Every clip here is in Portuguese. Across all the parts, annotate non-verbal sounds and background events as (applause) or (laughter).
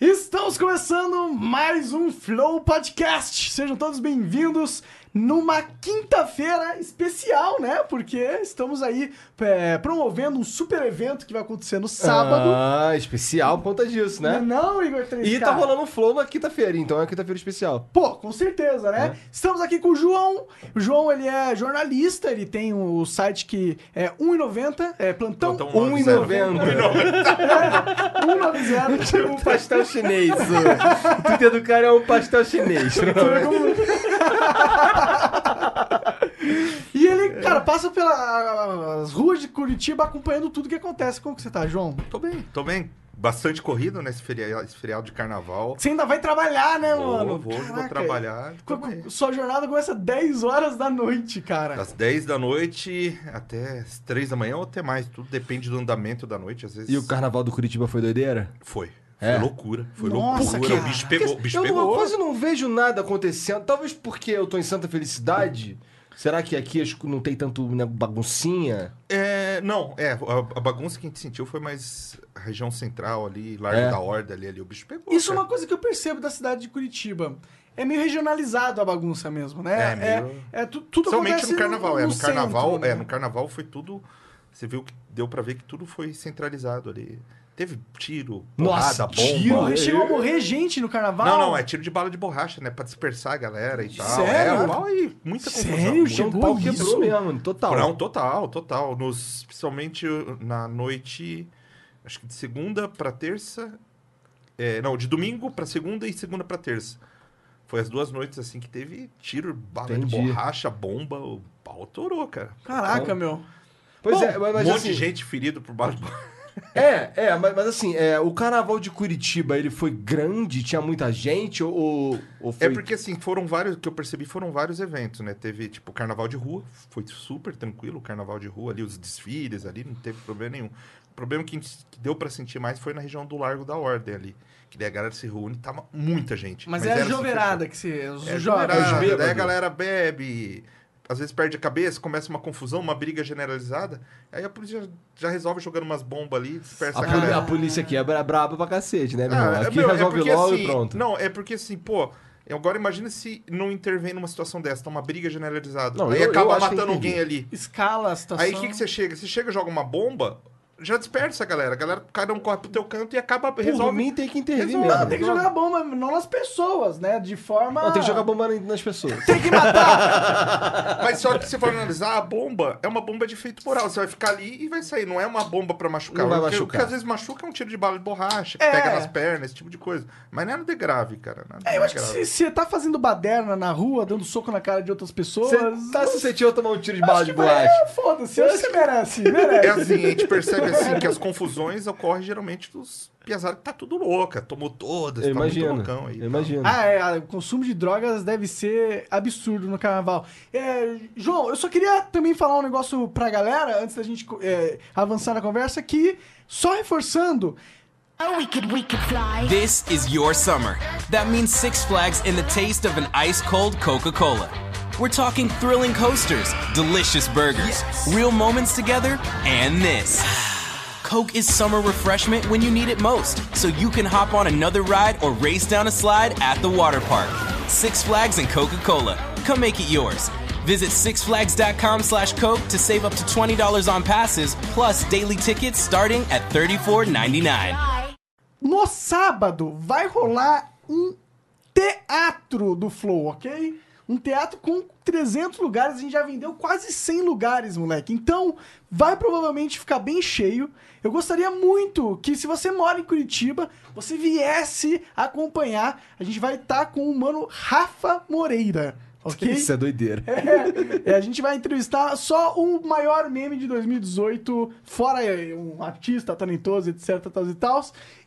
Estamos começando mais um Flow Podcast. Sejam todos bem-vindos numa quinta-feira especial, né? Porque estamos aí é, promovendo um super evento que vai acontecer no sábado. Ah, especial por conta disso, Não, é né? não, Igor 3K? E tá rolando um flow na quinta-feira, então é quinta-feira especial. Pô, com certeza, né? Estamos aqui com o João. O João, ele é jornalista, ele tem o site que é 1,90, é plantão Plantão 1,90. 190. Tipo um pastel chinês. O Twitter do cara é um pastel chinês. E ele, cara, passa pelas ruas de Curitiba acompanhando tudo que acontece. Como que você tá, João? Tô bem, tô bem. Bastante corrido nesse feriado, esse feriado de carnaval. Você ainda vai trabalhar, né, Vou, mano? vou, vou Caraca, trabalhar. bem. co- Sua jornada começa 10 horas da noite, cara. Das 10 da noite até as 3 da manhã ou até mais. Tudo depende do andamento da noite. Às vezes E o carnaval do Curitiba foi doideira? foi. É? Foi loucura. Foi Nossa, loucura. cara. O bicho pegou. O bicho eu, não- pegou. quase não vejo nada acontecendo. Talvez porque eu tô em Santa Felicidade. Será que aqui acho que não tem tanto né, baguncinha? É, não, é. A, a bagunça que a gente sentiu foi mais a região central ali, Largo É. da Horda ali, ali. O bicho pegou. Isso é cara. uma coisa que eu percebo da cidade de Curitiba. É meio regionalizado a bagunça mesmo, né? É, meio- é, é tu- tudo Principalmente acontece no carnaval. é, no centro, carnaval, né? é, no carnaval foi tudo. Você viu que deu pra ver que tudo foi centralizado ali. Teve tiro, Nossa, porrada, tiro? bomba. Morrer- Chegou a morrer gente no carnaval? Não, não, é tiro de bala de borracha, né? Pra dispersar a galera e tal. Sério? É, mal e muita confusão. Sério? muita- Chegou Então o pau isso? quebrou mesmo, total. Não, total, total. Nos, principalmente na noite, acho que de segunda pra terça. é, não, de domingo pra segunda e segunda pra terça. Foi as duas noites assim que teve tiro, bala Entendi. de borracha, bomba, o pau torou, cara. Caraca, meu. Pois Bom, é, mas, um mas monte assim, de gente ferido por bala de borracha. É, é, mas, mas assim, é, o carnaval de Curitiba, ele foi grande? Tinha muita gente? Ou, ou foi... É porque, assim, foram vários, o que eu percebi, foram vários eventos, né? Teve, tipo, o carnaval de rua, foi super tranquilo o carnaval de rua ali, os desfiles ali, não teve problema nenhum. O problema que, que deu pra sentir mais foi na região do Largo da Ordem ali. Que daí a galera se reúne, tava muita gente. Mas, é a era joverada que se... Os É jovens. joverada, daí a galera bebe, às vezes perde a cabeça, começa uma confusão, uma briga generalizada. Aí a polícia já, resolve jogando umas bombas ali, dispersa A, a, a polícia aqui é bra- braba pra cacete, né, meu Ah, irmão? é, Aqui meu, é resolve porque, logo assim, e pronto. Não, é porque assim, pô, agora imagina se não intervém numa situação dessa, tá uma briga generalizada. Não, aí eu- eu acaba que matando alguém ali. Escala a situação. Aí o que, que você chega? Você chega, joga uma bomba, já dispersa a galera. A galera, cada um corre pro teu canto e acaba, Por resolve. mim tem que intervir Resolve. mesmo. Não, tem que jogar bomba não nas pessoas, né? De forma... Não, tem que jogar bomba nas pessoas. Tem que matar! (laughs) Mas só que se for analisar, a bomba é uma bomba de efeito moral. Você vai ficar ali e vai sair. Não é uma bomba pra machucar. Não vai O que- O machucar. que às vezes machuca é um tiro de bala de borracha, que É. pega nas pernas, esse tipo de coisa. Mas não é nada grave, cara. Nada É, eu acho que grave. se você tá fazendo baderna na rua, dando soco na cara de outras pessoas... Você tá suscetível a tomar um tiro de bala de que borracha? É, foda-se, eu acho que você merece, merece. É assim, a gente percebe assim que as confusões ocorrem geralmente dos piazados que tá tudo louca, tomou todas, Eu tá muito imagino. loucão aí. Eu imagino. Ah, é, o consumo de drogas deve ser absurdo no carnaval. É, João, eu só queria também falar um negócio pra galera, antes da gente é, avançar na conversa, que, só reforçando, Oh, we could, we could fly. This is your summer. That means Six Flags in the taste of an ice cold Coca Cola. We're talking thrilling coasters, delicious burgers, real moments together, and this. Coke is summer refreshment when you need it most, so you can hop on another ride or race down a slide at the water park. Six Flags and Coca Cola. Come make it yours. Visit sixflags.com slash Coke to save up to $20 on passes, plus daily tickets starting at $34.99. no sábado vai rolar um teatro do Flow, ok? Um teatro com 300 lugares, a gente já vendeu quase 100 lugares, moleque. Então, vai provavelmente ficar bem cheio. Eu gostaria muito que, se você mora em Curitiba, você viesse acompanhar. A gente vai estar com o mano Rafa Moreira, ok? (laughs) Isso é doideira. É, a gente vai entrevistar só o maior meme de 2018, fora é, um artista talentoso, etc, tal e tal.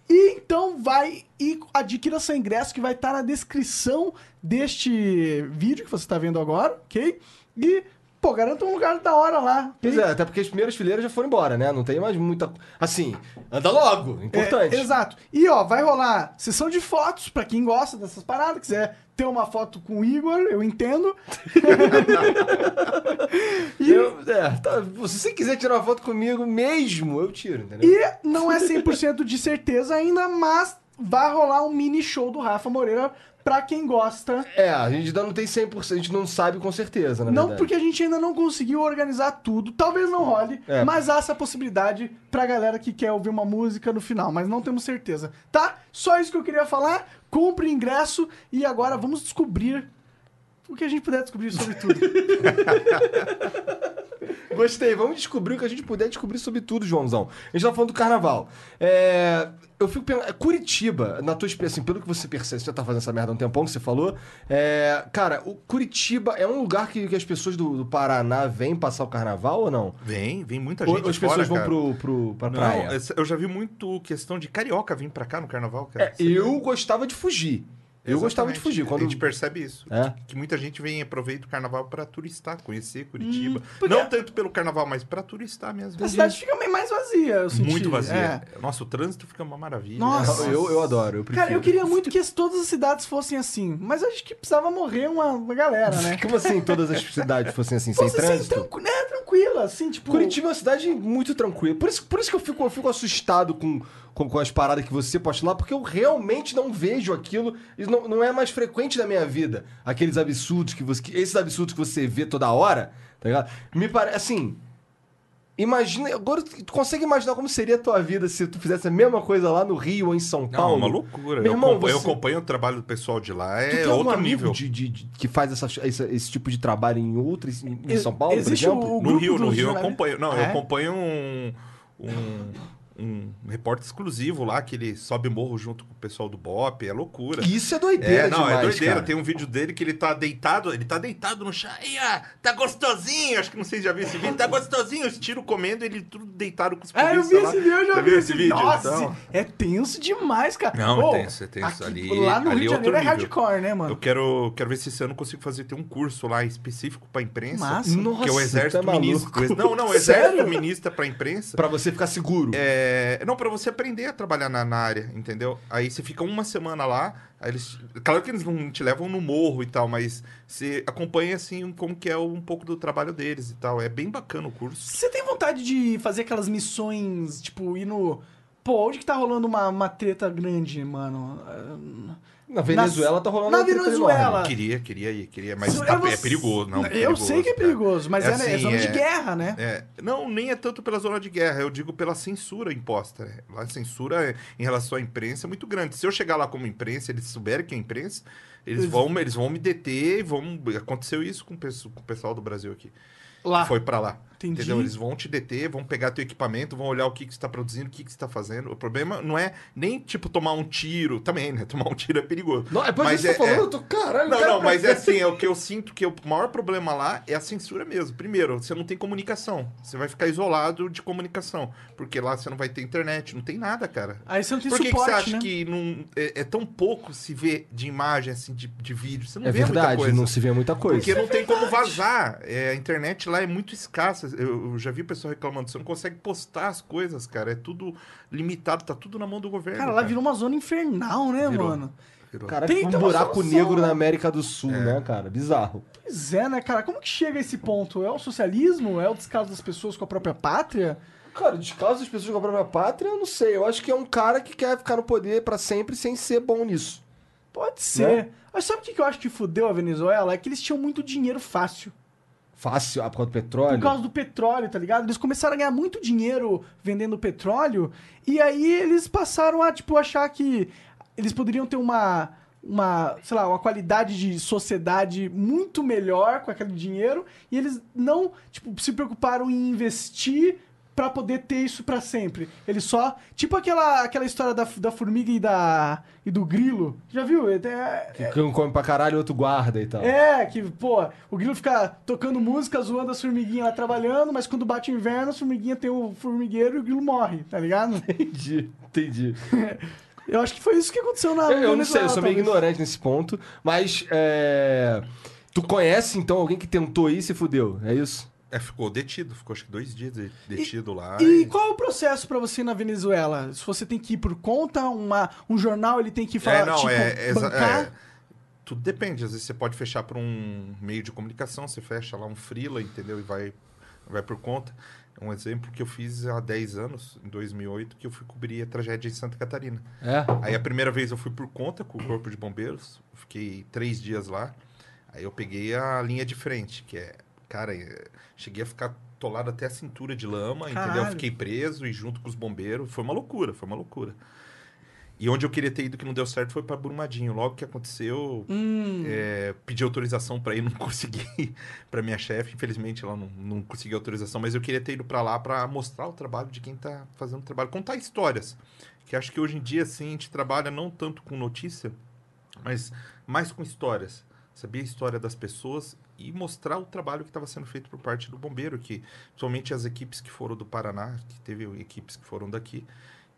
E então vai e adquira seu ingresso que vai estar na descrição deste vídeo que você está vendo agora, ok? E, pô, garanta um lugar da hora lá. Pois é, até porque as primeiras fileiras já foram embora, né? Não tem mais muita. Assim, anda logo, importante. É, exato. E ó, vai rolar sessão de fotos pra quem gosta dessas paradas, quiser ter uma foto com o Igor, eu entendo. (laughs) (laughs) e, Eu, é, tá, se você quiser tirar uma foto comigo mesmo, eu tiro, entendeu? e não é 100% de certeza ainda, mas vai rolar um mini show do Rafa Moreira pra quem gosta. É, a gente ainda não tem 100%, a gente não sabe com certeza, na Não verdade. porque a gente ainda não conseguiu organizar tudo, talvez não role, É. mas há essa possibilidade pra galera que quer ouvir uma música no final, mas não temos certeza, tá? Só isso que eu queria falar, compre o ingresso e agora vamos descobrir o que a gente puder descobrir sobre tudo. (laughs) Gostei, vamos descobrir o que a gente puder descobrir sobre tudo, Joãozão. A gente tá falando do carnaval. É, eu fico pensando. Curitiba, na tua experiência, assim, pelo que você percebe, você já tá fazendo essa merda há um tempão que você falou. é, cara, o Curitiba é um lugar que, que as pessoas do, do Paraná vêm passar o carnaval ou não? Vem, vem muita Ou gente as fora, pessoas vão pro, pro, pra Não, praia? eu já vi muito questão de carioca vir pra cá no carnaval, cara. É, eu gostava de fugir. Eu gostava de Exatamente. fugir. Quando... A gente percebe isso. É? Que muita gente vem e aproveita o carnaval pra turistar, conhecer Curitiba. Hum, porque- Não tanto pelo carnaval, mas pra turistar mesmo. A cidade fica meio mais vazia, eu senti. Muito vazia. É. Nossa, o trânsito fica uma maravilha. Nossa. Eu, eu adoro, eu prefiro. Cara, eu queria muito que as- todas as cidades fossem assim, mas acho que precisava morrer uma, uma galera, né? (laughs) Como assim todas as cidades fossem assim, sem Fosse assim, trânsito? tranqu né, tranquila, assim, tipo... Curitiba é uma cidade muito tranquila. Por isso, por isso que eu fico, eu fico assustado com, com, com as paradas que você posta lá, porque eu realmente não vejo aquilo. Isso não, não é mais frequente na minha vida. Aqueles absurdos que você. que- esses absurdos que você vê toda hora, tá ligado? Me parece. Assim. Imagina. Agora, tu consegue imaginar como seria a tua vida se tu fizesse a mesma coisa lá no Rio ou em São Não, Paulo? é uma loucura. Meu eu, irmão, acompanho, eu você- acompanho o trabalho do pessoal de lá, Tu é outro amigo nível. de, de- de- que faz essa, essa- esse tipo de trabalho em outros, em, em São Paulo, existe por exemplo? o- No grupo Rio, no Rio eu acompanho. Não, Ah, eu é? acompanho um, um, um repórter exclusivo lá, que ele sobe morro junto com o pessoal do BOP, é loucura. Isso é doideira É, não, demais, é doideira. cara. Tem um vídeo dele que ele tá deitado, ele tá deitado no chão. Aí, ó, tá gostosinho. Acho que não sei se já viu esse vídeo. Tá gostosinho, os tiros comendo, ele tudo deitado com os Ah, eu vi polícia lá. esse vídeo, eu já Você vi esse vídeo? Nossa, Então, é tenso demais, cara. Não, Ô, é tenso, é tenso. aqui- Ali- lá no ali Rio é de Janeiro é hardcore, né, mano? eu quero, quero ver se esse ano eu consigo fazer ter um curso lá específico pra imprensa. Massa. que é o Nossa, exército é ministro. Não, não, o (laughs) exército Sério? ministra pra imprensa. Pra você ficar seguro. É, não, pra você aprender a trabalhar na, na área, entendeu? Aí você fica uma semana lá, eles. Claro que eles não te levam no morro e tal, mas você acompanha assim como que é um pouco do trabalho deles e tal. É bem bacana o curso. Você tem vontade de fazer aquelas missões, tipo, ir no... Pô, onde que tá rolando uma, uma treta grande, mano? Na Venezuela tá rolando na Venezuela. Queria, queria ir, queria, mas Eu tá- vou- é perigoso, não. Eu perigoso, sei que é cara. perigoso, mas é, É né, é assim, zona de é- guerra, né? É, não, nem é tanto pela zona de guerra, eu digo pela censura imposta. né? Lá a censura é- em relação à imprensa é muito grande. Se eu chegar lá como imprensa, eles souberem que é imprensa, eles vão, eles vão me deter e vão. Aconteceu isso com o pessoal do Brasil aqui. Lá. Foi pra lá. Entendi. Entendeu? Eles vão te deter, vão pegar teu equipamento, vão olhar o que, que você tá produzindo, o que, que você tá fazendo. O problema não é nem, tipo, tomar um tiro. Também, né? (laughs) Tomar um tiro é perigoso. Não, depois Mas é- você falando, é- eu tô, caralho, não, cara, não, mas é assim, é o que eu sinto que o maior problema lá é a censura mesmo. Primeiro, você não tem comunicação. Você vai ficar isolado de comunicação. Porque lá você não vai ter internet, não tem nada, cara. Aí você não tem Por que, que suporte, você acha né? que não, é, é tão pouco se vê de imagem, assim, de, de vídeo? Você não É vê muita verdade, coisa. não se vê muita coisa. Porque não tem como vazar. É, a internet lá é muito escassa. Eu, já vi pessoal reclamando. Você não consegue postar as coisas, cara. É tudo limitado, tá tudo na mão do governo. Cara, lá virou uma zona infernal, né, Virou. mano? Virou. Cara, Tem um então uma buraco solução, negro né? na América do Sul, né, cara? Bizarro. Pois é, né, cara? Como que chega a esse ponto? É o socialismo? É o descaso das pessoas com a própria pátria? Cara, descaso das pessoas com a própria pátria, eu não sei. Eu acho que é um cara que quer ficar no poder pra sempre sem ser bom nisso. Pode ser. Mas sabe o que que eu acho que fudeu a Venezuela? É que eles tinham muito dinheiro fácil. Fácil, ah, por causa do petróleo. Por causa do petróleo, tá ligado? Eles começaram a ganhar muito dinheiro vendendo petróleo. E aí eles passaram a, tipo, achar que eles poderiam ter uma, uma, sei lá, uma qualidade de sociedade muito melhor com aquele dinheiro. E eles não, tipo, se preocuparam em investir pra poder ter isso pra sempre. Eles só, tipo aquela, aquela história da, da formiga e da e do grilo. Já viu? É, Que um come pra caralho e outro guarda e tal. é, que, pô, o grilo fica tocando música, zoando as formiguinhas lá trabalhando, mas quando bate o inverno, as formiguinhas tem o formigueiro e o grilo morre, tá ligado? (laughs) Entendi, entendi. Eu acho que foi isso que aconteceu na Eu, eu não sei, eu sou meio talvez. ignorante nesse ponto, mas é, tu conhece então alguém que tentou ir e se fudeu, é isso? É, ficou detido, ficou acho que dois dias de- detido lá. E qual é o processo pra você ir na Venezuela? Se você tem que ir por conta, uma, um jornal ele tem que falar, É, não, tipo, é, é, bancar? é, tudo depende. Às vezes você pode fechar por um meio de comunicação, você fecha lá um freela, entendeu? E vai, vai por conta. Um exemplo que eu fiz há 10 anos, em 2008, que eu fui cobrir a tragédia em Santa Catarina. É. Aí a primeira vez eu fui por conta com o Corpo de Bombeiros, fiquei três dias lá. Aí eu peguei a linha de frente, que é, cara, é, cheguei a ficar atolado até a cintura de lama, entendeu? Caralho. Fiquei preso e junto com os bombeiros. Foi uma loucura, foi uma loucura. E onde eu queria ter ido que não deu certo foi para Brumadinho. Logo que aconteceu, Hum, é, pedi autorização para ir, (laughs) não consegui. para minha chefe, infelizmente ela não, não conseguiu autorização, mas eu queria ter ido para lá para mostrar o trabalho de quem tá fazendo o trabalho, contar histórias. Que acho que hoje em dia assim a gente trabalha não tanto com notícia, mas mais com histórias. Saber a história das pessoas e mostrar o trabalho que estava sendo feito por parte do bombeiro, que somente as equipes que foram do Paraná, que teve equipes que foram daqui.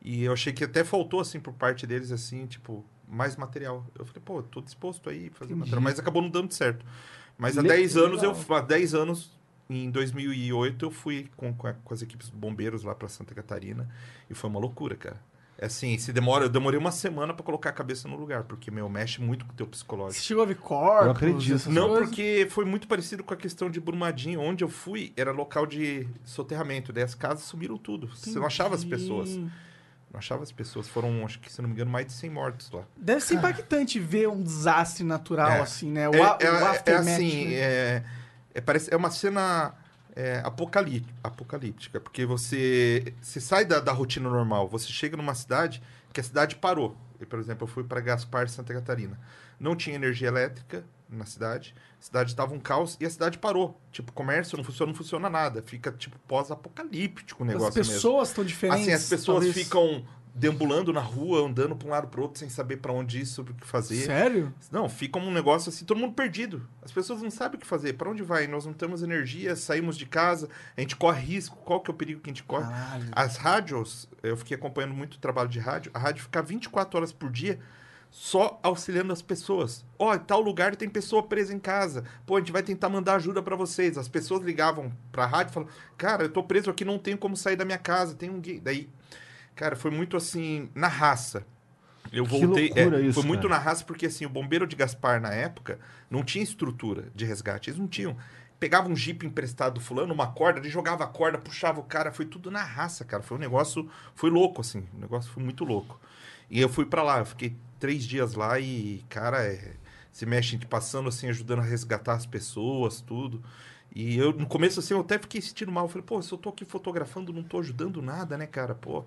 E eu achei que até faltou, assim, por parte deles, assim, tipo, mais material. Eu falei, pô, tô disposto aí a fazer Entendi. material, mas acabou não dando certo. Mas há Le- 10 anos, eu, legal. há 10 anos, em 2008, eu fui com, com, a- com as equipes bombeiros lá para Santa Catarina e foi uma loucura, cara. É assim, se demora, eu demorei uma semana para colocar a cabeça no lugar, porque, meu, mexe muito com o teu você psicológico. chegou a ver corpos? Eu acredito. Não, coisas? porque foi muito parecido com a questão de Brumadinho. Onde eu fui era local de soterramento. Daí as casas sumiram tudo. Você não achava as pessoas. Entendi. Não achava as pessoas. Foram, acho que, se não me engano, mais de 100 mortos lá. Deve ser impactante ver um desastre natural, É. assim, né? O, É, a- é- o é aftermath, assim, né? é, é, parece, é uma cena é, apocalí- apocalíptica. Porque você, você sai da, da rotina normal. Você chega numa cidade que a cidade parou. Eu, por exemplo, eu fui para Gaspar, Santa Catarina. Não tinha energia elétrica na cidade. A cidade estava um caos e a cidade parou. Tipo, comércio não funciona, não funciona nada. Fica, tipo, pós-apocalíptico o negócio As mesmo. pessoas estão diferentes. Assim, as pessoas talvez. ficam deambulando na rua, andando para um lado para outro sem saber para onde ir, sobre o que fazer. Sério? Não, fica um negócio assim, todo mundo perdido. As pessoas não sabem o que fazer, para onde vai? Nós não temos energia, saímos de casa, a gente corre risco. Qual que é o perigo que a gente corre? Caralho. As rádios, eu fiquei acompanhando muito o trabalho de rádio, a rádio fica 24 horas por dia só auxiliando as pessoas. Ó, em tal lugar tem pessoa presa em casa. Pô, a gente vai tentar mandar ajuda pra vocês. As pessoas ligavam pra rádio e falavam: "Cara, eu tô preso aqui, não tenho como sair da minha casa, tem um gay". Daí, cara, foi muito assim na raça. Eu voltei, é, isso, foi muito cara. na raça porque assim, o bombeiro de Gaspar na época não tinha estrutura de resgate, eles não tinham. Pegava um jipe emprestado do fulano, uma corda, ele jogava a corda, puxava o cara, foi tudo na raça, cara. Foi um negócio, foi louco assim, o negócio foi muito louco. E eu fui pra lá, eu fiquei três dias lá e, cara, é, se mexe, passando assim, ajudando a resgatar as pessoas, tudo. E eu, no começo, assim, eu até fiquei sentindo mal. Eu falei, pô, se eu tô aqui fotografando, não tô ajudando nada, né, cara? Pô.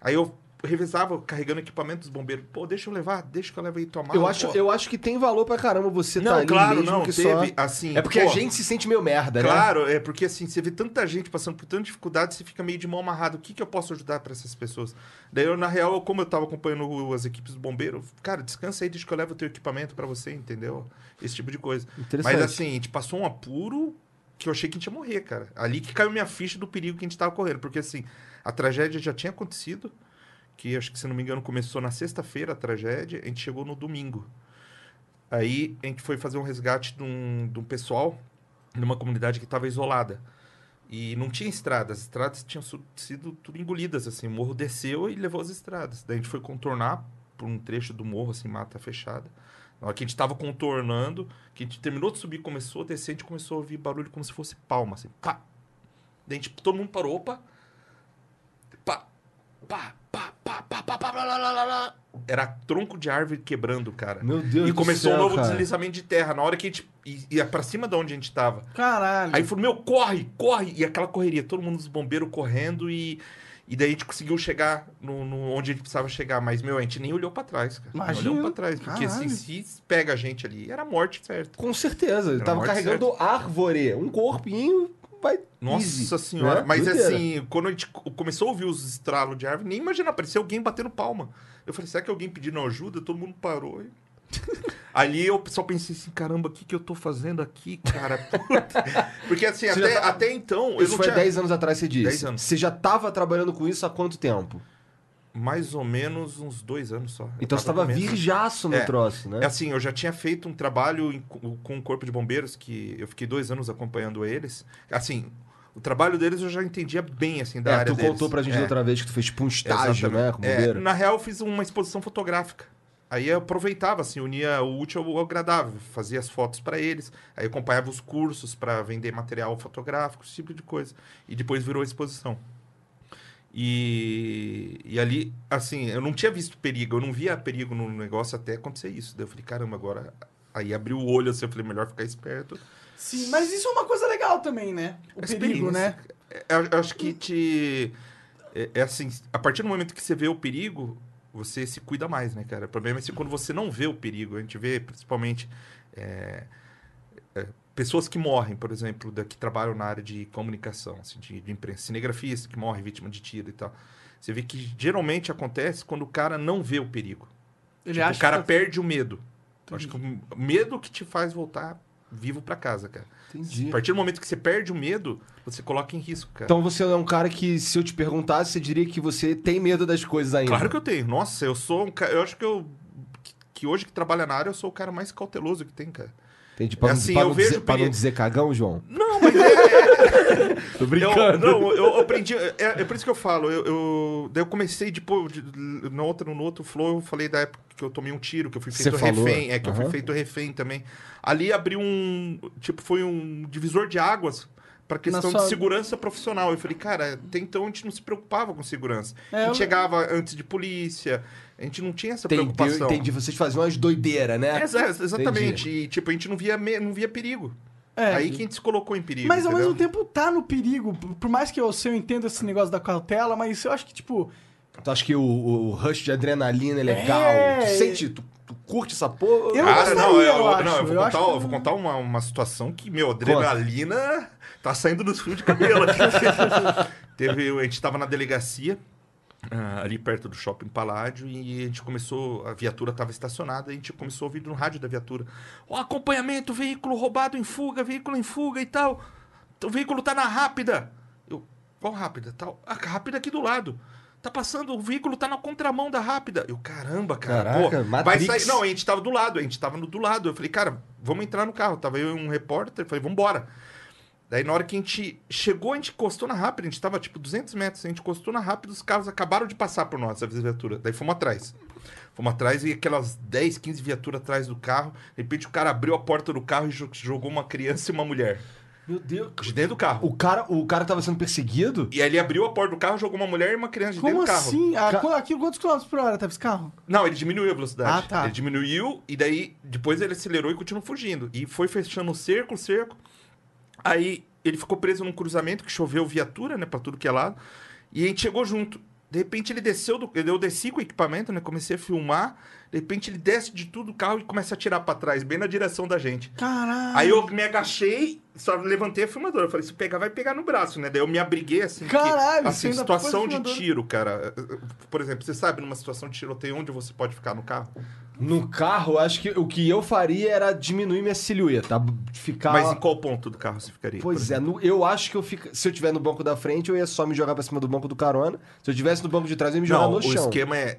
Aí eu revezava carregando equipamento dos bombeiros. Pô, deixa eu levar, deixa que eu leve aí tua mala. Eu acho, pô. eu acho que tem valor pra caramba você tá Não, ali claro, mesmo não, que teve, só... assim... É porque pô, a gente se sente meio merda, né? Claro, é porque assim, você vê tanta gente passando por tanta dificuldade, você fica meio de mão amarrada. O que, que eu posso ajudar para essas pessoas? Daí, eu, na real, como eu tava acompanhando as equipes do bombeiro, cara, descansa aí, deixa que eu levo o teu equipamento para você, entendeu? Esse tipo de coisa. Interessante. Mas assim, a gente passou um apuro que eu achei que a gente ia morrer, cara. Ali que caiu minha ficha do perigo que a gente tava correndo. Porque assim, a tragédia já tinha acontecido, que acho que, se não me engano, começou na sexta-feira a tragédia, a gente chegou no domingo. Aí a gente foi fazer um resgate de um, de um pessoal numa comunidade que estava isolada. E não tinha estrada, as estradas tinham sido tudo engolidas, assim, o morro desceu e levou as estradas. Daí a gente foi contornar por um trecho do morro, assim, mata fechada. Na hora que a gente estava contornando, que a gente terminou de subir, começou a descer, a gente começou a ouvir barulho como se fosse palma, assim, pá. Daí a gente, todo mundo parou, opa. Pá, pá, pá, pá, pá, pá, pá, lá, lá, lá, lá, lá. Era tronco de árvore quebrando, cara. Meu Deus E do começou céu, um novo cara. deslizamento de terra. Na hora que a gente i- ia pra cima de onde a gente tava. Caralho. Aí falou, meu, corre, corre. E aquela correria, todo mundo dos bombeiros correndo e. E daí a gente conseguiu chegar no, no- onde a gente precisava chegar. Mas, meu, a gente nem olhou pra trás, cara. Imagina. Não olhou pra trás. Porque assim, se pega a gente ali, era morte, certo? Com certeza. Ele tava carregando árvore. Um corpinho vai. Nossa easy, senhora. né? Mas Doideira. assim, quando a gente co- começou a ouvir os estralos de árvore, nem imaginava, parecia alguém batendo palma. Eu falei, será que alguém pedindo ajuda? Todo mundo parou. e- (laughs) Ali eu só pensei assim, caramba, o que, que eu tô fazendo aqui, cara? Puta. Porque assim, até, tá- até então, eu Isso não foi tinha... 10 anos atrás, você disse. 10 anos. Você já tava trabalhando com isso há quanto tempo? Mais ou menos uns dois anos só. Eu Então você tava medo. virjaço no É. troço, né? É assim, eu já tinha feito um trabalho em- com o Corpo de Bombeiros, que eu fiquei dois anos acompanhando eles. Assim, o trabalho deles eu já entendia bem, assim, da É, área tu deles. contou pra gente é. outra vez que tu fez tipo um estágio, Exatamente. né? Com É, bombeiro. na real, eu fiz uma exposição fotográfica. Aí eu aproveitava, assim, unia o útil ao agradável, fazia as fotos para eles, aí acompanhava os cursos para vender material fotográfico, esse tipo de coisa. E depois virou exposição. E, e ali, assim, eu não tinha visto perigo, eu não via perigo no negócio até acontecer isso. Daí eu falei, caramba, agora. Aí abriu o olho assim, eu falei, melhor ficar esperto. Sim, mas isso é uma coisa legal também, né? O perigo, né? É, Eu, eu acho que te. É, é assim, a partir do momento que você vê o perigo, você se cuida mais, né, cara? O problema é se quando você não vê o perigo, a gente vê principalmente é, é, pessoas que morrem, por exemplo, da, que trabalham na área de comunicação, assim, de, de imprensa, cinegrafista que morre vítima de tiro e tal. Você vê que geralmente acontece quando o cara não vê o perigo. Tipo, o cara que tá- perde o medo. Acho que o medo que te faz voltar vivo pra casa, cara. Entendi. A partir do momento que você perde o medo, você coloca em risco, cara. Então você é um cara que, se eu te perguntasse, você diria que você tem medo das coisas ainda. Claro que eu tenho. Nossa, eu sou um cara. Eu acho que eu. que- hoje que trabalha na área, eu sou o cara mais cauteloso que tem, cara. Entendi. Pra, É não- assim, pra eu não vejo dizer, pra não dizer cagão, João? Não, mas é. (laughs) Tô eu, brincando. não, eu aprendi. É, é por isso que eu falo. Eu, eu, daí eu comecei, tipo, de, no, outro, no outro flow, eu falei da época que eu tomei um tiro, que eu fui Você feito falou. refém. É, que eu Aham. fui feito refém também. Ali abriu um. Tipo, foi um divisor de águas. Pra questão sua- de segurança profissional. Eu falei, cara, até então a gente não se preocupava com segurança. É, a gente eu- chegava antes de polícia, a gente não tinha essa Entendi, eu preocupação. entendi. Vocês faziam umas doideiras, né? É, exa- exatamente. E, tipo, a gente não via, não via perigo. É. Aí que a gente se colocou em perigo. Mas ao entendeu? mesmo tempo tá no perigo. Por mais que eu, se eu entendo esse negócio da cautela, mas eu acho que, tipo. Tu acha que o, o rush de adrenalina é legal? É. Tu sente, tu, tu curte essa porra? Eu Cara, não, gostaria, eu, eu não, acho. eu vou Eu contar, acho que- eu vou contar uma, uma situação que, meu, adrenalina tá saindo dos fios de cabelo aqui. (laughs) Teve, a gente tava na delegacia, ah, ali perto do shopping Paládio, e a gente começou, a viatura tava estacionada, e a gente começou a ouvir no rádio da viatura. Ó, acompanhamento, veículo roubado em fuga, veículo em fuga e tal. O veículo tá na rápida. Eu, qual rápida? Tal. A rápida aqui do lado. Tá passando, o veículo tá na contramão da rápida. Eu, caramba, cara. Caraca, pô, vai sair. Não, a gente tava do lado, a gente tava no, do lado. Eu falei, cara, vamos entrar no carro. Tava eu e um repórter, falei, vambora. Daí na hora que a gente chegou, a gente encostou na rápida, a gente tava tipo 200 metros, a gente encostou na rápida, os carros acabaram de passar por nós, a viatura. Daí fomos atrás. Fomos atrás e aquelas 10, 15 viaturas atrás do carro. De repente o cara abriu a porta do carro e jo- jogou uma criança e uma mulher. Meu Deus. De dentro do carro. O cara, o cara tava sendo perseguido? E aí ele abriu a porta do carro, jogou uma mulher e uma criança de Como dentro do carro. assim? A, Ca- qu- aqui, quantos quilômetros por hora tava esse carro? Não, ele diminuiu a velocidade. Ah, tá. Ele diminuiu e daí depois ele acelerou e continuou fugindo. E foi fechando o cerco, o cerco. Aí ele ficou preso num cruzamento que choveu viatura, né, pra tudo que é lado. E a gente chegou junto. De repente ele desceu do. Eu desci com o equipamento, né? Comecei a filmar. De repente ele desce de tudo o carro e começa a atirar pra trás, bem na direção da gente. Caralho. Aí eu me agachei, só levantei a filmadora. Eu falei, se pegar, vai pegar no braço, né? Daí eu me abriguei assim. Caralho, você assim, situação de tiro, cara. Por exemplo, você sabe numa situação de tiroteio onde você pode ficar no carro? No carro, acho que o que eu faria era diminuir minha silhueta. Ficar. Mas em qual ponto do carro você ficaria? Pois é, no- eu acho que eu fico. Se eu tiver no banco da frente, eu ia só me jogar pra cima do banco do carona. Se eu tivesse no banco de trás, eu ia me jogar Não, no o chão. esquema é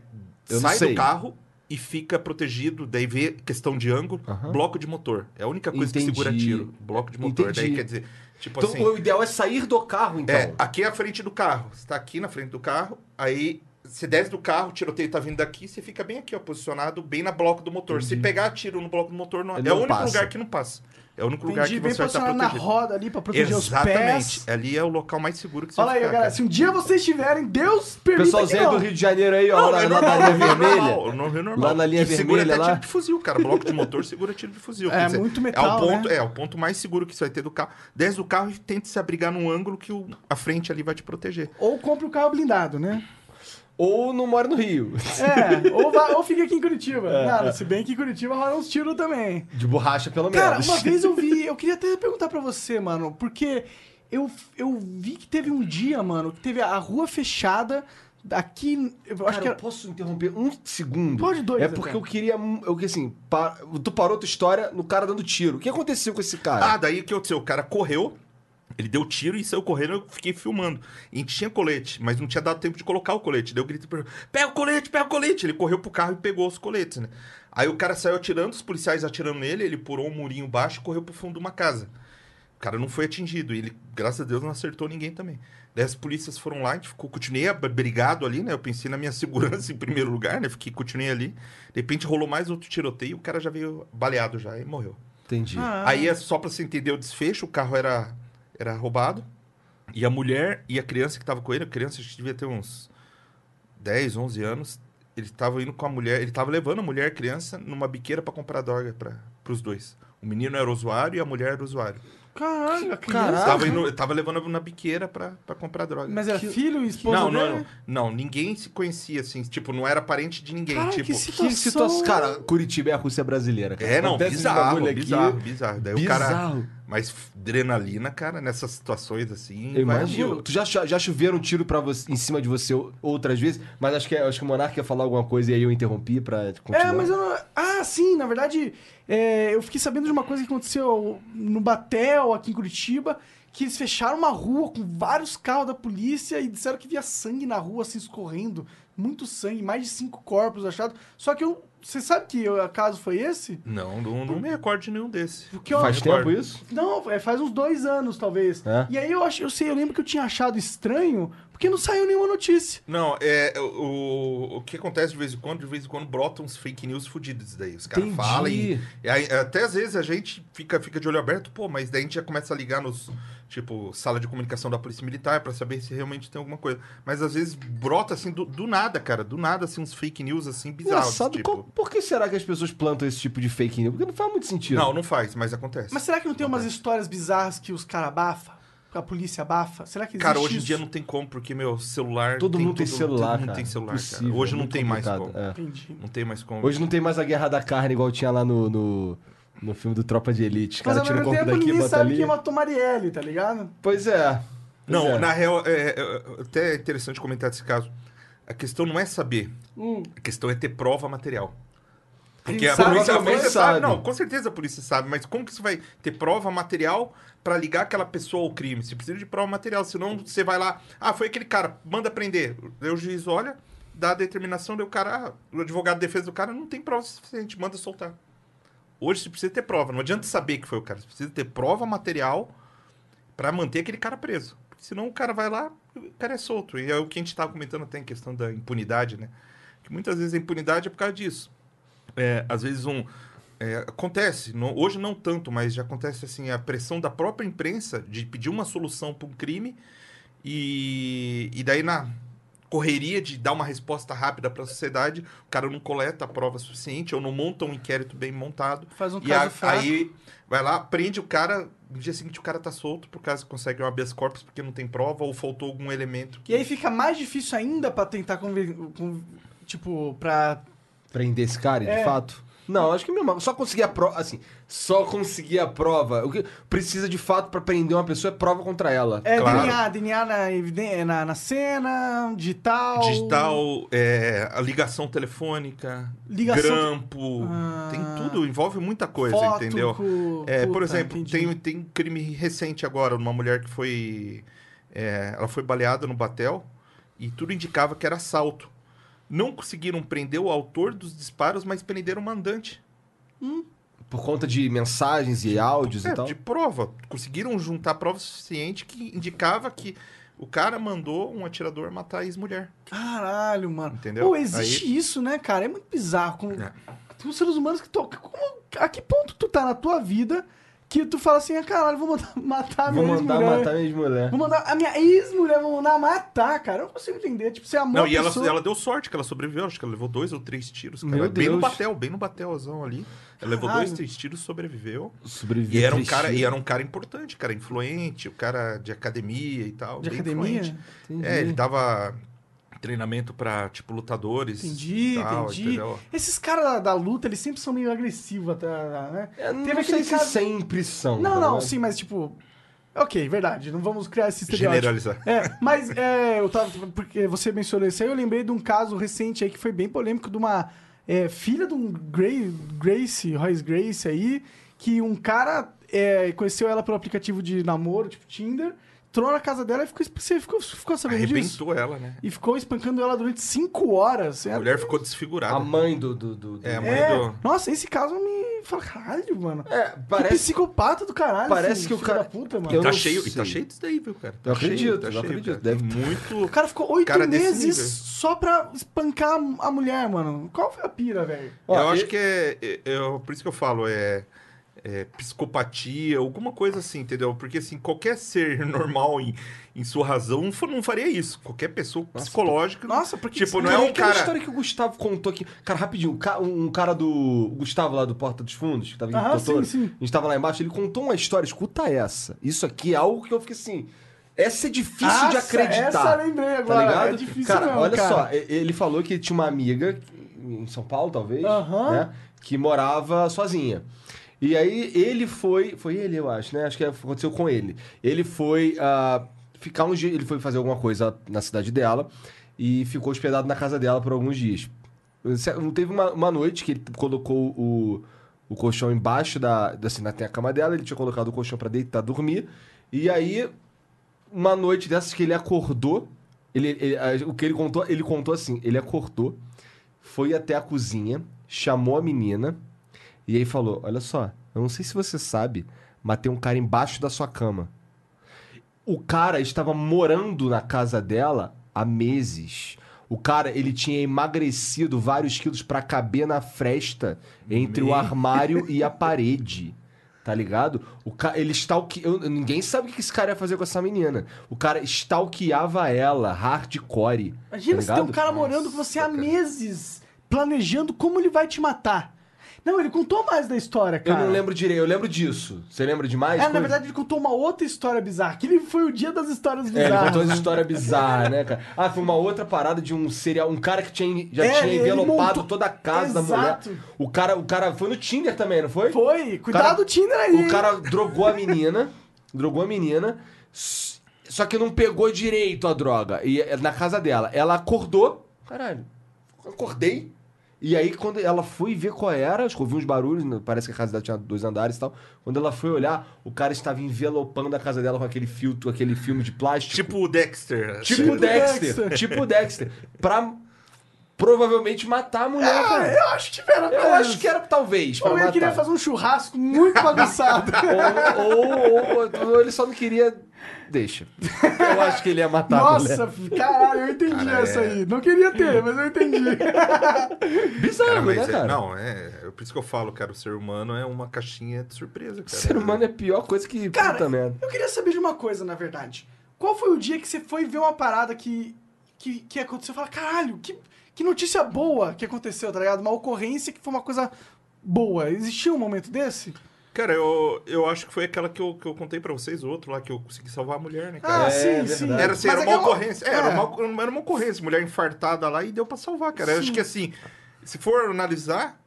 Eu sai do carro e fica protegido, daí vê questão de ângulo, Aham. bloco de motor. É a única coisa Entendi. que segura tiro, bloco de motor. Entendi. Daí quer dizer, tipo Então, assim, o ideal é sair do carro, então. é, aqui é a frente do carro. Você tá aqui na frente do carro, aí você desce do carro, o tiroteio tá vindo daqui, você fica bem aqui, ó, posicionado bem na bloco do motor. Se pegar tiro no bloco do motor, não, Ele é o não único passa. lugar que não passa. É o único lugar Entendi, que bem você vai estar posicionado na protegido. roda ali pra proteger os Exatamente. pés. Ali é o local mais seguro que você Fala vai aí, ficar, galera. cara. Se um dia vocês tiverem, Deus permita Pessoalzinho que aí não. do Rio de Janeiro aí, ó, Não, lá, é lá na linha vermelha. normal, no Rio normal. Lá na linha E segura vermelha, até lá. tiro de fuzil, cara. Bloco de motor segura tiro de fuzil. (laughs) É, muito metal, é o ponto, né? É, o ponto mais seguro que você vai ter do carro. Desce do carro e tente se abrigar num ângulo que o, a frente ali vai te proteger. Ou compre o carro blindado, né? Ou não mora no Rio. É, ou, vá, ou fica aqui em Curitiba. É, Cara, se bem que em Curitiba rola uns tiros também. De borracha, pelo Cara, menos. uma vez eu vi, (laughs) eu queria até perguntar pra você, mano, porque eu, eu vi que teve um dia, mano, que teve a rua fechada aqui. Eu acho Cara, que eu era. posso interromper um segundo? Pode dois, É porque até. eu queria. Eu que assim, pa- tu parou tua história no cara dando tiro. O que aconteceu com esse cara? Ah, daí o que aconteceu? O cara correu. Ele deu tiro e saiu correndo, eu fiquei filmando. E a gente tinha colete, mas não tinha dado tempo de colocar o colete. Daí eu gritei pra ele, pega o colete, pega o colete. Ele correu pro carro e pegou os coletes, né? Aí o cara saiu atirando, os policiais atirando nele, ele pulou um murinho baixo e correu pro fundo de uma casa. O cara não foi atingido. E ele, graças a Deus, não acertou ninguém também. Daí as polícias foram lá, a gente ficou, continuei brigado ali, né? Eu pensei na minha (laughs) segurança em primeiro lugar, né? Fiquei, continuei ali. De repente rolou mais outro tiroteio, o cara já veio baleado já e morreu. Entendi. Ah, Aí é só pra você entender o desfecho, o carro era, era roubado. E a mulher e a criança que tava com ele, a criança acho que devia ter uns 10, 11 anos, ele tava indo com a mulher, ele tava levando a mulher e a criança numa biqueira pra comprar droga para pros dois. O menino era usuário e a mulher era usuário. Caralho, a criança. Caralho. Tava, indo, tava levando na biqueira pra, pra comprar droga. Mas era filho e esposa não, não, dele? não, não, ninguém se conhecia assim, tipo, não era parente de ninguém, Cara, tipo. que Que situação... situação. Cara, Curitiba é a Rússia brasileira. Cara. É, não, Acontece bizarro, bagulho aqui, bizarro, bizarro. Daí o cara, Bizarro. Mas adrenalina, cara, nessas situações assim. Eu imagino. Tu já, já choveram um tiro pra você, em cima de você outras vezes, mas acho que, acho que o Monark ia falar alguma coisa e aí eu interrompi pra continuar. É, mas eu não... Ah, sim, na verdade, é, eu fiquei sabendo de uma coisa que aconteceu no Batel, aqui em Curitiba, que eles fecharam uma rua com vários carros da polícia e disseram que via sangue na rua, assim, escorrendo. Muito sangue, mais de cinco corpos achados. Só que eu... Você sabe que o caso foi esse? Não, não, não me recordo de nenhum desses. Porque eu- Faz Recordo. tempo isso? Não, é, faz uns dois anos, talvez. É? E aí eu acho, eu sei, eu lembro que eu tinha achado estranho, porque não saiu nenhuma notícia. Não, é o, o, que acontece de vez em quando, de vez em quando brotam uns fake news fudidos daí. Os caras falam e, e aí, até às vezes a gente fica, fica de olho aberto, pô, mas daí a gente já começa a ligar nos, tipo, sala de comunicação da Polícia Militar pra saber se realmente tem alguma coisa. Mas às vezes brota assim do, do nada, cara, do nada assim uns fake news assim bizarros, Engraçado, tipo. Por que será que as pessoas plantam esse tipo de fake news? Porque não faz muito sentido. Não, não faz, mas acontece. Mas será que não tem umas histórias bizarras que os caras abafam? Que a polícia abafa? Será que existe Cara, hoje em isso? dia não tem como, porque meu celular. Todo mundo tem celular, Todo mundo cara. tem celular, Impossível, cara. Hoje é não tem mais como. é. Entendi. Não tem mais como. Hoje não tem mais a guerra da carne igual tinha lá no, no, no filme do Tropa de Elite. Mas caras ao tiram o corpo tempo daqui ninguém botam sabe ali. quem matou Marielle, tá ligado? Pois é. Pois Não, é. na real, é, é, até é interessante comentar desse caso. A questão não é saber. A questão é ter prova material. Porque a sabe, polícia, a polícia sabe. sabe. Não, com certeza a polícia sabe, mas como que você vai ter prova material pra ligar aquela pessoa ao crime? Você precisa de prova material, senão você vai lá, ah, foi aquele cara, manda prender. Daí o juiz olha, dá a determinação, daí o cara, ah, o advogado de defesa do cara não tem prova suficiente, manda soltar. Hoje você precisa ter prova, não adianta saber que foi o cara, você precisa ter prova material pra manter aquele cara preso. Porque senão o cara vai lá, o cara é solto. E é o que a gente tava comentando até em questão da impunidade, né? Que muitas vezes a impunidade é por causa disso. É, às vezes um. é, acontece, não- hoje não tanto, mas já acontece assim, a pressão da própria imprensa de pedir uma solução para um crime e, e daí na correria de dar uma resposta rápida para a sociedade, o cara não coleta a prova suficiente ou não monta um inquérito bem montado. Faz um E caso a- fraco. aí vai lá, prende o cara, no dia seguinte o cara tá solto por causa que consegue um habeas corpus porque não tem prova ou faltou algum elemento. E aí fica mais difícil ainda pra tentar conver... Tipo, pra... Prender esse cara, de É. fato? Não, acho que mesmo. Só conseguir a prova. Assim, só conseguir a prova. O que precisa de fato pra prender uma pessoa é prova contra ela. É, Claro. DNA, DNA na, na, na cena, digital... Digital, é, a ligação telefônica, Ligação- grampo, Ah. tem tudo, envolve muita coisa, foto entendeu? com- É, por Puta, exemplo, entendi. tem, tem um crime recente agora, uma mulher que foi. é, ela foi baleada no Batel e tudo indicava que era assalto. Não conseguiram prender o autor dos disparos, mas prenderam o mandante. Por conta de mensagens e áudios É, e tal. de prova. Conseguiram juntar prova suficiente que indicava que o cara mandou um atirador matar a ex-mulher. Caralho, mano. Entendeu? Pô, existe isso, né, cara? É muito bizarro. Com... É. Tem uns seres humanos que tocam. Como... A que ponto tu tá na tua vida que tu fala assim, ah, caralho, vou mandar (laughs) matar a minha Vou mandar ex-mulher. matar minha ex-mulher. Vou mandar a minha ex-mulher, vou mandar matar, cara. Eu não consigo entender. Tipo, você amou Não, a e ela, pessoa... ela deu sorte que ela sobreviveu. Acho que ela levou dois ou três tiros. Cara. Meu bem no batel, bem no batelzão ali. Ela levou Caralho. dois, três tiros, sobreviveu. Sobreviver E era um cara, e era um cara importante, cara influente, o cara de academia e tal. De bem academia? É, ele dava treinamento pra, tipo, lutadores. Entendi, tal, entendi. entendeu? Esses caras da, da luta, eles sempre são meio agressivos até, né? É, não Teve sei se cara- sempre são. Não, tá não, ligado? sim, mas tipo... Ok, verdade, não vamos criar esse estereótipo. Generalizar. É, mas é, eu tava. Porque você mencionou isso aí, eu lembrei de um caso recente aí que foi bem polêmico de uma é, filha de um Gra- Grace, Royce Grace aí, que um cara é, conheceu ela pelo aplicativo de namoro, tipo Tinder, entrou na casa dela e ficou, você ficou, ficou sabendo disso? Arrebentou ela, né? E ficou espancando ela durante cinco horas. A mulher ficou desfigurada. A mãe do. do, do- É, a mãe É, do... nossa, esse caso me fala, caralho, mano. É, Que parece. psicopata do caralho. parece que o cara- puta, mano. Eu Tá cheio, e tá cheio disso daí, viu, cara? Eu Tá cheio, acredito, tá eu cheio, acredito. cara. Deve- muito... O cara ficou oito Cara meses só pra espancar a mulher, mano. Qual foi a pira, velho? Eu acho e- que é, é- é- Por isso que eu falo, é, é psicopatia, alguma coisa assim, entendeu? Porque assim, qualquer ser (laughs) normal em, em sua razão não fa- não faria isso. Qualquer pessoa psicológica. Nossa, porque Tipo, não é Cara, um aquela cara. história que o Gustavo contou aqui. Cara, rapidinho, um ca- cara do. o Gustavo lá do Porta dos Fundos, que tava Totoro, sim, sim. A gente tava lá embaixo, ele contou uma história, escuta essa. Isso aqui é algo que eu fiquei assim. Essa é difícil de Nossa, acreditar. essa eu lembrei Tá agora, ligado? é difícil cara, mesmo, olha cara. só, ele falou que tinha uma amiga em São Paulo, talvez, Aham. né? Que morava sozinha. E aí ele foi. Foi ele, eu acho, né? Acho que aconteceu com ele. Ele foi ah, ficar uns dias. Ele foi fazer alguma coisa na cidade dela e ficou hospedado na casa dela por alguns dias. Teve uma, uma noite que ele colocou o, o colchão embaixo da. Assim, na tem a cama dela, ele tinha colocado o colchão pra deitar, dormir. E aí, uma noite dessas que ele acordou. Ele, ele- o que ele contou, ele contou assim: ele acordou, foi até a cozinha, chamou a menina e aí falou: Olha só, eu não sei se você sabe, mas tem um cara embaixo da sua cama. O cara estava morando na casa dela há meses. O cara, ele tinha emagrecido vários quilos pra caber na fresta entre o armário e a (laughs) parede. Tá ligado? O ca... Ele stalke... Ninguém sabe o que esse cara ia fazer com essa menina. O cara stalkeava ela, hardcore. Imagina tá se tem um cara morando com você há meses, planejando como ele vai te matar. Não, ele contou mais da história, Eu cara. não lembro direito, eu lembro disso. Você lembra de mais? É, na coisa? verdade, ele contou uma outra história bizarra. Que ele foi o dia das histórias É, ele bizarras. contou essa história bizarra, né, cara? Ah, foi uma outra parada de um serial, um cara que tinha, já É, tinha envelopado montou- toda a casa da mulher. Exato. O cara, o cara foi no Tinder também, não foi? Foi, cuidado cara- do Tinder aí. O cara drogou a menina, (laughs) drogou a menina, só que não pegou direito a droga. E é na casa dela, ela acordou, caralho, acordei. E aí, quando ela foi ver qual era, acho que ouviu uns barulhos, né, parece que a casa dela tinha dois andares e tal. Quando ela foi olhar, o cara estava envelopando a casa dela com aquele filtro, aquele filme de plástico. Tipo o Dexter. Tipo, Tipo Dexter, Dexter. Tipo Dexter. Pra provavelmente matar a mulher, Ah, cara. eu acho que era Eu acho que era talvez Ou ele matar. queria fazer um churrasco muito bagunçado. (laughs) ou, ou- ou- ou ele só não queria... Deixa. Eu acho que ele ia matar a mulher. Nossa, caralho, eu entendi Cara, essa é- aí. Não queria ter, mas eu entendi. (laughs) Bizarro, Cara, mas né, é- cara? não, é, é por isso que eu falo, cara, o ser humano é uma caixinha de surpresa, cara. Ser humano é a pior coisa que Cara, puta merda. eu queria saber de uma coisa, na verdade. Qual foi o dia que você foi ver uma parada que, que, que aconteceu? Fala, caralho, que, que notícia boa que aconteceu, tá ligado? Uma ocorrência que foi uma coisa boa. Existia um momento desse? Cara, eu, eu acho que foi aquela que eu, que eu contei pra vocês, o outro lá, que eu consegui salvar a mulher, né, cara? Ah, É, sim, sim. Era, assim, era é uma ocorrência. É, Era, é. uma, era uma ocorrência. Mulher infartada lá e deu pra salvar, cara. Eu acho que assim, se for analisar,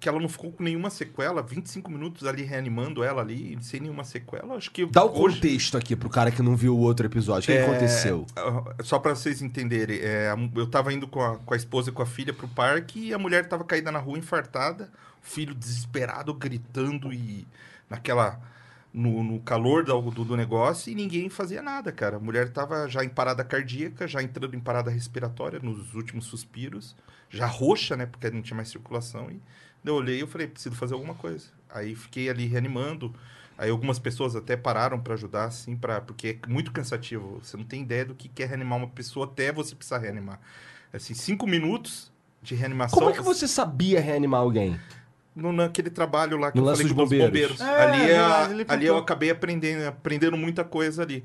que ela não ficou com nenhuma sequela, 25 minutos ali reanimando ela ali, sem nenhuma sequela, acho que. Dá o hoje- contexto aqui pro cara que não viu o outro episódio. O que É, aconteceu? ah, Só pra vocês entenderem, é, eu tava indo com a, com a esposa e com a filha pro parque e a mulher tava caída na rua, infartada, o filho desesperado, gritando e naquela. No, no calor do, do, negócio e ninguém fazia nada, cara. A mulher tava já em parada cardíaca, já entrando em parada respiratória, nos últimos suspiros, já roxa, né? Porque não tinha mais circulação. E eu olhei e eu falei, preciso fazer alguma coisa. Aí fiquei ali reanimando. Aí algumas pessoas até pararam pra ajudar, assim, pra, porque é muito cansativo. Você não tem ideia do que quer reanimar uma pessoa até você precisar reanimar. Assim, cinco minutos de reanimação. Como é que você sabia reanimar alguém? No, naquele trabalho lá que No eu falei dos com os bombeiros. bombeiros. É, ali, é ali eu acabei aprendendo, aprendendo muita coisa ali.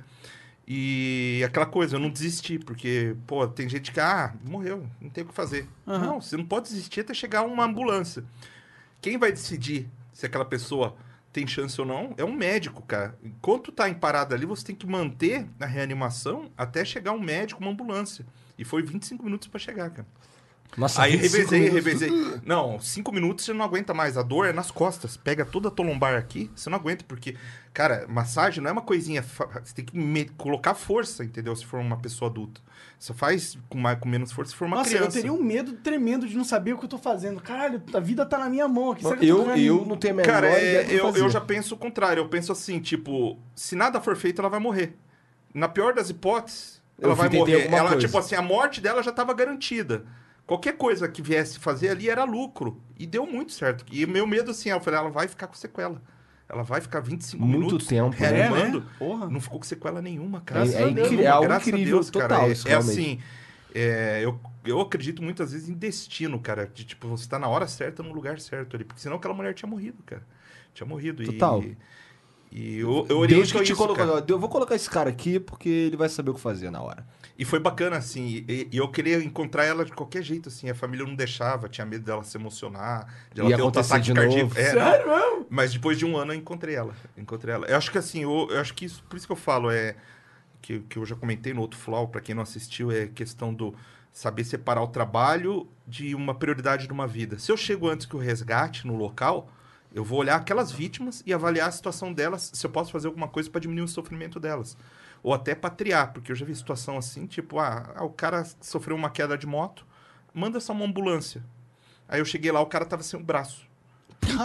E aquela coisa, eu não desisti, porque, pô, tem gente que, ah, morreu, não tem o que fazer. Aham. Não, você não pode desistir até chegar uma ambulância. Quem vai decidir se aquela pessoa tem chance ou não é um médico, cara. Enquanto tá em parada ali, você tem que manter a reanimação até chegar um médico, uma ambulância. E foi 25 minutos pra chegar, cara. Nossa, Aí 25 revezei, revezei. Não, cinco minutos você não aguenta mais. A dor é nas costas. Pega toda a tua lombar aqui, você não aguenta, porque, cara, massagem não é uma coisinha. Você tem que me- colocar força, entendeu? Se for uma pessoa adulta. Você faz com, mais, com menos força se for uma Nossa, criança. eu teria um medo tremendo de não saber o que eu tô fazendo. Caralho, a vida tá na minha mão aqui. Será que Eu, fazendo- eu não tenho a menor Cara, ideia é, eu, fazer. eu já penso o contrário. Eu penso assim, tipo, se nada for feito, ela vai morrer. Na pior das hipóteses, Eu ela vai fui entender morrer. Ela, coisa. tipo assim, a morte dela já estava garantida. Qualquer coisa que viesse fazer ali era lucro. E deu muito certo. E meu medo, assim, eu falei, ela vai ficar com sequela. Ela vai ficar 25 Muito minutos tempo, né? reanimando. É, né? Porra. Não ficou com sequela nenhuma, cara. É- Graças é a Deus, incrível, é algo graças a incrível Deus, cara. total, É, isso, é realmente. assim, é, eu, eu acredito muitas vezes em destino, cara. De tipo, você tá na hora certa, no lugar certo ali. Porque senão aquela mulher tinha morrido, cara. Tinha morrido. Total. E, eu, eu Deus oriento que te isso, colocou. cara. Eu vou colocar esse cara aqui porque ele vai saber o que fazer na hora. E foi bacana, assim. E, e eu queria encontrar ela de qualquer jeito, assim. A família não deixava, tinha medo dela se emocionar, de ela Ia ter um acontecer ataque de cardíaco. novo. É, Sério não. mesmo? Mas depois de um ano eu encontrei ela. Encontrei ela. Eu acho que assim, eu, eu acho que isso, por isso que eu falo, é. Que, que eu já comentei no outro Flow, pra quem não assistiu, é questão do saber separar o trabalho de uma prioridade de uma vida. Se eu chego antes que o resgate no local, eu vou olhar aquelas vítimas e avaliar a situação delas, se eu posso fazer alguma coisa para diminuir o sofrimento delas. Ou até patriar, porque eu já vi situação assim, tipo, ah, ah, o cara sofreu uma queda de moto, manda só uma ambulância. Aí eu cheguei lá, o cara tava sem o braço.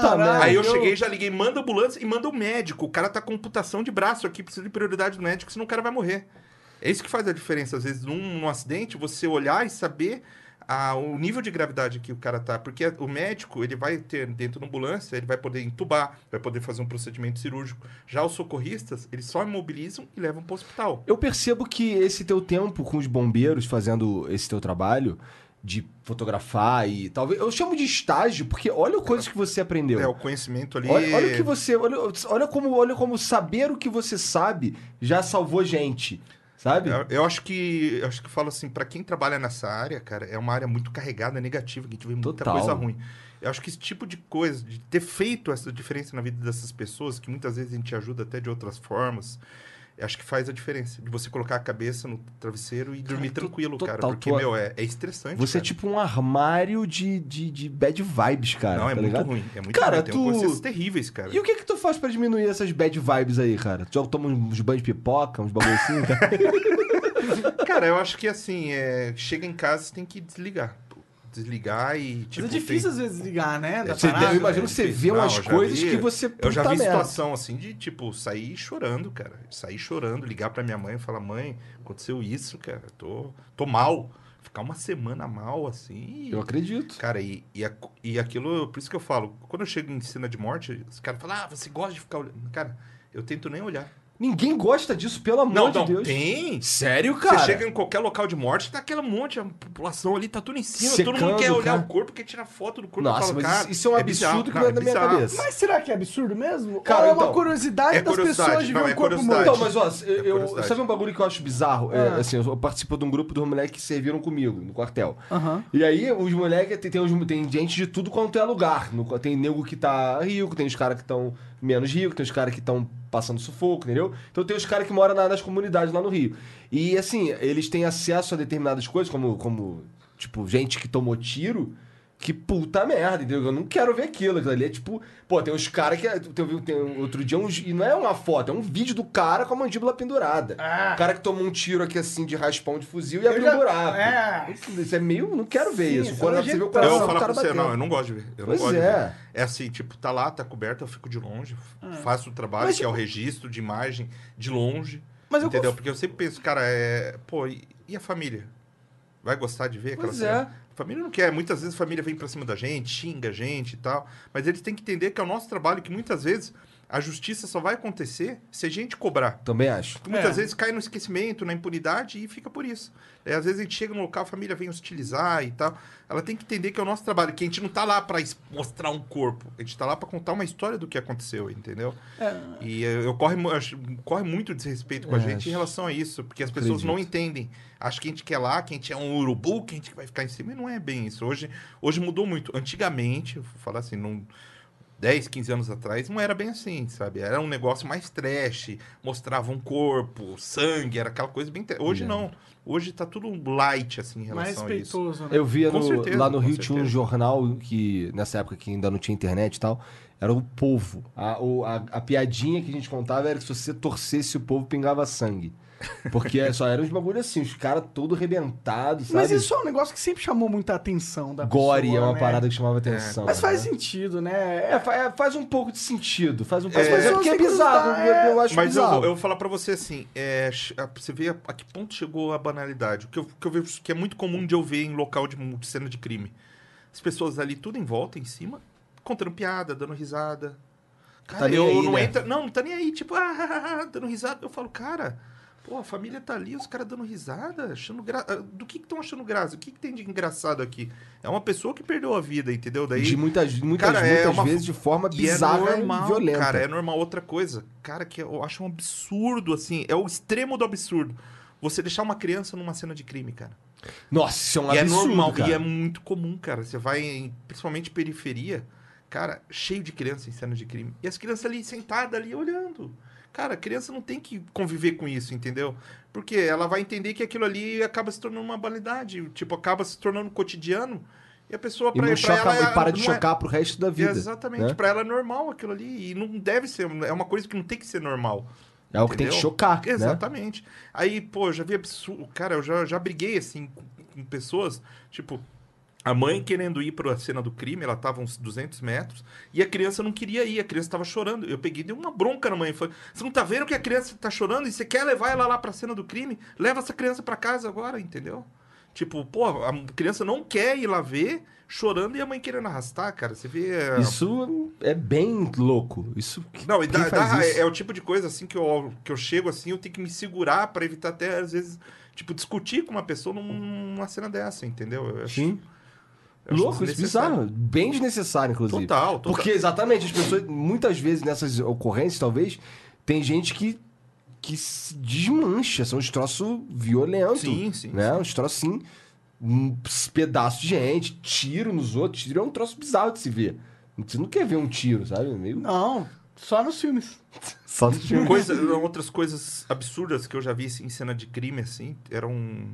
Caralho. Aí eu cheguei, já liguei, manda ambulância e manda o médico. O cara tá com amputação de braço aqui, precisa de prioridade do médico, senão o cara vai morrer. É isso que faz a diferença, às vezes, num, num acidente, você olhar e saber a- o nível de gravidade que o cara tá. Porque o médico, ele vai ter dentro da ambulância, ele vai poder entubar, vai poder fazer um procedimento cirúrgico. Já os socorristas, eles só imobilizam e levam pro hospital. Eu percebo que esse teu tempo com os bombeiros fazendo esse teu trabalho de fotografar e talvez. Eu chamo de estágio, porque olha coisas que você aprendeu. É, o conhecimento ali... Olha, olha o que você. Olha, olha, como, olha como saber o que você sabe já salvou gente. Sabe? Eu, eu acho que eu acho que eu falo assim, pra quem trabalha nessa área, cara, é uma área muito carregada, negativa, que a gente vê muita Total. coisa ruim. Eu acho que esse tipo de coisa, de ter feito essa diferença na vida dessas pessoas, que muitas vezes a gente ajuda até de outras formas, acho que faz a diferença. De você colocar a cabeça no travesseiro e dormir to- tranquilo, cara. Porque, tua- meu, é, é estressante. Você é cara. tipo um armário de, de, de bad vibes, cara. Não, é tá muito ligado? ruim. É muito Cara, ruim. Tem tu- coisas terríveis, cara. E o que que tu faz pra diminuir essas bad vibes aí, cara? Tu já toma uns banhos de pipoca, uns bagulho assim, cara? (laughs) Cara, eu acho que assim, é, chega em casa, você tem que desligar. Desligar e, tipo... Mas é difícil tem- às vezes ligar, né? Da Você- parada. eu imagino que você vê Não, umas coisas vi- que você. Eu já vi merda. situação assim de, tipo, sair chorando, cara. Sair chorando, ligar pra minha mãe e falar, mãe, aconteceu isso, cara. Tô, tô mal. Ficar uma semana mal, assim. Eu acredito. Cara, e, e, e aquilo, por isso que eu falo, quando eu chego em cena de morte, os caras falam, ah, você gosta de ficar olhando. Cara, eu tento nem olhar. Ninguém gosta disso, pelo amor Não, de não, Deus. tem. Sério, cara? Você chega em qualquer local de morte, tá aquela monte, a população ali tá tudo em cima. todo Secando, mundo quer olhar cara. o corpo, quer tirar foto do corpo. Nossa, mas cara, isso- isso é um absurdo bizarro. que não é da minha bizarro. cabeça. Mas será que é absurdo mesmo? Cara, Ou é então, uma curiosidade é das curiosidade, pessoas de não, ver é o corpo curiosidade. morto? Então, mas ó, eu, eu- sabe um bagulho que eu acho bizarro? É, Ah. assim, eu participo de um grupo dos moleques que serviram comigo no quartel. Aham. E aí, os moleques, tem, tem, tem gente de tudo quanto é lugar. No- tem nego que tá rico, tem os caras que estão menos ricos, tem os caras que estão passando sufoco, entendeu? Então tem os caras que moram na- nas comunidades lá no Rio. E assim, eles têm acesso a determinadas coisas, como, como tipo, gente que tomou tiro. Que puta merda, entendeu? Eu não quero ver aquilo. Aquilo ali é tipo. Pô, tem uns caras que. Tem, tem, tem outro dia uns. E não é uma foto, é um vídeo do cara com a mandíbula pendurada. Ah. O cara que tomou um tiro aqui assim de raspão de fuzil e Eu abriu já- um buraco. é. Isso, isso é meio. Não quero ver Sim, isso. Quando é você vê o coração Eu vou falar pra você, batendo. não, eu não gosto de ver. Eu Pois não gosto é. de ver. É assim, tipo, tá lá, tá coberto, eu fico de longe, faço o trabalho, Mas, que é o tipo- registro de imagem, de longe. Mas eu entendeu? conf- Porque eu sempre penso, cara, é. Pô, e, e a família? Vai gostar de ver aquela Pois cena? é. A família não quer. Muitas vezes a família vem pra cima da gente, xinga a gente e tal. Mas eles têm que entender que é o nosso trabalho, que muitas vezes a justiça só vai acontecer se a gente cobrar. Também acho. Porque muitas É. vezes cai no esquecimento, na impunidade e fica por isso. É, às vezes a gente chega no local, a família vem hostilizar e tal. Ela tem que entender que é o nosso trabalho, que a gente não tá lá pra es- mostrar um corpo. A gente tá lá pra contar uma história do que aconteceu, entendeu? E eh, eu corre, corre muito desrespeito com a É, gente acho- em relação a isso, porque as pessoas não Acredito. entendem. Acho que a gente quer lá, que a gente é um urubu, que a gente vai ficar em cima, e não é bem isso. Hoje, hoje mudou muito. Antigamente, eu vou falar assim, não, 10, 15 anos atrás não era bem assim, sabe? Era um negócio mais trash, mostrava um corpo, sangue, era aquela coisa bem. Hoje não. Hoje tá tudo light, assim, em Mais relação a isso. respeitoso, né? Eu via no- certeza, lá no Rio tinha um certeza. jornal que, nessa época que ainda não tinha internet e tal, era o povo. A, a, a piadinha que a gente contava era que se você torcesse o povo, pingava sangue. Porque é- só eram uns bagulho assim, os caras todo rebentados, sabe? Mas isso é um negócio que sempre chamou muita atenção da Gore pessoa, é uma né? parada que chamava atenção. Mas faz né? sentido, né? É, fa- é, faz um pouco de sentido. Faz um pouco. É. Mas é porque é bizarro. É. Eu, eu acho Mas eu, bizarro. vou- eu vou falar pra você assim, é, você vê a, a que ponto chegou a banalidade. O que eu, que eu vejo que é muito comum de eu ver em local de, de cena de crime. As pessoas ali tudo em volta, em cima, contando piada, dando risada. Cara, Tá eu aí, não né? entra, não, não tá nem aí, tipo, (laughs) ah, dando risada. Eu falo, cara, pô, a família tá ali, os caras dando risada, achando gra... ah, do que estão achando graça? O que, que tem de engraçado aqui? É uma pessoa que perdeu a vida, entendeu? Daí De muitas, muitas, Cara, é muitas uma- vezes de forma e é bizarra normal, e violenta. cara, é normal. Outra coisa, cara, que eu acho um absurdo, assim, é o extremo do absurdo. Você deixar uma criança numa cena de crime, cara. Nossa, isso é um e absurdo, é normal, cara. e é muito comum, cara. Você vai em, principalmente periferia, cara, cheio de criança em cena de crime. E as crianças ali sentadas ali olhando. Cara, a criança não tem que conviver com isso, entendeu? Porque ela vai entender que aquilo ali acaba se tornando uma banalidade, tipo, acaba se tornando cotidiano. E a pessoa, choca, ela, e para de não é- chocar pro resto da vida. Exatamente. né? Pra ela é normal aquilo ali. E não deve ser. É uma coisa que não tem que ser normal. É algo que tem que chocar, né? Exatamente. Aí, pô, já vi absurdo. Cara, eu já, já briguei assim com pessoas. Tipo, a mãe querendo ir pra cena do crime, ela tava uns 200 metros. E a criança não queria ir, a criança tava chorando. Eu peguei e dei uma bronca na mãe. Falei, você não tá vendo que a criança tá chorando e você quer levar ela lá pra cena do crime? Leva essa criança pra casa agora, entendeu? Tipo, pô, a criança não quer ir lá ver chorando e a mãe querendo arrastar, cara. Você vê. é, Isso é bem louco. Isso. não, e dá, dá- isso? é o tipo de coisa assim que eu, que eu chego assim, eu tenho que me segurar pra evitar até, às vezes, tipo, discutir com uma pessoa num- numa cena dessa, entendeu? Eu acho- Sim. Louco, isso é desnecessário. bizarro. Bem desnecessário, inclusive. Total, total. Porque exatamente, as pessoas, muitas vezes nessas ocorrências, talvez, tem gente que, que se desmancha. São uns troços violentos. Sim, sim, Né? sim. Uns troços assim. Um pedaço de gente, tiro nos outros. Tiro é um troço bizarro de se ver. Você não quer ver um tiro, sabe? Meio... Não, só nos filmes. (laughs) Só no filme. Coisa, outras coisas absurdas que eu já vi assim, em cena de crime, assim, eram.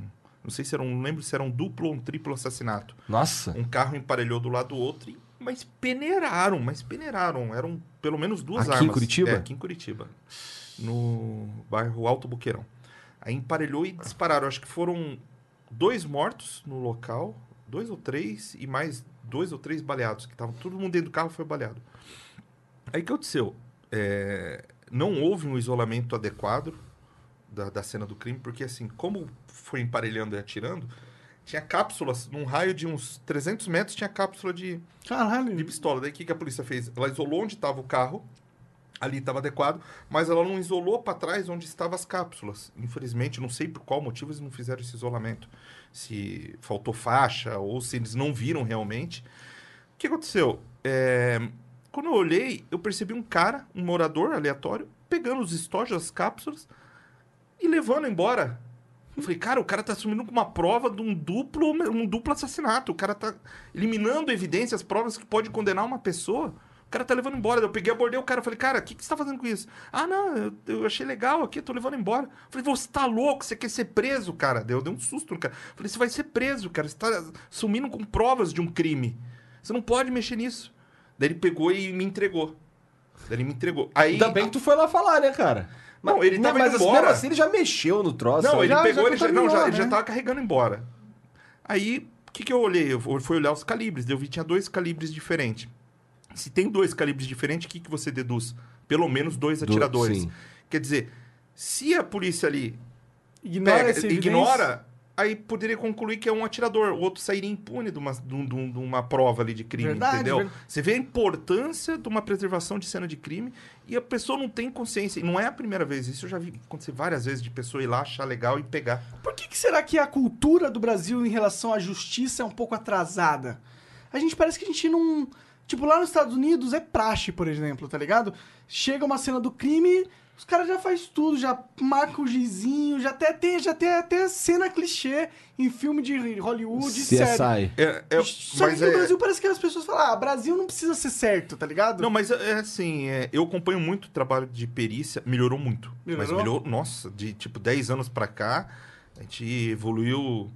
Não sei se era um. Não lembro se era um duplo ou um triplo assassinato. Nossa. Um carro emparelhou do lado do outro, e- mas peneiraram, mas peneiraram. Eram pelo menos duas Aqui em armas. Curitiba? É, aqui em Curitiba. No bairro Alto Boqueirão. Aí emparelhou e dispararam. Acho que foram dois mortos no local, dois ou três, e mais dois ou três baleados, que estavam todo mundo dentro do carro foi baleado. Aí o que aconteceu? É, não houve um isolamento adequado da, da cena do crime, porque assim, como foi emparelhando e atirando, tinha cápsulas, num raio de uns 300 metros, tinha cápsula de, Caralho. de pistola. Daí o que, que a polícia fez? Ela isolou onde estava o carro, ali estava adequado, mas ela não isolou para trás onde estavam as cápsulas. Infelizmente, não sei por qual motivo eles não fizeram esse isolamento. Se faltou faixa ou se eles não viram realmente. O que aconteceu? É, Quando eu olhei, eu percebi um cara, um morador aleatório, pegando os estojos, as cápsulas e levando embora. Eu falei, cara, o cara tá assumindo com uma prova de um duplo, um duplo assassinato. O cara tá eliminando evidências, provas que pode condenar uma pessoa. O cara tá levando embora. Eu peguei, abordei o cara, falei, cara, o que, que você tá fazendo com isso? Ah, não, eu, eu achei legal aqui, tô levando embora. Eu falei, você tá louco, você quer ser preso, cara? Deu, deu um susto no cara. Eu falei, você vai ser preso, cara. Você tá sumindo com provas de um crime. Você não pode mexer nisso. Daí ele pegou e me entregou. Daí ele me entregou. Aí, Ainda bem que tu foi lá falar, né, cara? Não, ele tava mas indo assim, embora. assim ele já mexeu no troço. Não, ele Já- pegou, já ele já, não, já, contaminou, ele já né? tava carregando embora. Aí, o que, que eu olhei? Eu fui olhar os calibres. Eu vi que tinha dois calibres diferentes. Se tem dois calibres diferentes, o que, que você deduz? Pelo menos dois Do- atiradores. sim. Quer dizer, se a polícia ali Ignora pega, ignora, aí poderia concluir que é um atirador. O outro sairia impune de uma, de de de uma prova ali de crime, Verdade, entendeu? verdade. Você vê a importância de uma preservação de cena de crime e a pessoa não tem consciência. E não é a primeira vez. Isso eu já vi acontecer várias vezes de pessoa ir lá, achar legal e pegar. Por que, que será que a cultura do Brasil em relação à justiça é um pouco atrasada? A gente parece que a gente não. Tipo, lá nos Estados Unidos é praxe, por exemplo, tá ligado? Chega uma cena do crime, os caras já faz tudo, já marca o gizinho, já até tem, já tem até cena clichê em filme de Hollywood, CSI. série. É, é, Só que mas aqui no é- Brasil parece que as pessoas falam, ah, Brasil não precisa ser certo, tá ligado? Não, mas é é assim, é, eu acompanho muito o trabalho de perícia, melhorou muito. Mas Melhorou? melhorou, nossa, de tipo 10 anos pra cá, a gente evoluiu.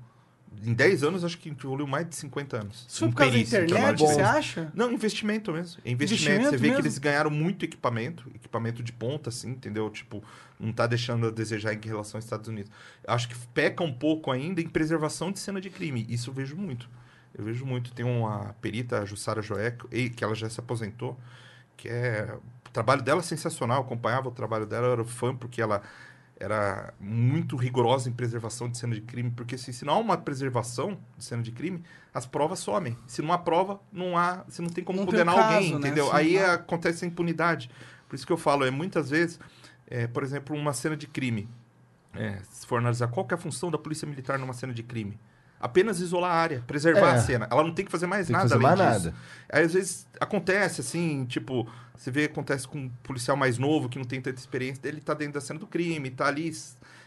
Em 10 anos, acho que evoluiu mais de 50 anos. Isso foi por causa da internet, você acha? Não, investimento mesmo. É investimento. Investimento Você vê mesmo? que eles ganharam muito equipamento, equipamento de ponta, assim, entendeu? Tipo, não tá deixando a desejar em relação aos Estados Unidos. Acho que peca um pouco ainda em preservação de cena de crime. Isso eu vejo muito. Eu vejo muito. Tem uma perita, a Jussara Joeco, que ela já se aposentou, que é. O trabalho dela é sensacional. Eu acompanhava o trabalho dela, eu era fã, porque ela era muito rigorosa em preservação de cena de crime, porque se, se não há uma preservação de cena de crime, as provas somem. Se não há prova, não há, você não tem como Não tem condenar o caso, alguém, né? entendeu? Sim, Aí claro. acontece a impunidade. Por isso que eu falo, é muitas vezes, é, por exemplo, uma cena de crime. é, se for analisar qual é a função da polícia militar numa cena de crime, apenas isolar a área, preservar É. a cena. Ela não tem que fazer mais Tem que nada fazer além mais disso. nada. Aí, às vezes acontece assim, tipo, você vê acontece com um policial mais novo que não tem tanta experiência, ele tá dentro da cena do crime, tá ali,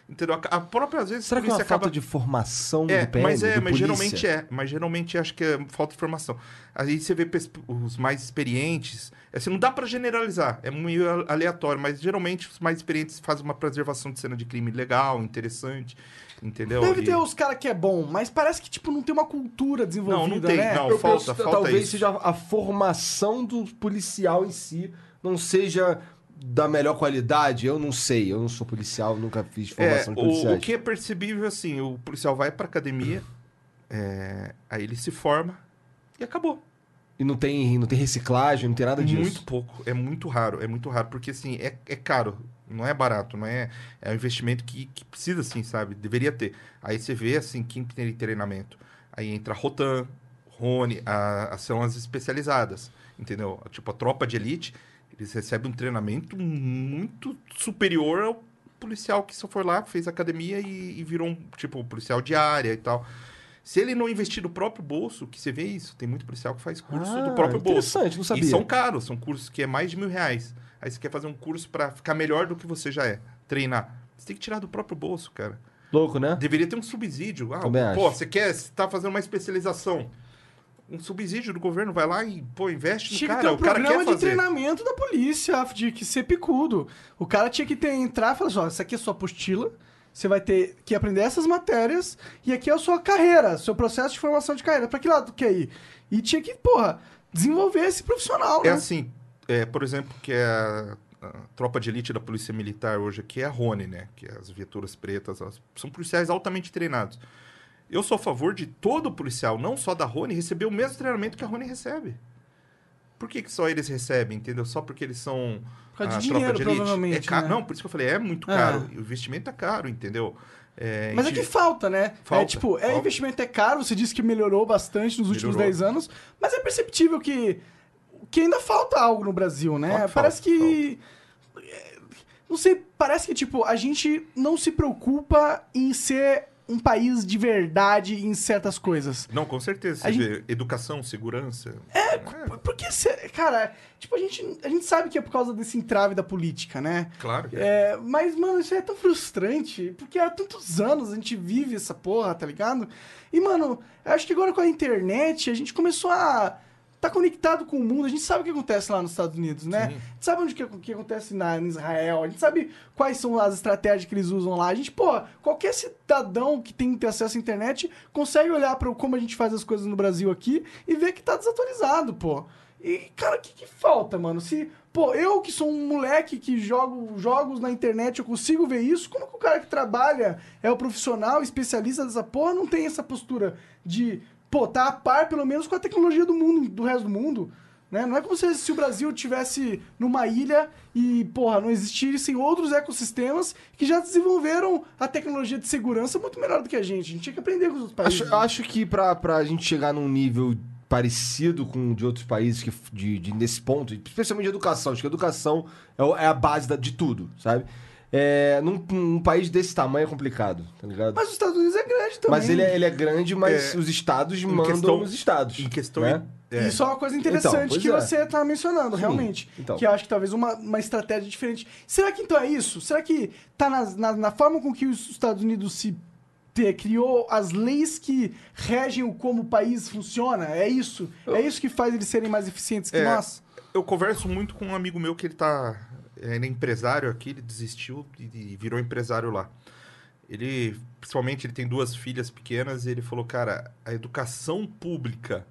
entendeu? A própria às vezes Será que é uma polícia falta acaba de formação é, do PM, mas é, mas polícia? geralmente é, mas geralmente acho que é falta de informação. Aí você vê os mais experientes, assim, não dá pra generalizar, é meio aleatório, mas geralmente os mais experientes fazem uma preservação de cena de crime legal, interessante, entendeu? Deve E- ter os caras que é bom, mas parece que, tipo, não tem uma cultura desenvolvida, Não, não tem, né? não. Eu falta- penso que falta talvez isso. seja a formação do policial em si não seja da melhor qualidade. Eu não sei, eu não sou policial, nunca fiz É, formação de o, policiais. o que é percebível, assim, o policial vai pra academia, é, aí ele se forma e acabou. E não tem, não tem reciclagem, não tem nada disso. Muito pouco, é muito raro, é muito raro, porque assim, é, é caro, não é barato, não é, é um investimento que, que precisa, assim, sabe, deveria ter. Aí você vê, assim, quem tem treinamento, aí entra Rotan, Rony, a, a- são as especializadas, entendeu? Tipo, a tropa de elite, eles recebem um treinamento muito superior ao policial que só foi lá, fez academia e, e virou um, tipo, policial de área e tal. Se ele não investir do próprio bolso, que você vê isso, tem muito policial que faz curso Ah, do próprio bolso. interessante, não sabia. E são caros, são cursos que é mais de mil reais. Aí você quer fazer um curso pra ficar melhor do que você já é, treinar. Você tem que tirar do próprio bolso, cara. Louco, né? Deveria ter um subsídio. Ah, Também pô, acho. você quer, você tá fazendo uma especialização. Um subsídio do governo vai lá e, pô, investe no Tinha que cara. ter um o cara quer de fazer. treinamento da polícia, de que ser picudo. O cara tinha que ter, entrar e falar assim, ó, essa aqui é sua apostila, você vai ter que aprender essas matérias, e aqui é a sua carreira, seu processo de formação de carreira. Pra que lado quer ir? E tinha que, porra, desenvolver esse profissional, É né? assim, é, por exemplo, que é a, a tropa de elite da Polícia Militar hoje aqui é a Rony, né? Que é as viaturas pretas, elas são policiais altamente treinados. Eu sou a favor de todo policial, não só da Rony, receber o mesmo treinamento que a Rony recebe. Por que, que só eles recebem, entendeu? Só porque eles são Por causa a de dinheiro, de provavelmente, É caro. né? Não, por isso que eu falei, é muito É. caro. O investimento é caro, entendeu? É, Mas é gente- que falta, né? Falta, é tipo, é falta. investimento é caro, você disse que melhorou bastante nos últimos Melhorou. 10 anos, mas é perceptível que, que ainda falta algo no Brasil, né? Falta, parece falta, que. é, Não sei, parece que, tipo, a gente não se preocupa em ser um país de verdade em certas coisas. Não, com certeza. Você A gente- vê educação, segurança. Por- Porque, cê- cara, tipo, a gente, a gente sabe que é por causa desse entrave da política, né? Claro que é. É, mas, mano, isso é tão frustrante, porque há tantos anos a gente vive essa porra, tá ligado? E, mano, acho que agora com a internet a gente começou a tá conectado com o mundo, a gente sabe o que acontece lá nos Estados Unidos, né? Sim. A gente sabe onde que, o que acontece na, em Israel, a gente sabe quais são as estratégias que eles usam lá. A gente, pô, qualquer cidadão que tem acesso à internet consegue olhar para como a gente faz as coisas no Brasil aqui e ver que tá desatualizado, pô. E, cara, o que, que falta, mano? Se, pô, eu que sou um moleque que jogo jogos na internet, eu consigo ver isso, como que o cara que trabalha, é o profissional, especialista dessa porra, não tem essa postura de, pô, tá a par pelo menos com a tecnologia do mundo, do resto do mundo? Né? Não é como se, se o Brasil tivesse numa ilha e, porra, não existissem outros ecossistemas que já desenvolveram a tecnologia de segurança muito melhor do que a gente. A gente tinha que aprender com os outros países. Acho, acho que pra, pra gente chegar num nível parecido com o de outros países que, de, de- nesse ponto, especialmente de educação, acho que educação é, é a base da- de tudo, sabe? É, num, num país desse tamanho é complicado, tá ligado? Mas os Estados Unidos é grande também. Mas ele é, ele é grande, mas É, os estados mandam questão- nos estados. Em questão né? É. Isso é uma coisa Então, interessante pois que é. você tá mencionando, realmente. então. Que eu acho que talvez uma, uma estratégia diferente. Será que então é isso? Será que tá nas- na, na forma com que os Estados Unidos se te- criou as leis que regem o como o país funciona? É isso? É isso que faz eles serem mais eficientes que É, nós? Eu converso muito com um amigo meu que ele tá. Ele é empresário aqui, ele desistiu e virou empresário lá. Ele, principalmente, ele tem duas filhas pequenas e ele falou, cara, a educação pública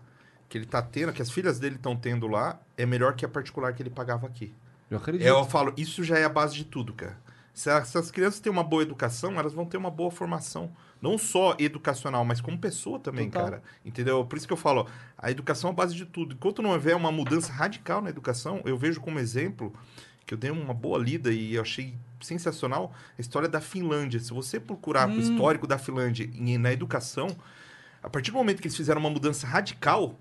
que ele tá tendo, que as filhas dele estão tendo lá, é melhor que a particular que ele pagava aqui. Eu acredito. Eu falo, isso já é a base de tudo, cara. Se as crianças têm uma boa educação, elas vão ter uma boa formação. Não só educacional, mas como pessoa também, Total. cara. Entendeu? Por isso que eu falo, a educação é a base de tudo. Enquanto não houver uma mudança radical na educação, eu vejo como exemplo, que eu dei uma boa lida e eu achei sensacional, a história da Finlândia. Se você procurar o histórico da Finlândia em- na educação, a partir do momento que eles fizeram uma mudança radical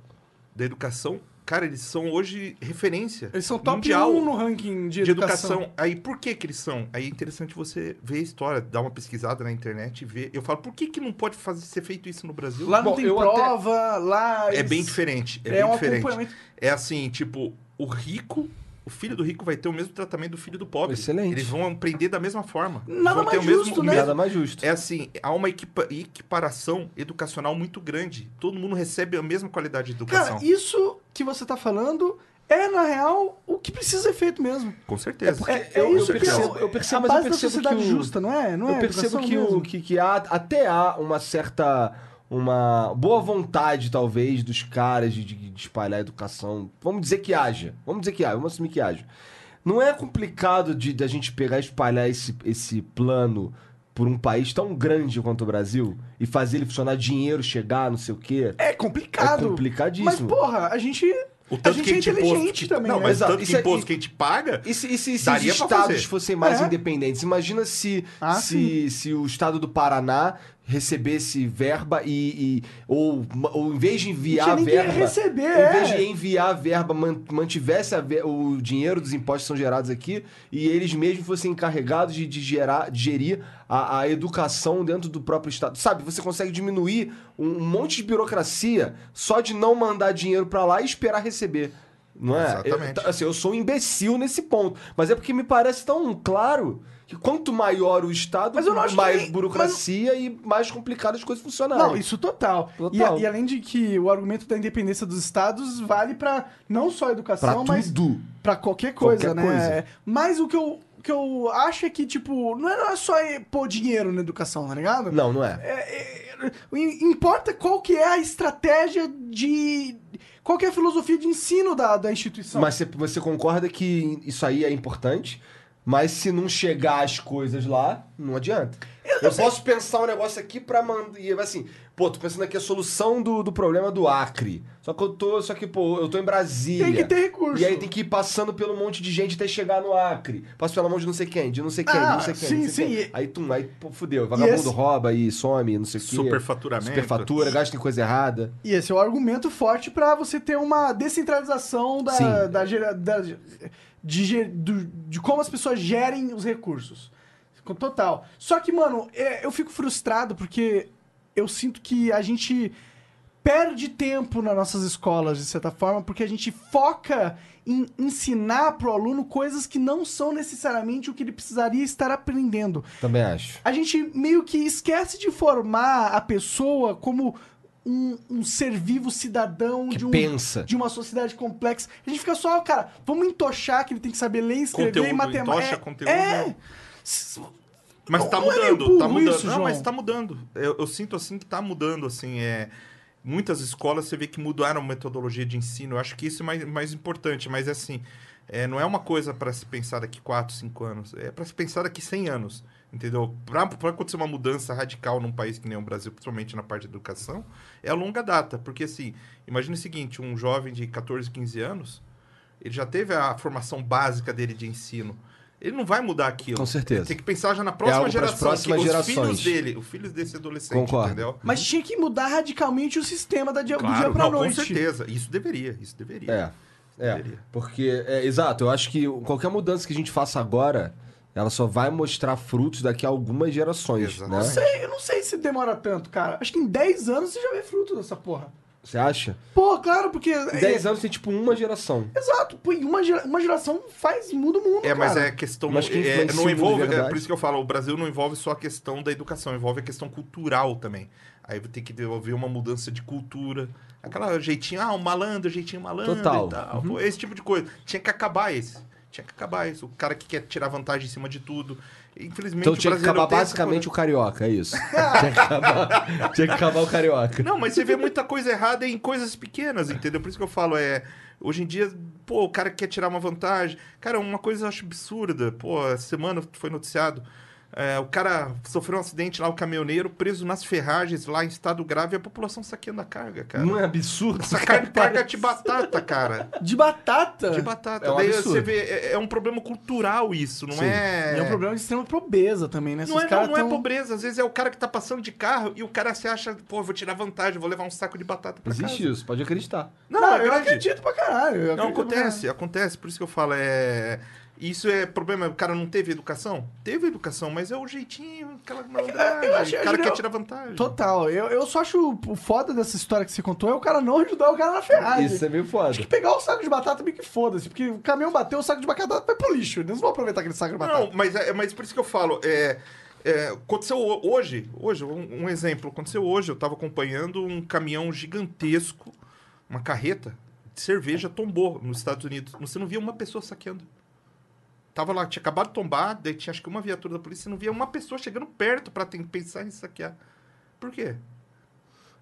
da educação, cara, eles são hoje referência Eles são top mundial 1 no ranking de, de educação. educação. Aí por que que eles são? Aí é interessante você ver a história, dar uma pesquisada na internet e ver. Eu falo, por que que não pode fazer, ser feito isso no Brasil? Lá não Bom, tem eu até- prova, lá... é bem diferente. É, É, bem um diferente. É assim, tipo, o rico, o filho do rico vai ter o mesmo tratamento do filho do pobre. Excelente. Eles vão aprender da mesma forma. Nada vão ter mais o mesmo, justo, o né? mesmo- Nada mais justo. É assim, há uma equipa- equiparação educacional muito grande. Todo mundo recebe a mesma qualidade de educação. Cara, isso que você tá falando é, na real, o que precisa ser feito mesmo. Com certeza. É, é eu- eu isso que percebo- é, eu percebo, a mas eu base da percebo sociedade que o- justa, não é? Não é eu percebo educação que, o, mesmo? que, que há, até há uma certa. Uma boa vontade, talvez, dos caras de, de- espalhar a educação. Vamos dizer que haja. Vamos dizer que haja. Vamos assumir que haja. Não é complicado de, de a gente pegar e espalhar esse, esse plano por um país tão grande quanto o Brasil e fazer ele funcionar, dinheiro chegar, não sei o quê. É complicado. É complicadíssimo. Mas, porra, a gente, O a tanto gente que é a gente inteligente imposto, que- também, Não, né? mas o tanto Isso que é- imposto que a gente paga. E se, e se- se os estados fazer. fossem mais É. independentes? Imagina se, Ah, se, se o estado do Paraná recebesse verba e. e- ou, ou em vez de enviar a verba. receber, em vez é. de enviar a verba, man- mantivesse a ver- o dinheiro dos impostos que são gerados aqui e eles mesmos fossem encarregados de, de gerar, de gerir a, a educação dentro do próprio estado. Sabe, você consegue diminuir um, um monte de burocracia só de não mandar dinheiro pra lá e esperar receber. Não é? Exatamente. Eu, assim, eu sou um imbecil nesse ponto. Mas é porque me parece tão claro que quanto maior o Estado, Mas eu não acho mais que burocracia e mais complicado as coisas funcionarem. Não, isso total. Total. E, e além de que o argumento da independência dos estados vale pra não só a Pra educação, mas tudo. pra qualquer coisa, Qualquer né? coisa. Mas o que eu, que eu acho é que, tipo, não é, não é só pôr dinheiro na educação, tá ligado? Não, não é. É, é, im- importa qual que é a estratégia de... Qual que é a filosofia de ensino da, da instituição. Mas você, você concorda que isso aí é importante, mas se não chegar as coisas lá, não adianta. Eu, posso pensar um negócio aqui pra mandar. E assim, pô, tô pensando aqui a solução do, do problema do Acre. Só que eu tô. Só que, pô, eu tô em Brasília. Tem que ter recurso. E aí tem que ir passando pelo monte de gente até chegar no Acre. Passa pela mão de não sei quem, de não sei quem, Ah, de não sei quem. sim, sei sim. quem. Aí, tum, aí, pô, fudeu. Vagabundo esse- rouba e some, não sei o quê. Superfaturamento. Superfatura, gasta em coisa errada. E esse é o argumento forte pra você ter uma descentralização da, Sim. da, gera- da- de, do- de como as pessoas gerem os recursos. Total. Só que, mano, é, eu fico frustrado porque eu sinto que a gente perde tempo nas nossas escolas, de certa forma, porque a gente foca em ensinar pro aluno coisas que não são necessariamente o que ele precisaria estar aprendendo Também acho. a gente meio que esquece de formar a pessoa como um, um ser vivo cidadão Que de, um, pensa. de uma sociedade complexa. A gente fica só, cara, vamos entochar que ele tem que saber ler, escrever Conteúdo, e matemática. entocha É, conteúdo, É. Mas tá é mudando, tá mudando. isso, não, João? mas tá mudando. Eu, eu sinto assim que tá mudando, assim, é... Muitas escolas você vê que mudaram a metodologia de ensino. Eu acho que isso é mais, mais importante, mas assim, é, não é uma coisa para se pensar daqui 4, 5 anos. É para se pensar daqui 100 anos, entendeu? Para acontecer uma mudança radical num país que nem o Brasil, principalmente na parte de educação, é a longa data. Porque assim, imagine o seguinte, um jovem de 14, 15 anos, ele já teve a formação básica dele de ensino. Ele não vai mudar aquilo. Com certeza. Ele tem que pensar já na próxima pras geração. próximas que gerações. Os filhos dele, os filhos desse adolescente, Concordo. entendeu? Mas tinha que mudar radicalmente o sistema da dia, do dia Claro, pra não, com noite. certeza. Isso deveria, isso deveria. É. É. Deveria. Porque, é, exato, eu acho que qualquer mudança que a gente faça agora, ela só vai mostrar frutos daqui a algumas gerações, Exato. né? Não sei, eu não sei se demora tanto, cara. Acho que em 10 anos você já vê fruto dessa porra. Você acha? Pô, claro, porque. Em 10 anos tem tipo uma geração. Exato, pô, uma, gera- uma geração faz, muda o mundo. É, mas cara. é questão. Mas quem é, não envolve. É por isso que eu falo, o Brasil não envolve só a questão da educação, envolve a questão cultural também. Aí ter que desenvolver uma mudança de cultura. Aquela jeitinho, ah, um malandro, jeitinho malandro Total. e tal. Pô, Esse tipo de coisa. Tinha que acabar esse. Tinha que acabar isso. O cara que quer tirar vantagem em cima de tudo. Infelizmente, Então o tinha que acabar basicamente o carioca, é isso. tinha, que acabar, (laughs) tinha que acabar o carioca. Não, mas você vê muita coisa errada em coisas pequenas, entendeu? Por isso que eu falo, é. Hoje em dia, pô, o cara quer tirar uma vantagem. Cara, uma coisa eu acho absurda. Pô, essa semana foi noticiado. É, o cara sofreu um acidente lá, o caminhoneiro, preso nas ferragens lá em estado grave e a população saqueando a carga, cara. Não é absurdo? Essa carga, (laughs) carga de batata, cara. De batata. De batata. É um Daí absurdo. você vê, é, é um problema cultural isso, não Sim. é. E é um problema de extrema pobreza também, né? Não, Esses é, caras não, não é tão- pobreza. Às vezes é o cara que tá passando de carro e o cara se acha, pô, vou tirar vantagem, vou levar um saco de batata pra Existe casa. isso, pode acreditar. Não, Não, é eu acredito pra caralho. eu Não, acredito pra acontece, acontece. Por isso que eu falo, é... Isso é problema, o cara não teve educação? Teve educação, mas é o jeitinho, aquela malandragem. eu acho- o cara eu- quer tirar vantagem. Total. Eu, eu só acho o foda dessa história que você contou é o cara não ajudar o cara na ferragem. Isso é meio foda. Acho que pegar o saco de batata meio que foda-se, porque o caminhão bateu, o saco de batata vai pro lixo. Eles não vão aproveitar aquele saco de batata. Não, mas, é, mas por isso que eu falo, é, é, aconteceu ho- hoje, hoje, um, um exemplo, aconteceu hoje, eu tava acompanhando um caminhão gigantesco, uma carreta de cerveja tombou nos Estados Unidos. Você não via uma pessoa saqueando. Tava lá, tinha acabado de tombar, daí tinha acho que uma viatura da polícia, você não via uma pessoa chegando perto ter- pensar em saquear. Por quê?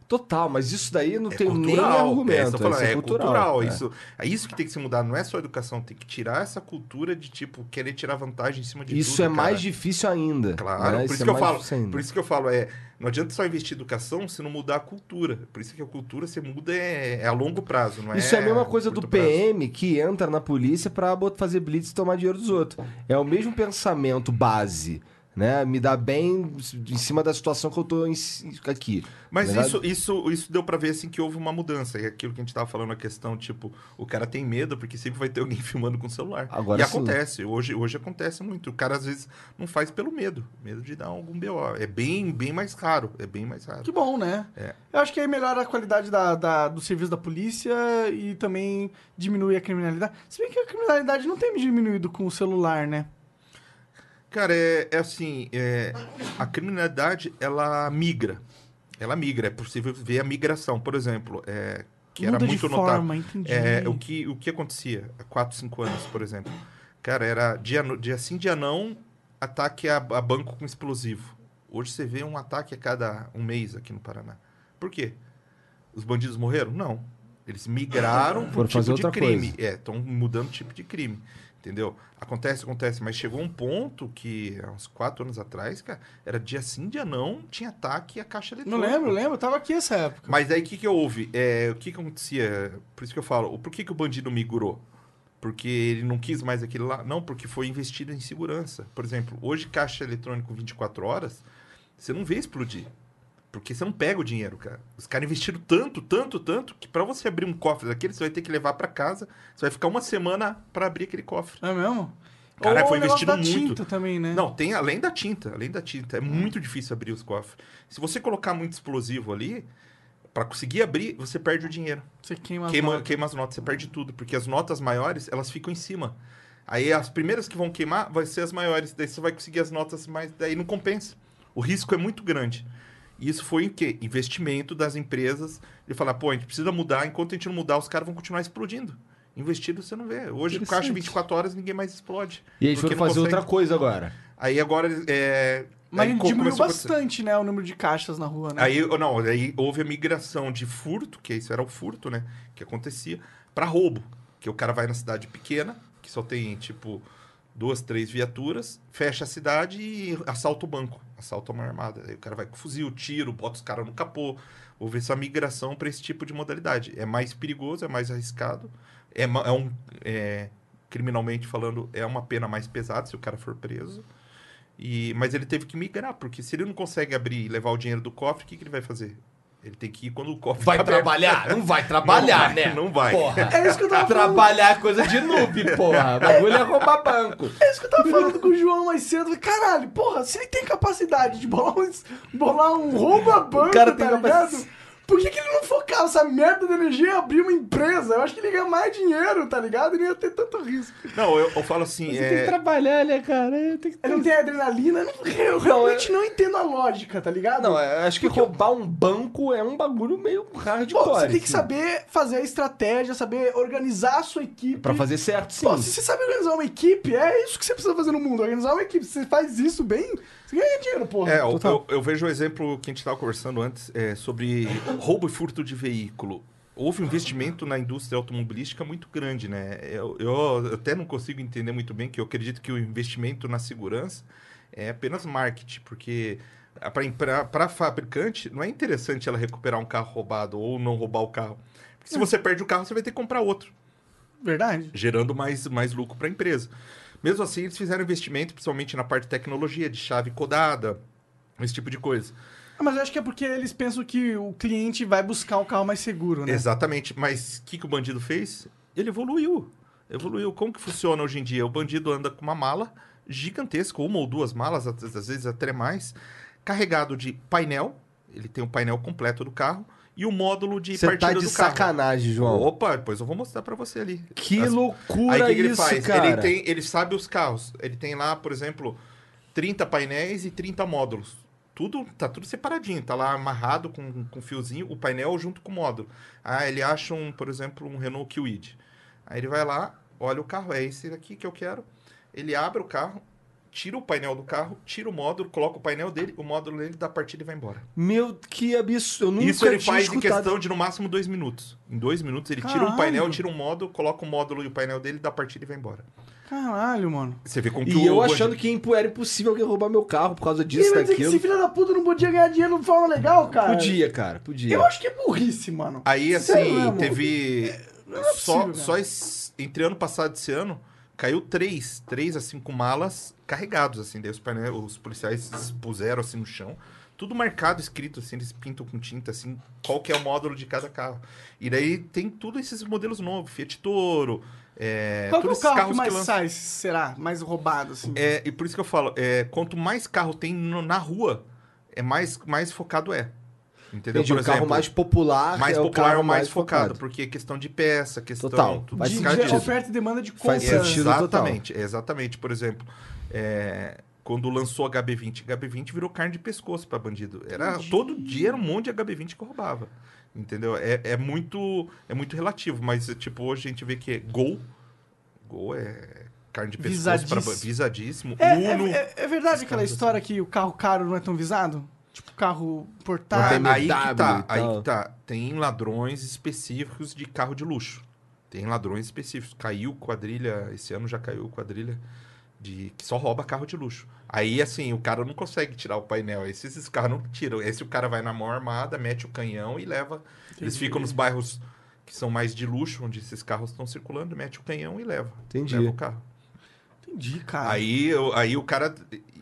Total, mas isso daí não É tem nem cultural, argumento. é, isso eu tô falando, isso é cultural. é. Isso, é isso que tem que se mudar, não é só a educação, tem que tirar essa cultura de, tipo, querer tirar vantagem em cima de Isso tudo, é cara. mais difícil ainda. Claro, né? por isso é que eu mais falo, ainda. por isso que eu falo, é, não adianta só investir em educação se não mudar a cultura. Por isso que a cultura você muda é, é a longo prazo, não é? Isso é a mesma coisa do curto prazo. PM que entra na polícia bot- fazer blitz e tomar dinheiro dos outros. É o mesmo pensamento base, né? Me dá bem em cima da situação que eu tô em aqui. Mas Verdade? isso, isso, isso deu pra ver assim que houve uma mudança. E aquilo que a gente tava falando, a questão, tipo, o cara tem medo porque sempre vai ter alguém (laughs) filmando com o celular. Agora e sim. acontece, hoje, hoje acontece muito. O cara às vezes não faz pelo medo, medo de dar algum BO. É bem, bem mais raro, é bem mais raro. Que bom, né? É. Eu acho que aí melhora a qualidade da, da- do serviço da polícia e também diminui a criminalidade. Se bem que a criminalidade não tem diminuído com o celular, né? Cara, é, é assim, é, a criminalidade, ela migra. Ela migra, é possível ver a migração. Por exemplo, é, que era Muda de muito forma, notável. É, o, que, o que acontecia há 4, 5 anos, por exemplo? Cara, era dia, dia sim, dia não, ataque a, a banco com explosivo. Hoje você vê um ataque a cada um mês aqui no Paraná. Por quê? Os bandidos morreram? Não. Eles migraram por fazer tipo de outra crime. coisa. É, estão mudando o tipo de crime. Entendeu? Acontece, acontece. Mas chegou um ponto que, há uns quatro anos atrás, cara, era dia sim, dia não, tinha ataque a caixa Não eletrônica. lembro, lembro. Eu tava aqui essa época. Mas aí o que, que houve? É, o que, que acontecia? Por isso que eu falo, por que, que o bandido migrou? Porque ele não quis mais aquilo lá? Não, porque foi investido em segurança. Por exemplo, hoje caixa eletrônico 24 horas, você não vê explodir. Porque você não pega o dinheiro, cara. Os caras investiram tanto, tanto, tanto, que pra você abrir um cofre daquele, você vai ter que levar pra casa. Você vai ficar uma semana pra abrir aquele cofre. É mesmo? Cara, Ou foi investido da muito. tinta também, né? Não, tem além da tinta, além da tinta. É muito difícil abrir os cofres. Se você colocar muito explosivo ali, pra conseguir abrir, você perde o dinheiro. Você queima as Queima, notas. queima as notas, você perde tudo, porque as notas maiores, elas ficam em cima. Aí as primeiras que vão queimar vai ser as maiores, daí você vai conseguir as notas mais, daí não compensa. O risco é muito grande. E isso foi o quê? Investimento das empresas de falar, pô, a gente precisa mudar, enquanto a gente não mudar, os caras vão continuar explodindo. Investido você não vê. Hoje o caixa Interessante. 24 horas ninguém mais explode. E eles foram não fazer consegue. outra coisa agora. Aí agora é. Mas aí diminuiu bastante, né? O número de caixas na rua, né? Aí, não, aí houve a migração de furto, que isso era o furto, né? Que acontecia, para roubo. Que o cara vai na cidade pequena, que só tem, tipo, duas, três viaturas, fecha a cidade e assalta o banco. Assalta uma armada. Aí o cara vai com fuzil, tiro, bota os caras no capô. Houve essa migração para esse tipo de modalidade. É mais perigoso, é mais arriscado. É, é um. é, criminalmente falando, é uma pena mais pesada se o cara for preso. E, mas ele teve que migrar, porque se ele não consegue abrir e levar o dinheiro do cofre, o que, que ele vai fazer? Ele tem que ir quando o cofre Vai tá aberto. trabalhar? Não vai trabalhar, Não vai, né? não vai. Porra. É isso que eu tava falando. Trabalhar é coisa de noob, porra. O bagulho é roubar banco. É isso que eu tava falando com o João mais cedo. Caralho, porra, se ele tem capacidade de bolar um, bolar um roubo a banco, cara tem tá capacidade- ligado? Por que, que ele não focava essa merda de energia e abrir uma empresa? Eu acho que ele ia ganhar mais dinheiro, tá ligado? Ele não ia ter tanto risco. Não, eu, eu falo assim, Você tem que é, trabalhar, né, cara? Tem que Ele não tem adrenalina. não- eu realmente não entendo a lógica, tá ligado? Não, é, acho que roubar um banco é um bagulho meio hardcore. Pô, você tem que assim. saber fazer a estratégia, saber organizar a sua equipe. Pra fazer certo, sim. Pô, se você sabe organizar uma equipe, é isso que você precisa fazer no mundo. Organizar uma equipe. Se você faz isso bem, você ganha dinheiro, porra. É, eu, eu- eu vejo o exemplo que a gente estava conversando antes é, sobre roubo e furto de veículo. Houve um investimento na indústria automobilística muito grande, né? Eu, eu até não consigo entender muito bem, que eu acredito que o investimento na segurança é apenas marketing, porque para a fabricante não é interessante ela recuperar um carro roubado ou não roubar o carro. Porque se você perde o carro, você vai ter que comprar outro Verdade. gerando mais, mais lucro para a empresa. Mesmo assim, eles fizeram investimento, principalmente na parte de tecnologia, de chave codada, esse tipo de coisa. Ah, Mas eu acho que é porque eles pensam que o cliente vai buscar um carro mais seguro, né? Exatamente. Mas o que, que o bandido fez? Ele evoluiu. Evoluiu. Como que funciona hoje em dia? O bandido anda com uma mala gigantesca, uma ou duas malas, às às vezes até mais, carregado de painel. Ele tem o painel completo do carro e o módulo de Você tá partida de do carro. sacanagem, João. Opa, depois eu vou mostrar para você ali. Que As- loucura Aí que, que ele isso, faz? cara. Ele, tem, ele sabe os carros. Ele tem lá, por exemplo, 30 painéis e 30 módulos. Tudo, tá tudo separadinho, tá lá amarrado com, com fiozinho, o painel junto com o módulo. Ah, ele acha, um, por exemplo, um Renault Kwid. Aí ele vai lá, olha o carro, é esse aqui que eu quero. Ele abre o carro, tira o painel do carro, tira o módulo, coloca o painel dele, o módulo dele dá partida e vai embora. Meu, que absurdo. Eu nunca Isso ele tinha faz em escutado. questão de no máximo dois minutos. Em dois minutos ele tira um Caralho. painel, tira um módulo, coloca o módulo e o painel dele, dá partida e vai embora. Caralho, mano. Você vê como que E eu o achando que era impossível alguém roubar meu carro por causa E disso, vai dizer que daquilo. esse filho da puta não podia ganhar dinheiro de forma legal, cara? Podia, cara, podia. Eu acho que é burrice, mano. Aí, Sério assim, mesmo. teve. Não é só, possível, só esse- entre ano passado e esse ano, caiu três. Três, assim, com malas carregados, assim. Daí os, os policiais puseram, assim, no chão. Tudo marcado, escrito, assim, eles pintam com tinta, assim, qual que é o módulo de cada carro. E daí tem todos esses modelos novos, Fiat Toro, é, Qual que é todos o carro que carros mais lançam. sai, será? Mais roubado, assim? É, e por isso que eu falo, é, quanto mais carro tem no- na rua, é mais, mais focado é. Entendeu? Entendi, o carro mais popular mais é o popular ou mais focado, porque é questão de peça, questão Total, tudo faz de, de oferta e demanda de compra. Faz sentido. total. Exatamente, exatamente. Por exemplo, é, quando lançou a HB20, HB20 virou carne de pescoço para bandido. Era todo dia era um monte de HB20 que roubava. Entendeu? É, é muito é muito relativo, mas tipo hoje a gente vê que é Gol, Gol é carne de pescoço para Visadíssimo. visadíssimo. É, Uno, é, é- é verdade aquela história que o carro caro não é tão visado? Tipo, carro portátil. Aí que tá, aí que tá. Tem ladrões específicos de carro de luxo. Tem ladrões específicos. Caiu quadrilha, esse ano já caiu quadrilha de que só rouba carro de luxo. Aí, assim, o cara não consegue tirar o painel. Esses, esses carros não tiram. Esse o cara vai na mão armada, mete o canhão e leva. Eles ficam nos bairros que são mais de luxo, onde esses carros estão circulando, mete o canhão e leva. Entendi. Leva o carro. Entendi, cara. Aí, aí o cara.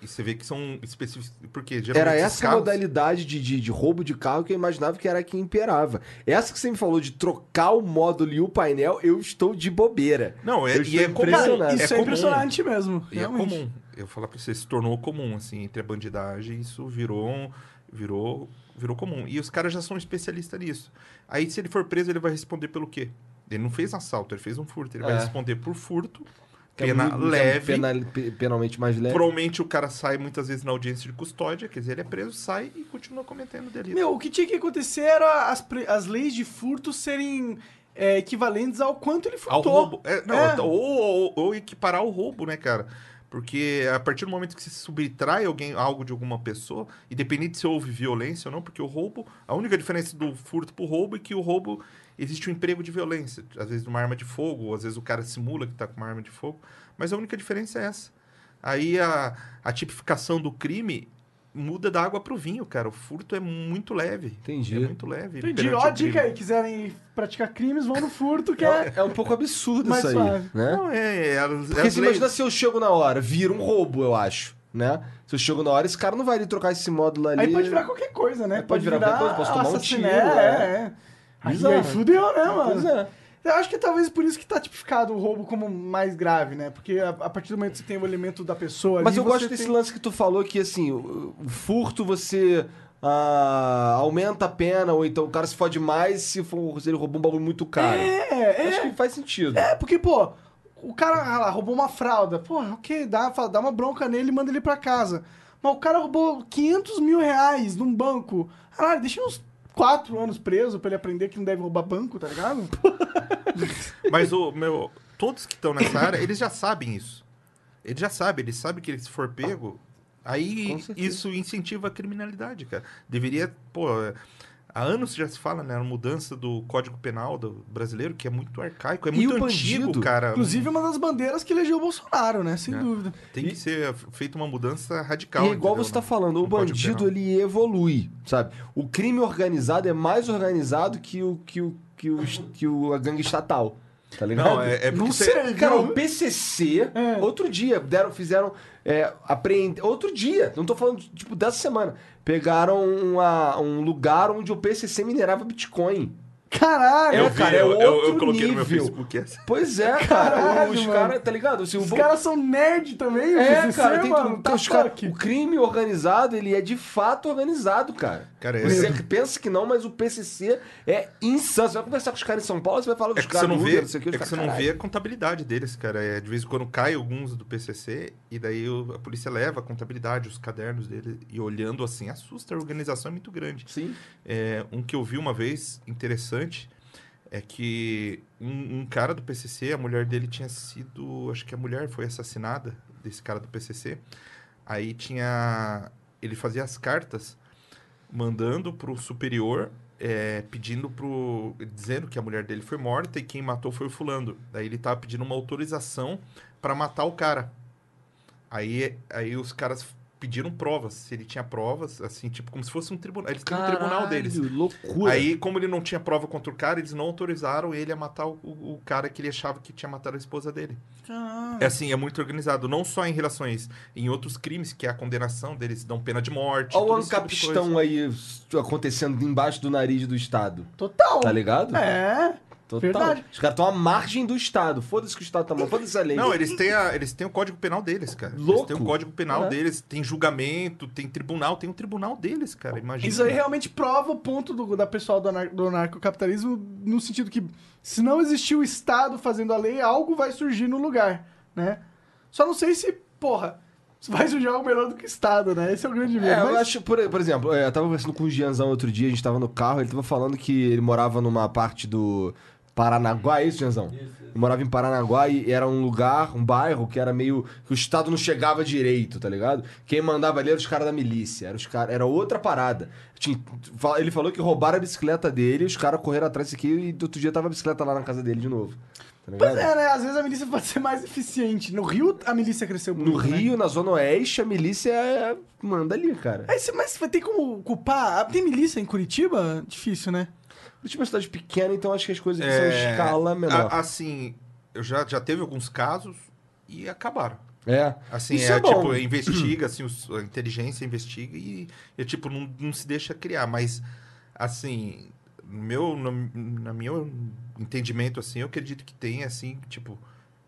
E você vê que são específicos. Porque geralmente. Era essa carros- modalidade de, de, de roubo de carro que eu imaginava que era a que imperava. Essa que você me falou de trocar o módulo e o painel, eu estou de bobeira. Não, é, Eu e é comum. impressionado. Isso é, comum. impressionante mesmo. E é realmente. comum. Eu vou falar pra você, se tornou comum, assim, entre a bandidagem, isso virou, um- virou, virou comum. E os caras já são especialistas nisso. Aí, se ele for preso, ele vai responder pelo quê? Ele não fez assalto, ele fez um furto. Ele vai É. responder por furto, É pena muito- é leve. penal- pe- penalmente mais leve. Provavelmente o cara sai muitas vezes na audiência de custódia, quer dizer, ele é preso, sai e continua cometendo delito. Meu, o que tinha que acontecer era as, as leis de furto serem é, equivalentes ao quanto ele Ao furtou. roubo. É, não, É. Ou, ou, ou equiparar o roubo, né, cara? Porque a partir do momento que se subtrai alguém, algo de alguma pessoa, independente se houve violência ou não, porque o roubo, a única diferença do furto pro roubo é que o roubo existe um emprego de violência. Às vezes uma arma de fogo, ou às vezes o cara simula que tá com uma arma de fogo. Mas a única diferença é essa. Aí a, a tipificação do crime muda da água pro vinho, cara. O furto é muito leve. Entendi. É muito leve. Entendi. Ó, dica aí. Quiserem praticar crimes, vão no furto, que é... É um pouco absurdo isso aí, suave. né? Não, é, é, as- Porque as você leis- imagina se eu chego na hora, vira um roubo, eu acho, né? Se eu chego na hora, esse cara não vai ali trocar esse módulo ali. Aí pode virar qualquer coisa, né? Aí pode virar qualquer coisa, posso tomar um tiro, É, é. é. Aí, aí fudeu, né, mano? Pois é. Eu acho que talvez por isso que tá tipificado o roubo como mais grave, né? Porque a, a partir do momento que você tem o elemento da pessoa Mas ali, eu gosto desse tem- lance que tu falou que, assim, o, furto você ah, aumenta a pena, ou então o cara se fode mais se, for, se ele roubou um bagulho muito caro. É, é. Acho que faz sentido. É, porque, pô, o cara ah lá, roubou uma fralda. Pô, ok, dá, dá uma bronca nele e manda ele pra casa. Mas o cara roubou 500 mil reais num banco. Caralho, deixa uns 4 anos preso pra ele aprender que não deve roubar banco, tá ligado? (laughs) Mas o meu, todos que estão nessa área, eles já sabem isso. Eles já sabem, eles sabem que se for pego, aí isso incentiva a criminalidade, cara. Deveria, pô, há anos já se fala, né, a mudança do Código Penal do brasileiro, que é muito arcaico, é E muito o antigo, bandido? cara. Inclusive, uma das bandeiras que elegeu o Bolsonaro, né? Sem É. dúvida. Tem que ser feita uma mudança radical. E é igual entendeu? você tá falando, o bandido ele evolui, sabe? O crime organizado é mais organizado que o que o que o, que o a gangue estatal, tá ligado? Não, é, é porque Não você- sei, Cara, viu? o PCC, É. outro dia, deram, fizeram é, apreender. Outro dia, não tô falando tipo dessa semana. Pegaram uma- um lugar onde o PCC minerava Bitcoin. Caralho! É, Eu vi, cara, é eu, eu- eu outro coloquei no meu nível. Facebook essa. Pois é, (laughs) cara. Caralho, os caras, tá ligado? Assim, o Os bo- caras são nerd também, É, PCC, cara, tem mano. tudo. Tá os cara- o crime organizado, ele é de fato organizado, cara. Cara, é- Você pensa que não, mas o PCC é insano. Você vai conversar com os caras em São Paulo, você vai falar É dos você caras não vê, não sei o que, é que você não vê a contabilidade deles, cara. É, de vez em quando cai alguns do PCC e daí o- a polícia leva a contabilidade, os cadernos dele e olhando assim, assusta, a organização é muito grande. Sim. É, um que eu vi uma vez, interessante, é que um, um cara do PCC, a mulher dele tinha sido... Acho que a mulher foi assassinada, desse cara do PCC. Aí tinha... Ele fazia as cartas mandando pro superior, é, pedindo pro... Dizendo que a mulher dele foi morta e quem matou foi o fulano. Daí ele tava pedindo uma autorização para matar o cara. Aí, aí os caras pediram provas, se ele tinha provas, assim, tipo, como se fosse um tribunal. Eles têm um tribunal deles. loucura. Aí, como ele não tinha prova contra o cara, eles não autorizaram ele a matar o, o- o cara que ele achava que tinha matado a esposa dele. Ah, É assim, é muito organizado, não só em relações, em outros crimes, que é a condenação deles, dão pena de morte. Olha o esse tipo ancapistão aí acontecendo embaixo do nariz do Estado. Total. Tá ligado? É. Total. verdade. Os caras estão à margem do Estado. Foda-se que o Estado tá mal. Foda-se a lei. Não, eles têm, a- eles têm o código penal deles, cara. Eles Louco. têm o código penal É. deles, tem julgamento, tem tribunal, tem um tribunal deles, cara. Imagina. Isso aí realmente prova o ponto do, da pessoal do, anar- do narcocapitalismo no sentido que se não existir o Estado fazendo a lei, algo vai surgir no lugar, né? Só não sei se, porra, vai surgir algo melhor do que o Estado, né? Esse é o grande medo. É, eu mas- acho, por, por exemplo, eu tava conversando com o Gianzão outro dia, a gente tava no carro, ele tava falando que ele morava numa parte do Paranaguá, é isso, Gianzão? Ele morava em Paranaguá e era um lugar, um bairro que era meio. que o Estado não chegava direito, tá ligado? Quem mandava ali era os caras da milícia, era, os cara, era outra parada. Tinha- ele falou que roubaram a bicicleta dele, os caras correram atrás disso aqui e do outro dia tava a bicicleta lá na casa dele de novo. Tá? Pois é, né? Às vezes a milícia (laughs) pode ser mais eficiente. No Rio, a milícia cresceu muito. No né? Rio, na Zona Oeste, a milícia é- manda ali, cara. Você- mas ter como culpar. Tem milícia em Curitiba? Difícil, né? Curitiba é uma cidade pequena, então acho que as coisas aqui são É, escala menor. a- assim, eu já, já teve alguns casos e acabaram. É. Assim, Isso é, é tipo, investiga, assim, os- a inteligência investiga e, e, tipo, não, não se deixa criar. Mas, assim, no meu, no, na meu entendimento, assim, eu acredito que tem, assim, tipo,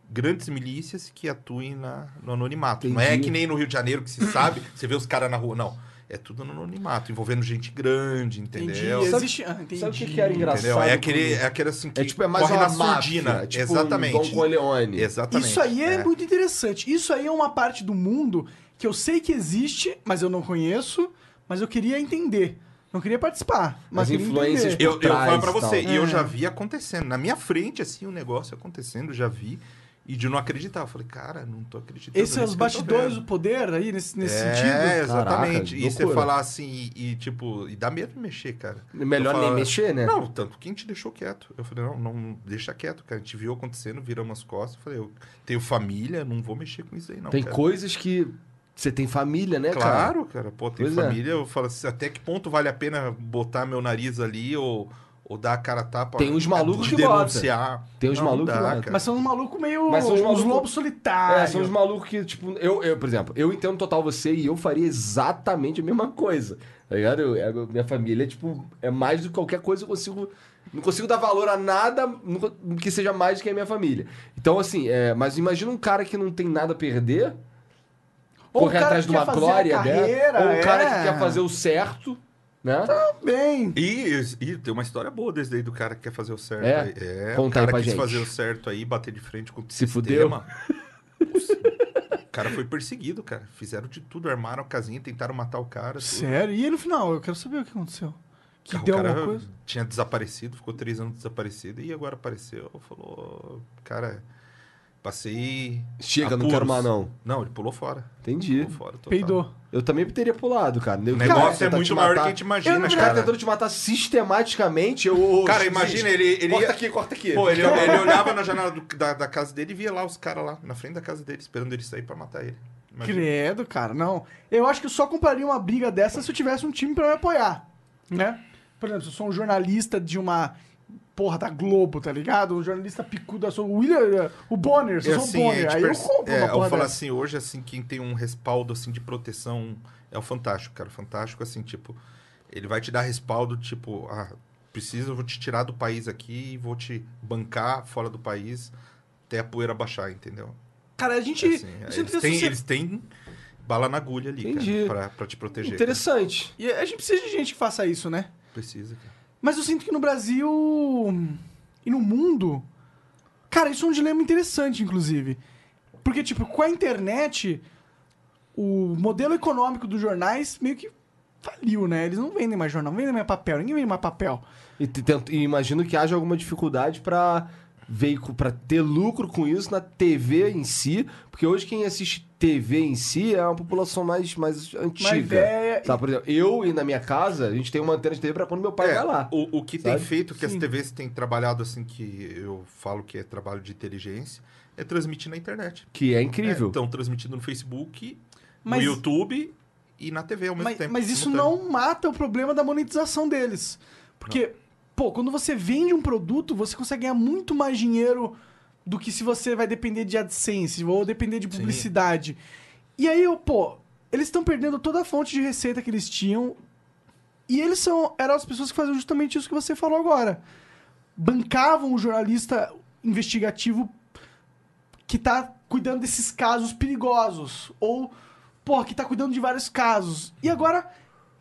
grandes milícias que atuem na, no anonimato. Não é Entendi. que nem no Rio de Janeiro que se sabe, você vê os caras na rua, não. É tudo no anonimato, envolvendo gente grande, entendeu? Entendi. Sabe- Existe... Ah, entendi. sabe o que que era engraçado? Entendeu? É aquele, é aquele assim que É tipo, é mais corre uma na máfia, surdina. tipo Exatamente. Dom Corleone. Exatamente. Isso aí é, é. muito interessante. Isso aí é uma parte do mundo que eu sei que existe, mas eu não conheço, mas eu queria entender. Não queria participar, mas As queria influências entender. Eu, eu falo pra e você, e eu É. já vi acontecendo. Na minha frente, assim, o negócio acontecendo, já vi. E de não acreditar. Eu falei, cara, não tô acreditando. Esses são os eu tô bastidores do poder aí, nesse, nesse é, sentido? exatamente. Caraca, e você falar assim, e, e, tipo, e dá medo de mexer, cara. Melhor Eu nem falo, mexer, né? Não, tanto que a gente deixou quieto. Eu falei, não, não, deixa quieto, cara. A gente viu acontecendo, viramos as costas. Eu falei, eu tenho família, não vou mexer com isso aí, não. tem cara. coisas que você tem família, né, cara? Claro, cara. Pô, tem Pois é. família. Eu falo assim, até que ponto vale a pena botar meu nariz ali ou, ou dar a cara a tapa? Tem uns malucos de que bota. denunciar. Tem uns malucos que bota. cara. Mas são uns malucos meio. Mas são os uns malucos- lobos É, solitários. são os malucos que, tipo, eu, eu, por exemplo, eu entendo total você e eu faria exatamente a mesma coisa. Tá ligado? Eu- eu- minha família, tipo, é mais do que qualquer coisa eu consigo. Não consigo dar valor a nada que seja mais do que a minha família. Então, assim, é, mas imagina um cara que não tem nada a perder, Ou correr cara atrás que de uma quer fazer a glória carreira, dela, ou um cara é. que quer fazer o certo, Né? Bem. E, e tem uma história boa desde aí do cara que quer fazer o certo. É? aí. é Conta o aí cara pra quis gente. fazer o certo aí, bater de frente com o Se sistema. (laughs) o cara foi perseguido, cara. Fizeram de tudo, armaram a casinha, tentaram matar o cara. tudo. Sério? E aí no final? Eu quero saber o que aconteceu. Que o deu cara alguma coisa? tinha desaparecido, ficou três anos desaparecido e agora apareceu. Falou, cara, passei. Chega, não apuros." quero mais não. Não, ele pulou fora. Entendi. Pulou fora. Peidou. Eu também teria pulado, cara. O negócio é Tentar muito maior do que a gente imagina, Os cara. caras tentando te matar sistematicamente. Eu, Cara, imagina, ele- ele Corta aqui, corta aqui. Pô, ele, (laughs) ele olhava na janela do- da, da casa dele e via lá os caras lá, na frente da casa dele, esperando ele sair pra matar ele. Imagina. Credo, cara, não. Eu acho que eu só compraria uma briga dessa se eu tivesse um time pra me apoiar, né? Por exemplo, se eu sou um jornalista de uma porra da Globo, tá ligado? Um jornalista picudo, eu sou o William, o Bonner, É eu sou assim, o Bonner, é, aí tipo, eu compro é, uma eu porra falo dessa. assim, hoje, assim, quem tem um respaldo, assim, de proteção é o Fantástico, cara. O Fantástico, assim, tipo, ele vai te dar respaldo, tipo, ah, preciso, eu vou te tirar do país aqui e vou te bancar fora do país até a poeira baixar, entendeu? Cara, a gente... É assim, eu eles, sinto que a têm, socie- eles têm bala na agulha ali, Entendi. cara, pra, pra te proteger. cara. Interessante. E a gente precisa de gente que faça isso, né? Precisa, cara. Mas eu sinto que no Brasil e no mundo, cara, isso é um dilema interessante, inclusive. Porque, tipo, com a internet, o modelo econômico dos jornais meio que faliu, né? Eles não vendem mais jornal, não vendem mais papel, ninguém vende mais papel. E, te- tento- e imagino que haja alguma dificuldade pra veículo para ter lucro com isso na TV em si, porque hoje quem assiste TV em si é uma população mais, mais antiga. Mais velha. Sabe, por exemplo, eu e na minha casa, a gente tem uma antena de TV pra quando meu pai É, vai lá. O, o que sabe? tem feito, que as Sim. TVs têm trabalhado, assim, que eu falo que é trabalho de inteligência, é transmitir na internet. Que é incrível. Estão transmitindo no Facebook, Mas- no YouTube e na TV ao mesmo Mas, tempo. mas isso não mata o problema da monetização deles. Porque, pô, quando você vende um produto, você consegue ganhar muito mais dinheiro do que se você vai depender de AdSense ou depender de publicidade. E aí, eu, pô, eles estão perdendo toda a fonte de receita que eles tinham. E eles são eram as pessoas que faziam justamente isso que você falou agora. Bancavam o jornalista investigativo que tá cuidando desses casos perigosos. Ou, pô, que tá cuidando de vários casos. E agora,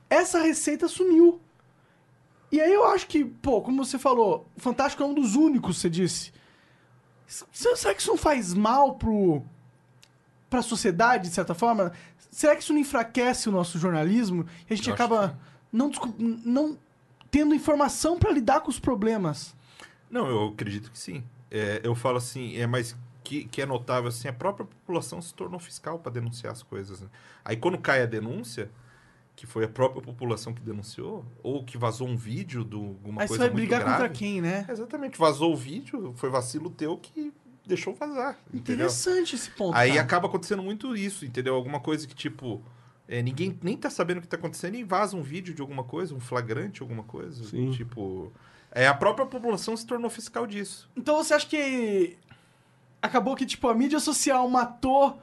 essa receita sumiu. E aí eu acho que, pô, como você falou, o Fantástico é um dos únicos, você disse. Será que isso não faz mal pro, pra sociedade, de certa forma? Será que isso não enfraquece o nosso jornalismo? E a gente Eu acaba não, não tendo informação pra lidar com os problemas. Não, eu acredito que sim. É, eu falo assim, é mais que, que é notável assim, a própria população se tornou fiscal para denunciar as coisas. né? Aí quando cai a denúncia, que foi a própria população que denunciou, ou que vazou um vídeo de alguma Aí você coisa vai muito brigar grave, contra quem, né? Exatamente, vazou o vídeo, foi vacilo teu que deixou vazar, entendeu? Interessante esse ponto. Aí cara. acaba acontecendo muito isso, entendeu? Alguma coisa que, tipo, é, ninguém nem tá sabendo o que tá acontecendo e vaza um vídeo de alguma coisa, um flagrante, alguma coisa. Sim. Tipo. É, a própria população se tornou fiscal disso. Então você acha que acabou que tipo a mídia social matou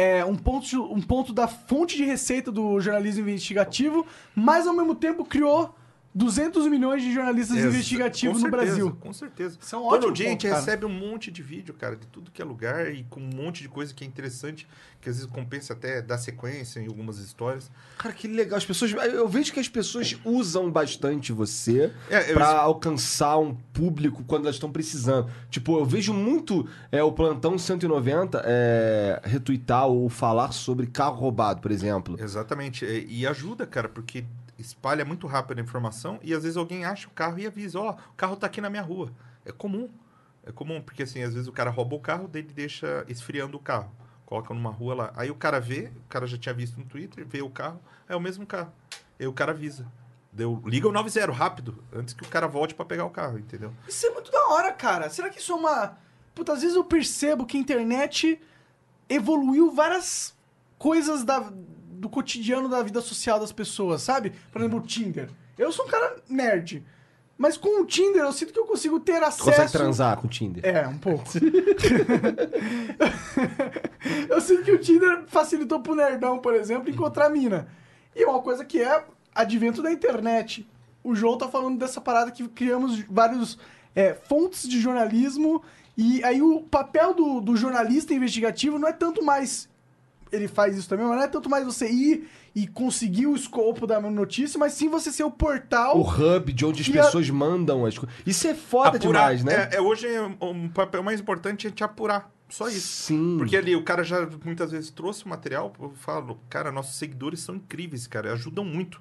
é, um, ponto, um ponto da fonte de receita do jornalismo investigativo, mas ao mesmo tempo criou 200 milhões de jornalistas Exa- investigativos com no certeza, Brasil. Com certeza. É um Todo ótimo dia a gente ponto, cara. recebe um monte de vídeo, cara, de tudo que é lugar e com um monte de coisa que é interessante, que às vezes compensa até dar sequência em algumas histórias. Cara, que legal. As pessoas. Eu vejo que as pessoas usam bastante você É, eu- pra alcançar um público quando elas estão precisando. Tipo, eu vejo muito é, o Plantão 190 é, retweetar ou falar sobre carro roubado, por exemplo. Exatamente. E, e ajuda, cara, porque espalha muito rápido a informação e às vezes alguém acha o carro e avisa, ó, o carro tá aqui na minha rua. É comum. É comum, porque assim, às vezes o cara rouba o carro, dele deixa esfriando o carro. Coloca numa rua lá. Aí o cara vê, o cara já tinha visto no Twitter, vê o carro, é o mesmo carro. Aí o cara avisa. Deu, liga o 90 rápido, antes que o cara volte pra pegar o carro, entendeu? Isso é muito da hora, cara. Será que isso é uma. Puta, às vezes eu percebo que a internet evoluiu várias coisas da- do cotidiano da vida social das pessoas, sabe? Por exemplo, o Tinder. Eu sou um cara nerd. Mas com o Tinder eu sinto que eu consigo ter acesso. consegue transar com o Tinder? É, um pouco. (laughs) eu sinto que o Tinder facilitou pro nerdão, por exemplo, encontrar mina. E uma coisa que é advento da internet. O João tá falando dessa parada que criamos vários é, fontes de jornalismo. E aí o papel do, do jornalista investigativo não é tanto mais ele faz isso também, mas não é tanto mais você ir e conseguir o escopo da notícia, mas sim você ser o portal. O hub de onde as E a- pessoas mandam as coisas. Isso é foda Apurar. demais, né? É, é, hoje é um papel mais importante é te apurar. Só isso. Sim. Porque ali o cara já muitas vezes trouxe o material, eu falo, cara, nossos seguidores são incríveis, cara, ajudam muito.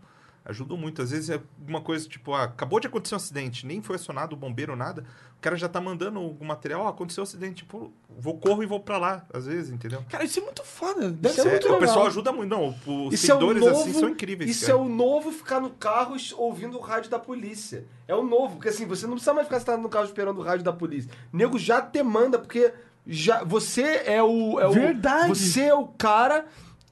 Ajudam muito. Às vezes é uma coisa tipo, ah, acabou de acontecer um acidente, nem foi acionado o bombeiro, nada. O cara já tá mandando algum material, ó, aconteceu um acidente, tipo, vou corro e vou pra lá, às vezes, entendeu? Cara, isso é muito foda. Deve Isso ser é- muito o legal. pessoal ajuda muito. Não, os Isso é o seguidores novo, assim são incríveis. Isso cara. é o novo ficar no carro ouvindo o rádio da polícia. É o novo, porque assim, você não precisa mais ficar sentado no carro esperando o rádio da polícia. O nego já te manda, porque já, você é o, é o. Verdade. Você é o cara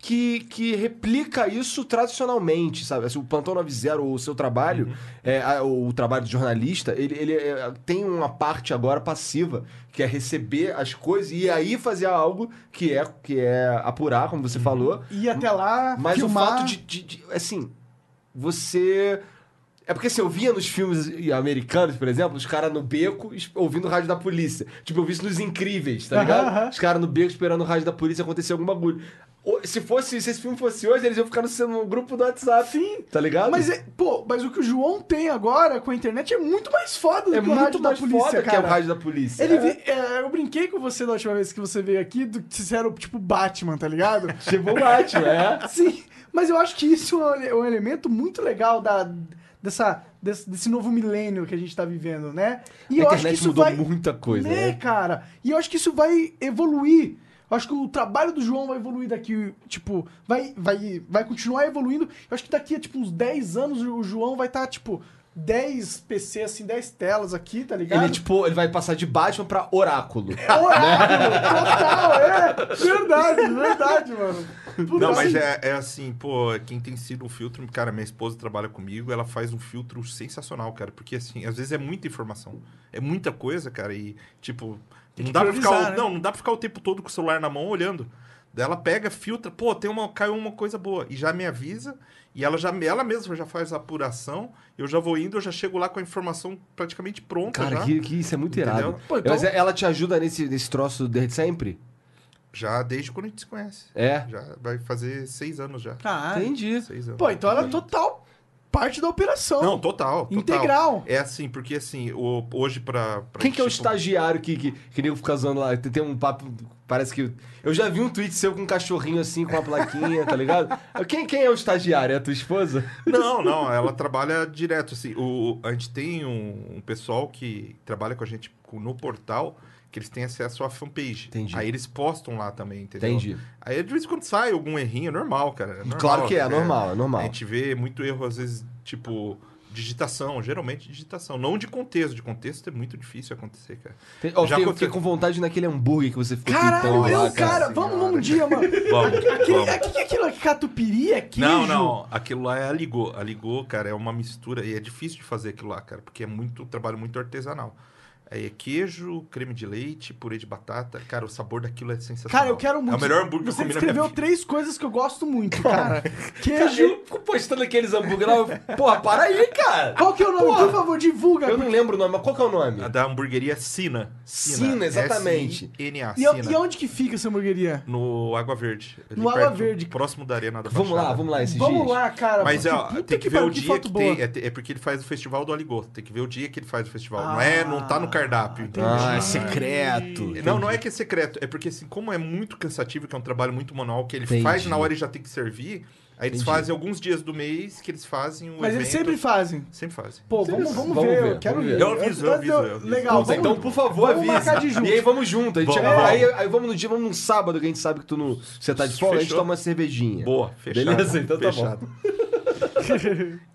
que, que replica isso tradicionalmente, sabe? Assim, o Plantão 90, o seu trabalho, é, a- o, trabalho de jornalista, ele, ele é, tem uma parte agora passiva, que é receber as coisas e aí fazer algo que é, que é apurar, como você falou. Ir até lá, Mas filmar. o fato de, de- de- Assim, você. É porque assim, eu via nos filmes americanos, por exemplo, os caras no beco ouvindo o rádio da polícia. Tipo, eu vi isso nos incríveis, tá ligado? aham. Os caras no beco esperando o rádio da polícia acontecer algum bagulho. Se fosse, se esse filme fosse hoje, eles iam ficar no, grupo do WhatsApp. Sim. Tá ligado? Mas, é, pô, mas o que o João tem agora com a internet é muito mais foda do é que o muito rádio mais da polícia, foda cara. que é o rádio da polícia. Ele É. é, eu brinquei com você da última vez que você veio aqui, do que você era o tipo Batman, tá ligado? (laughs) Tipo o Batman, é. Sim, mas eu acho que isso é um ele- um elemento muito legal da, dessa, desse, desse novo milênio que a gente tá vivendo, né? E A eu acho que internet isso mudou vai, muita coisa, né? cara? E eu acho que isso vai evoluir. Eu acho que o trabalho do João vai evoluir daqui, tipo, vai, vai, vai continuar evoluindo. Eu acho que daqui a, tipo, uns 10 anos o João vai estar, tipo, 10 PC, assim, 10 telas aqui, tá ligado? Ele, tipo, ele vai passar de Batman pra Oráculo. (laughs) Oráculo, total, é! Verdade, verdade, mano. Puta, Não, mas assim, é, é assim, pô, quem tem sido o filtro, cara, minha esposa trabalha comigo, ela faz um filtro sensacional, cara, porque assim, às vezes é muita informação, é muita coisa, cara, e tipo, não dá pra ficar, né? não, não dá pra ficar o tempo todo com o celular na mão olhando. Daí ela pega, filtra, pô, tem uma, caiu uma coisa boa, e já me avisa, e ela já ela mesma já faz a apuração, eu já vou indo, eu já chego lá com a informação praticamente pronta Cara, já. que, que isso é muito Entendeu? irado. Pô, então- Mas ela te ajuda nesse, nesse troço desde sempre? Já desde quando a gente se conhece. É. Já vai fazer seis anos já. Caralho. Entendi. Seis anos. Pô, então ela é total parte da operação. Não, total, total. Integral. É assim, porque assim, o- hoje pra... pra Quem que é o tipo, estagiário que, que, que nego fica zoando lá? Tem, tem um papo. Parece que. Eu já vi um tweet seu com um cachorrinho assim, com uma plaquinha, tá ligado? (laughs) Quem, quem é o estagiário? É a tua esposa? Não, (laughs) não, ela trabalha direto, assim. O, a gente tem um, um pessoal que trabalha com a gente no portal, que eles têm acesso à fanpage. Entendi. Aí eles postam lá também, entendeu? Entendi. Aí de vez em quando sai algum errinho, é normal, cara. é normal, Claro que é, é. normal, é normal. A gente vê muito erro, às vezes, tipo, digitação, geralmente digitação. Não de contexto, de contexto é muito difícil acontecer, cara. Tem, ó, Já fiquei, aconteceu- fiquei com vontade naquele hambúrguer que você ficou Caralho, tweetando eu, lá, cara, vamos, vamos um dia, mano. (laughs) Vamos, Aquele, vamos. aqui que é aquilo aqui, catupiry, é queijo? Não, não. Aquilo lá é a ligô. A ligô, cara, é uma mistura. E é difícil de fazer aquilo lá, cara, porque é muito um trabalho muito artesanal. Aí é queijo, creme de leite, purê de batata. Cara, o sabor daquilo é sensacional. Cara, eu quero muito. É o melhor hambúrguer Você que eu comi na minha descreveu vida. três coisas que eu gosto muito, cara. (laughs) Cara, Queijo. ele ficou postando aqueles hambúrguer lá. eu- Porra, para aí, cara! Qual que é o nome? Por favor, divulga. Eu não lembro o nome, mas qual que é o nome? A da hamburgueria Sina. Sina, exatamente. S-I-N-A, E, Sina. e onde que fica essa hamburgueria? No Água Verde. No Água Verde. Próximo da Arena da Vamos lá, Baixada. vamos lá esses Vamos dias. lá, cara. Mas porque ó, tem que ver pariu, o dia que boa. tem. É, é porque ele faz o festival do Aligô. Tem que ver o dia que ele faz o festival. não Ah, é, não tá no cardápio, entendeu? Ah, é secreto. Não, não é que é secreto. É porque, assim, como é muito cansativo, que é um trabalho muito manual, que ele Entendi. faz na hora e já tem que servir, aí eles Entendi. fazem alguns dias do mês que eles fazem o Mas evento. eles sempre fazem. Sempre fazem. Pô, vamos, vamos, Vamos ver, ver, eu quero vamos ver. Eu aviso, eu aviso, eu aviso. Legal, Puta, então, por favor, vamos avisa. marcar de junto. E aí vamos junto. A gente Vamos. chega lá, aí, aí vamos no dia, vamos num sábado que a gente sabe que tu no, você tá de folga, a gente toma uma cervejinha. Boa, fechado. Beleza? Então tá fechado.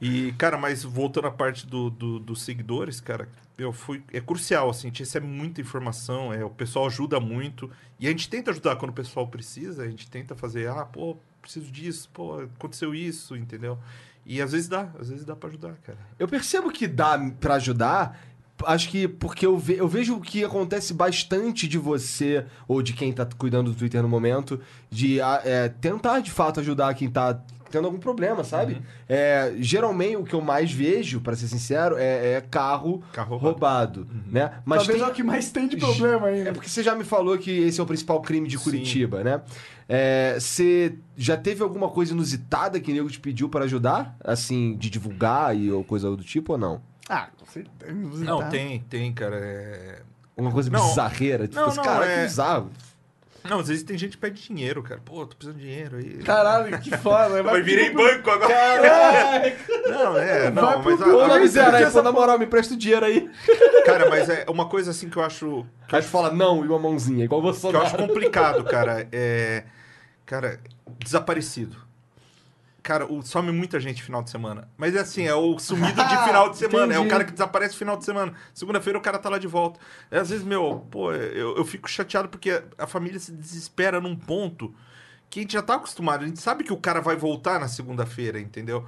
E, cara, mas voltando à parte do, do- dos seguidores, cara, eu fui, é crucial, assim, a gente recebe muita informação, é, o pessoal ajuda muito, e a gente tenta ajudar quando o pessoal precisa, a gente tenta fazer, ah, pô, preciso disso, pô, aconteceu isso, entendeu? E às vezes dá, às vezes dá pra ajudar, cara. Eu percebo que dá pra ajudar Acho que porque eu, ve- eu vejo que acontece bastante de você, ou de quem tá cuidando do Twitter no momento, de ah, é, tentar de fato ajudar quem tá tendo algum problema, sabe? Uhum. É, geralmente o que eu mais vejo, pra ser sincero, é, é carro, Carro roubado, roubado. Uhum. né? Mas Talvez tem- é o que mais tem de problema aí. né? é porque você já me falou que esse é o principal crime de Curitiba, né? É, você já teve alguma coisa inusitada que o nego te pediu para ajudar? Assim, de divulgar e, ou coisa do tipo ou não? Ah, com certeza. Não, tem, tem, cara. é- Uma coisa Não. bizarreira? Tipo, Não, esse não, cara, é- que bizarro. Não, às vezes tem gente que pede dinheiro, cara. Pô, tô precisando de dinheiro aí. Caralho, que foda. Vai virei pro- banco agora. Não, é, não, Vai pro mas a- Google, a- né? Miséria, aí, essa pô, na moral, me presta o dinheiro aí. cara, mas é uma coisa assim que eu acho Aí tu fala não e uma mãozinha, igual você. que eu acho complicado, cara. É, cara, desaparecido. Cara, o- some muita gente final de semana. Mas é assim, é o (laughs) sumido de final de semana. É o cara que desaparece final de semana. Segunda-feira o cara tá lá de volta. É, às vezes, meu, pô, eu, eu fico chateado porque a família se desespera num ponto que a gente já tá acostumado. A gente sabe que o cara vai voltar na segunda-feira, entendeu?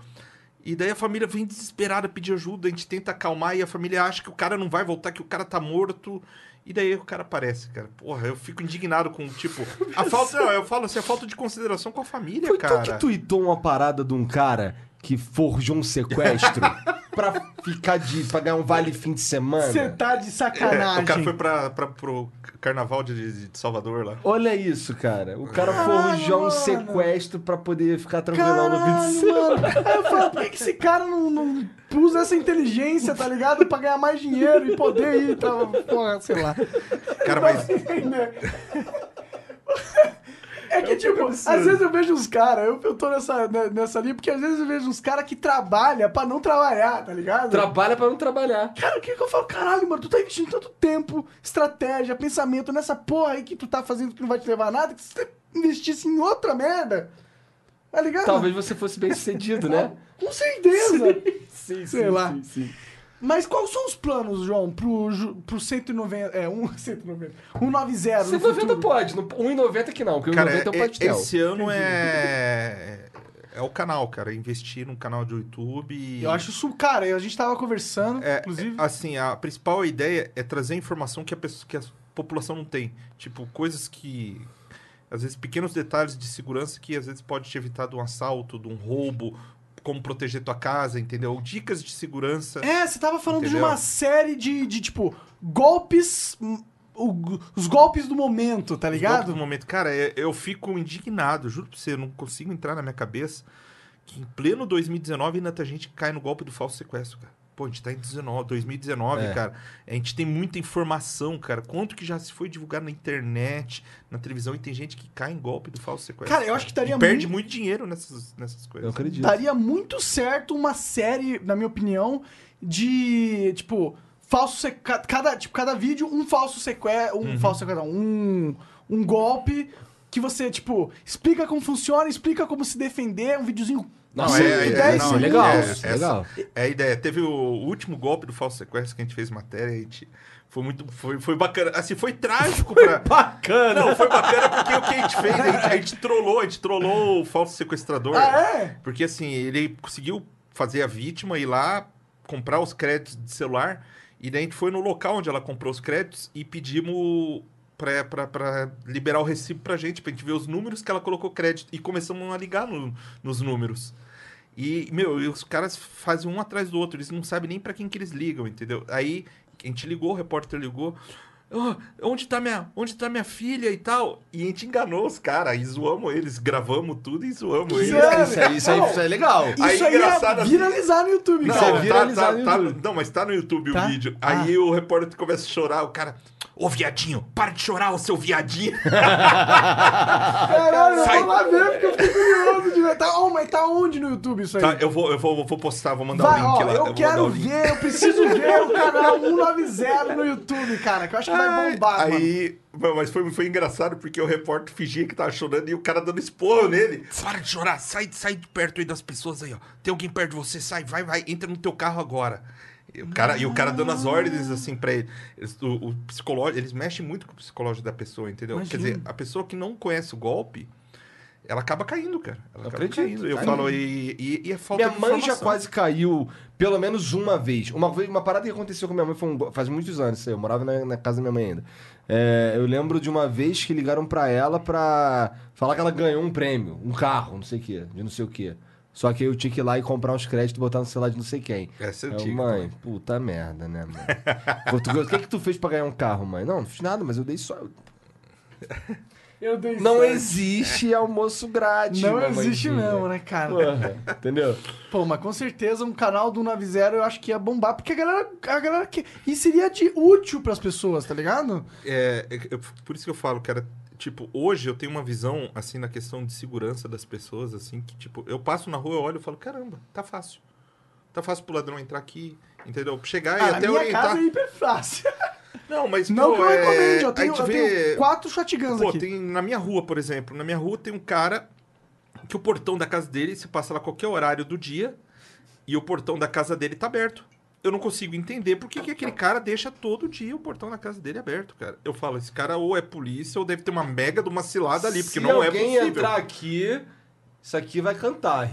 E daí a família vem desesperada pedir ajuda, a gente tenta acalmar e a família acha que o cara não vai voltar, que o cara tá morto. E daí o cara aparece, cara. Porra, eu fico indignado com, tipo, a falta. Não, eu falo assim, a falta de consideração com a família, Foi cara. tu que tweetou uma parada de um cara que forjou um sequestro (laughs) pra ficar de. pra ganhar um vale fim de semana? Você tá de É, sacanagem. o cara foi pra, pra, pro carnaval de, de Salvador lá. Olha isso, cara. O cara Caralho, forjou um mano. sequestro pra poder ficar tranquilão no fim de semana. mano. Aí eu falo, por que, que esse cara não, não usa essa inteligência, tá ligado? Pra ganhar mais dinheiro e poder ir, tá, porra, sei lá. Cara, mas. É que, tipo, às vezes eu vejo uns caras, eu, eu tô nessa, né, nessa linha, porque às vezes eu vejo uns caras que trabalham pra não trabalhar, tá ligado? Trabalha pra não trabalhar. Cara, o que que eu falo? Caralho, mano, tu tá investindo tanto tempo, estratégia, pensamento nessa porra aí que tu tá fazendo que não vai te levar a nada, que se você investisse em outra merda, tá ligado? Talvez você fosse bem sucedido, né? Com certeza. (laughs) Sim, Sei lá. sim, sim. Mas quais são os planos, João, pro, pro 190, é, um, (laughs) 190, 190 no 190 futuro? pode, no- 1,90 que não, porque Cara, 1,90 é o é- pastel. esse ano é. É o canal, cara. Investir num canal de YouTube. E... Eu acho isso, cara, a gente tava conversando, É, inclusive. é, assim, a principal ideia é trazer informação que a, pessoa, que a população não tem. Tipo, coisas que. Às vezes, pequenos detalhes de segurança que às vezes pode te evitar de um assalto, de um roubo, como proteger tua casa, entendeu? Dicas de segurança. É, você tava falando de Entendeu? uma série de, de tipo, golpes. o- os golpes do momento, tá Os golpes ligado? do momento. Cara, é- eu fico indignado, juro pra você, eu não consigo entrar na minha cabeça que em pleno 2019 ainda tem gente que cai no golpe do falso sequestro, cara. Pô, a gente tá em 19, 2019, É. cara. A gente tem muita informação, cara. Quanto que já se foi divulgado na internet, na televisão, e tem gente que cai em golpe do falso sequestro. Cara, eu acho que daria E perde muito- muito dinheiro nessas, nessas Eu coisas. acredito. Daria muito certo uma série, na minha opinião, de, tipo, falso cada tipo cada vídeo um falso sequestro, um falso sequestro, não, um um golpe que você, tipo, explica como funciona, explica como se defender, um videozinho Não, cinco, é, é, dez não, é legal, é, isso é essa- legal. É a ideia. Teve o último golpe do falso sequestro que a gente fez matéria, a gente foi muito foi, foi bacana. Assim, foi trágico pra Bacana! Não, foi bacana porque o que a gente fez, a gente, a gente trollou, a gente trollou o falso sequestrador. Ah, é? Porque assim, ele conseguiu fazer a vítima ir lá, comprar os créditos de celular, e daí a gente foi no local onde ela comprou os créditos e pedimos pra, pra, pra liberar o recibo pra gente, pra gente ver os números que ela colocou crédito. E começamos a ligar no- nos números. E, meu, e os caras fazem um atrás do outro, eles não sabem nem pra quem que eles ligam, entendeu? Aí a gente ligou, o repórter ligou. "Ah, onde, tá minha, onde tá minha filha e tal? E a gente enganou os caras, e zoamos eles, gravamos tudo e zoamos eles. Sério? Isso aí, isso aí, isso aí é legal. Isso Aí, aí, engraçado é assim- viralizar no YouTube, Não, é cara. tá, tá, no tá- YouTube. não, mas tá no YouTube Tá? o vídeo. Ah. Aí o repórter começa a chorar, o cara. Ô, viadinho, para de chorar, ô seu viadinho. (laughs) Caralho, eu Sai. vou lá ver, porque eu fiquei curioso de ver. Tá, oh, mas tá onde no YouTube isso aí? Tá, eu vou, eu vou, vou postar, vou mandar Vai, o link ó, lá. eu vou quero o ver, eu preciso ver o canal 190 no YouTube, cara, que eu acho que vai bombar, mano. Aí, mano, mas foi, foi engraçado porque o repórter fingia que tava chorando e o cara dando esporro nele. Para de chorar, sai, sai de perto aí das pessoas aí, ó. Tem alguém perto de você, sai, vai, vai, entra no teu carro agora. E o cara, e o cara dando as ordens assim pra ele. Eles, o, o psicológico, eles mexem muito com o psicológico da pessoa, entendeu? Quer Imagino. dizer, a pessoa que não conhece o golpe, ela acaba caindo, cara. Ela acaba Acredito, caindo. Eu falo, e, e, e é falta Minha de mãe já quase caiu pelo menos uma vez. Uma vez, uma parada que aconteceu com minha mãe foi um- faz muitos anos isso aí. Eu morava na, na casa da minha mãe ainda. É, eu lembro de uma vez que ligaram pra ela pra falar que ela ganhou um prêmio, um carro, não sei o quê, de não sei o quê. Só que eu tinha que ir lá e comprar uns créditos e botar no celular de não sei quem. Essa é Eu, antiga mãe, também. puta merda, né, mãe? (laughs) O que que tu fez pra ganhar um carro, mãe? Não, não fiz nada, mas eu dei só. Eu dei Não sorte. existe almoço grátis, Não existe mesmo, né, cara? Porra, entendeu? Pô, mas com certeza um canal do Nave Zero eu acho que ia bombar, porque a galera, a galera que... E seria de útil pras pessoas, tá ligado? É, é, eu- por isso que eu falo, cara, tipo, hoje eu tenho uma visão, assim, na questão de segurança das pessoas, assim, que, tipo, eu passo na rua, eu olho e falo, caramba, tá fácil. Tá fácil pro ladrão entrar aqui, entendeu? Chegar Ah, e até minha orientar. casa é hiper fácil. (laughs) Não, mas, Não pô, que eu é, recomende, eu tenho, eu vê- tenho quatro shotguns Pô, aqui. tem na minha rua, por exemplo. Na minha rua tem um cara que o portão da casa dele, se passa lá qualquer horário do dia, e o portão da casa dele tá aberto. Eu não consigo entender por que, que aquele cara deixa todo dia o portão da casa dele aberto, cara. Eu falo, esse cara ou é polícia ou deve ter uma mega de uma cilada ali, porque Se não é alguém possível. entrar aqui, isso aqui vai cantar,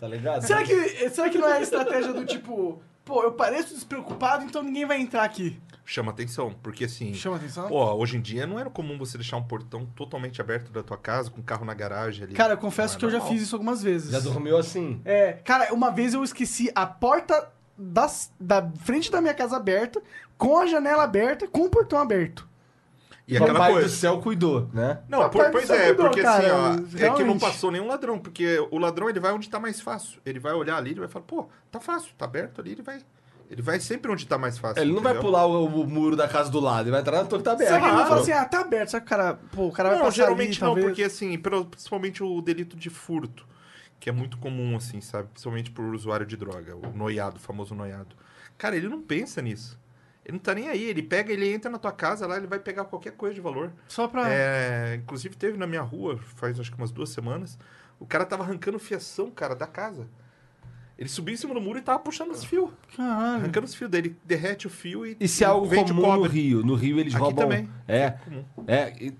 tá ligado? Será que, será que não é a estratégia do tipo, pô, eu pareço despreocupado, então ninguém vai entrar aqui? Chama atenção, porque assim. Chama atenção? Pô, hoje em dia não era comum você deixar um portão totalmente aberto da tua casa, com o carro na garagem ali. Cara, eu confesso é que eu já normal. fiz isso algumas vezes. Já dormiu assim? É, cara, uma vez eu esqueci a porta das, da frente da minha casa aberta, com a janela aberta, com o portão aberto. E aquela Papai coisa. do céu cuidou, né? Não, Papai por- do pois é, cuidou, porque cara, assim, ó, é que não passou nenhum ladrão, porque o ladrão ele vai onde tá mais fácil. Ele vai olhar ali, ele vai falar, pô, tá fácil, tá aberto ali, ele vai. Ele vai sempre onde tá mais fácil. Ele não vai entendeu? pular o, o muro da casa do lado, ele vai entrar na tua que tá aberta. Será que ele não fala assim, ah, tá aberto, será que o cara, pô, o cara vai Não, passar geralmente ali, não, talvez? porque assim, principalmente o delito de furto, que é muito comum, assim, sabe? Principalmente por usuário de droga, o noiado, o famoso noiado. Cara, ele não pensa nisso. Ele não tá nem aí, ele pega, ele entra na tua casa lá, ele vai pegar qualquer coisa de valor. Só pra... É, inclusive teve na minha rua, faz acho que umas duas semanas, o cara tava arrancando fiação, cara, da casa. Ele subiu em cima do muro e tava puxando os fios. Caralho. Arrancando os fios dele, derrete o fio e. Isso é algo comum no. Rio. No Rio eles Aqui roubam. também. É. Comum. É.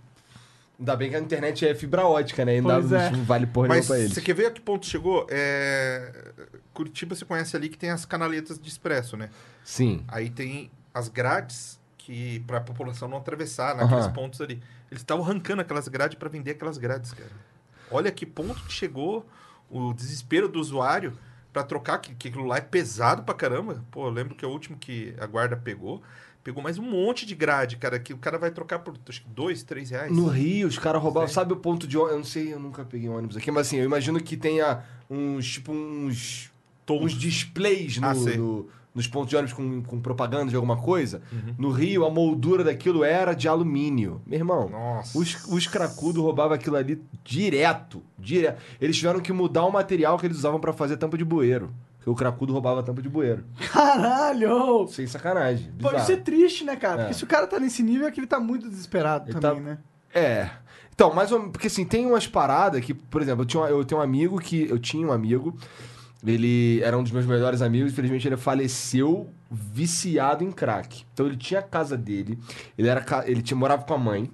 Ainda bem que a internet é fibra ótica, né? Ainda Pois é. não vale porra Mas nenhuma pra eles. você quer ver a que ponto chegou? É... Curitiba você conhece ali que tem as canaletas de expresso, né? Sim. Aí tem as grades que para a população não atravessar naqueles Aham. pontos ali. Eles estavam arrancando aquelas grades para vender aquelas grades, cara. Olha que ponto que chegou o desespero do usuário para trocar que, que aquilo lá é pesado pra caramba. Pô, eu lembro que o último que a guarda pegou, pegou mais um monte de grade, cara, que o cara vai trocar por acho que dois, três reais. No Rio, os caras roubavam. Sabe o ponto de ônibus? Eu não sei, eu nunca peguei um ônibus aqui, mas assim, eu imagino que tenha uns, tipo, uns. Toldos. Uns displays no, Ah, no- nos pontos de ônibus com, com propaganda de alguma coisa. Uhum. No Rio, a moldura daquilo era de alumínio. Meu irmão, Nossa. os, os cracudos roubavam aquilo ali direto. Direto. Eles tiveram que mudar o material que eles usavam pra fazer tampa de bueiro. Porque o cracudo roubava tampa de bueiro. Caralho! Sem sacanagem. Pode bizarro. ser triste, né, cara? É. Porque se o cara tá nesse nível é que ele tá muito desesperado Ele também, tá- né? É. Então, mais ou porque assim, tem umas paradas que, por exemplo, eu, tinha, eu tenho um amigo que. Eu tinha um amigo, ele era um dos meus melhores amigos, infelizmente ele faleceu viciado em crack. Então ele tinha a casa dele, ele, era, ele tinha, morava com a mãe,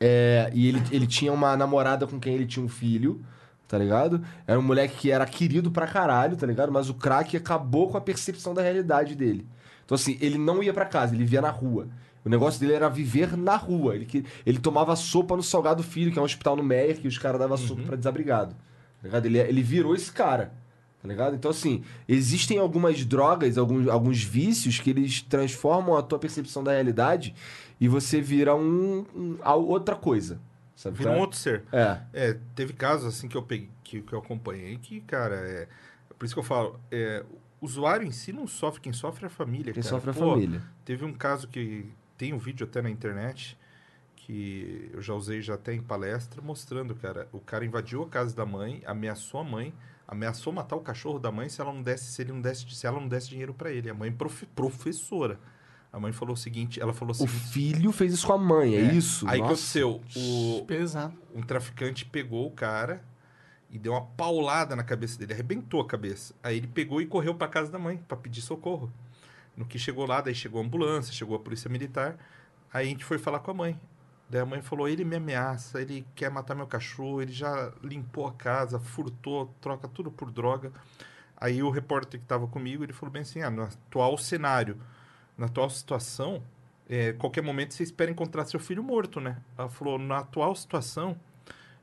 é, e ele, ele tinha uma namorada com quem ele tinha um filho, tá ligado? Era um moleque que era querido pra caralho, tá ligado? Mas o crack acabou com a percepção da realidade dele. Então, assim, ele não ia pra casa, ele via na rua. O negócio dele era viver na rua. Ele, que- ele tomava sopa no Salgado Filho, que é um hospital no Meyer, que os caras davam sopa pra desabrigado. Tá ligado? Ele, ele virou esse cara. Tá ligado? Então, assim, existem algumas drogas, alguns, alguns vícios que eles transformam a tua percepção da realidade e você vira um, um- outra coisa. Sabe? Vira um é? outro ser. É. É, teve casos assim que eu peguei, que, que eu acompanhei que, cara, é. Por isso que eu falo, é, o usuário em si não sofre, quem sofre é a família. Quem cara. sofre é a Pô, família. Teve um caso que tem um vídeo até na internet que eu já usei já até em palestra mostrando, cara, o cara invadiu a casa da mãe, ameaçou a mãe, ameaçou matar o cachorro da mãe se ela não desse, se ele não desse, se ela não desse dinheiro pra ele. A mãe profe- professora. A mãe falou o seguinte, ela falou o O filho fez isso com a mãe, é, isso? Aí que Nossa. aconteceu, o, Pesado. um traficante pegou o cara e deu uma paulada na cabeça dele, arrebentou a cabeça. Aí ele pegou e correu pra casa da mãe pra pedir socorro. No que chegou lá, daí chegou a ambulância, chegou a polícia militar. Aí a gente foi falar com a mãe. Daí a mãe falou: ele me ameaça, ele quer matar meu cachorro, ele já limpou a casa, furtou, troca tudo por droga. Aí o repórter que estava comigo, ele falou bem assim: ah, no atual cenário, na atual situação, é, qualquer momento você espera encontrar seu filho morto, né? Ela falou: na atual situação,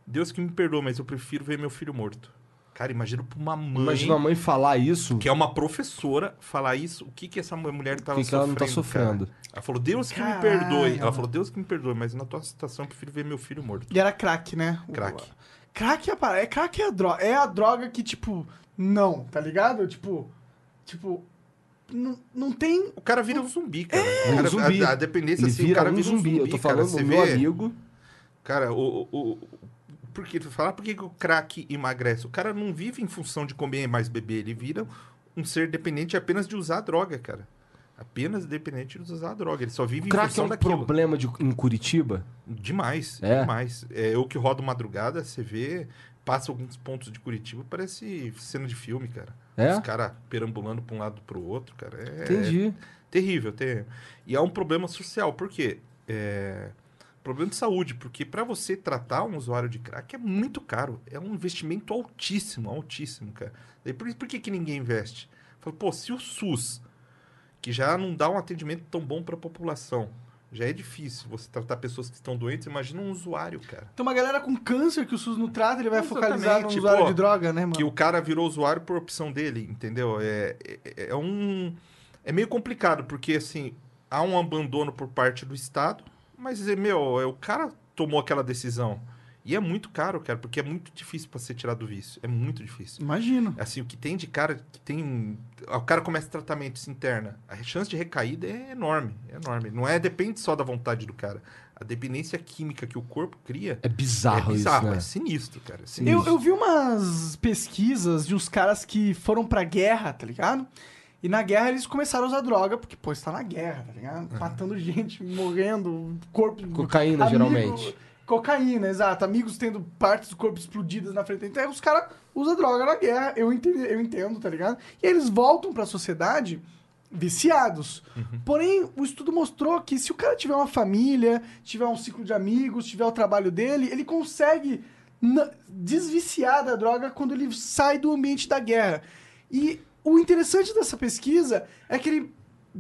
Deus que me perdoa, mas eu prefiro ver meu filho morto. Cara, imagina pra uma mãe Imagina a mãe falar isso. que é uma professora falar isso, o que que essa mulher tava que que ela não tá sofrendo, cara? sofrendo? Ela falou, Deus que me Caralho. perdoe. Ela falou, Deus que me perdoe, mas na tua situação eu prefiro ver meu filho morto. E era crack, né? Crack. Crack é a parada. É crack é a droga. É a droga que, tipo, não, tá ligado? Tipo. Tipo. Não, não tem. O cara vira um zumbi, cara. É, o cara, um zumbi. A, a dependência, Ele assim, o vira cara um vira zumbi. Eu tô cara. falando do meu vê- amigo. Cara, o... o, o por que, falar por que o crack emagrece? O cara não vive em função de comer mais beber, ele vira um ser dependente apenas de usar a droga, cara. Apenas dependente de usar a droga. Ele só vive O em crack é função um daquilo. problema de, em Curitiba. Demais, É? demais. É, eu que rodo madrugada, você vê, passa alguns pontos de Curitiba, parece cena de filme, cara. É? Os caras perambulando pra um lado pro outro, cara. É Entendi. terrível, terrível. E é um problema social, por quê? É... Problema de saúde, porque para você tratar um usuário de crack é muito caro. É um investimento altíssimo, altíssimo, cara. Daí por, por que, que ninguém investe? Fala, pô, se o SUS, que já não dá um atendimento tão bom para a população, já é difícil você tratar pessoas que estão doentes, imagina um usuário, cara. Tem uma galera com câncer que o SUS não trata, ele vai Exatamente, focalizar no usuário de droga, né, mano? Que o cara virou usuário por opção dele, entendeu? É, é, é um. É meio complicado, porque assim, há um abandono por parte do Estado, mas, meu, é, o cara tomou aquela decisão. E é muito caro, cara, porque é muito difícil pra ser tirado do vício. É muito difícil. Imagino. Assim, o que tem de cara que tem. O cara começa tratamento se interna. A chance de recaída é enorme. É enorme. Não é depende só da vontade do cara. A dependência química que o corpo cria É bizarro, é bizarro, isso, é né? sinistro, cara. É Eu, sinistro. eu vi umas pesquisas de uns caras que foram pra guerra, tá ligado? E na guerra eles começaram a usar droga, porque, pô, está na guerra, tá ligado? Matando (laughs) gente, morrendo, corpo. Cocaína, geralmente. Cocaína, exato. Amigos tendo partes do corpo explodidas na frente. Então, os caras usam droga na guerra, eu entendo, eu entendo, tá ligado? E eles voltam pra sociedade viciados. Porém, o estudo mostrou que se o cara tiver uma família, tiver um ciclo de amigos, tiver o trabalho dele, ele consegue desviciar da droga quando ele sai do ambiente da guerra. E o interessante dessa pesquisa é que ele,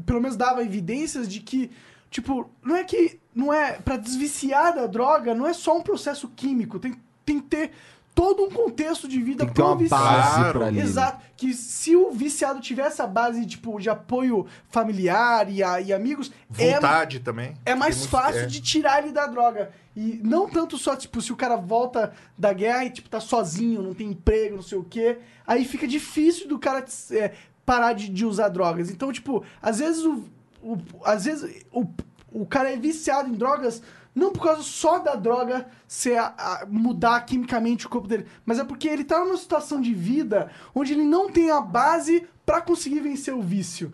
pelo menos, dava evidências de que, tipo, não é que. Não é. Pra desviciar da droga, não é só um processo químico. Tem, tem que ter todo um contexto de vida Tem que ter uma pro viciado. base Claro. pra ali. né? Exato. Que se o viciado tiver essa base, tipo, de apoio familiar e, a- e amigos, é, Vontade também. é mais muito- fácil é. de tirar ele da droga. E não tanto só, tipo, se o cara volta da guerra e, tipo, tá sozinho, não tem emprego, não sei o quê. Aí fica difícil do cara é, parar de, de usar drogas. Então, tipo, às vezes o. o- às vezes o, o cara é viciado em drogas. Não por causa só da droga ser a- a- mudar quimicamente o corpo dele, mas é porque ele tá numa situação de vida onde ele não tem a base pra conseguir vencer o vício.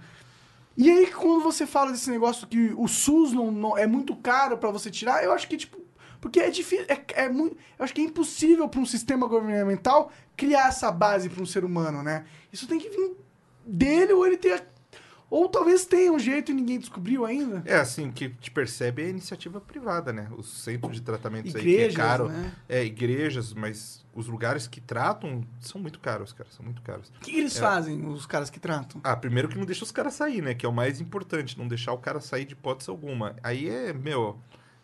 E aí, quando você fala desse negócio que o SUS não, não- é muito caro pra você tirar, eu acho que, tipo, porque é difícil, é, é muito, eu acho que é impossível pra um sistema governamental criar essa base pra um ser humano, né? Isso tem que vir dele ou ele ter. Ou talvez tenha um jeito e ninguém descobriu ainda. É, assim, o que te percebe é a iniciativa privada, né? Os centros de tratamentos aí que é caro. né? É, igrejas, mas os lugares que tratam são muito caros, cara. São muito caros. O que, eles É. fazem, os caras que tratam? Ah, primeiro que não deixa os caras sair, né? Que é o mais importante, não deixar o cara sair de hipótese alguma. Aí é, meu,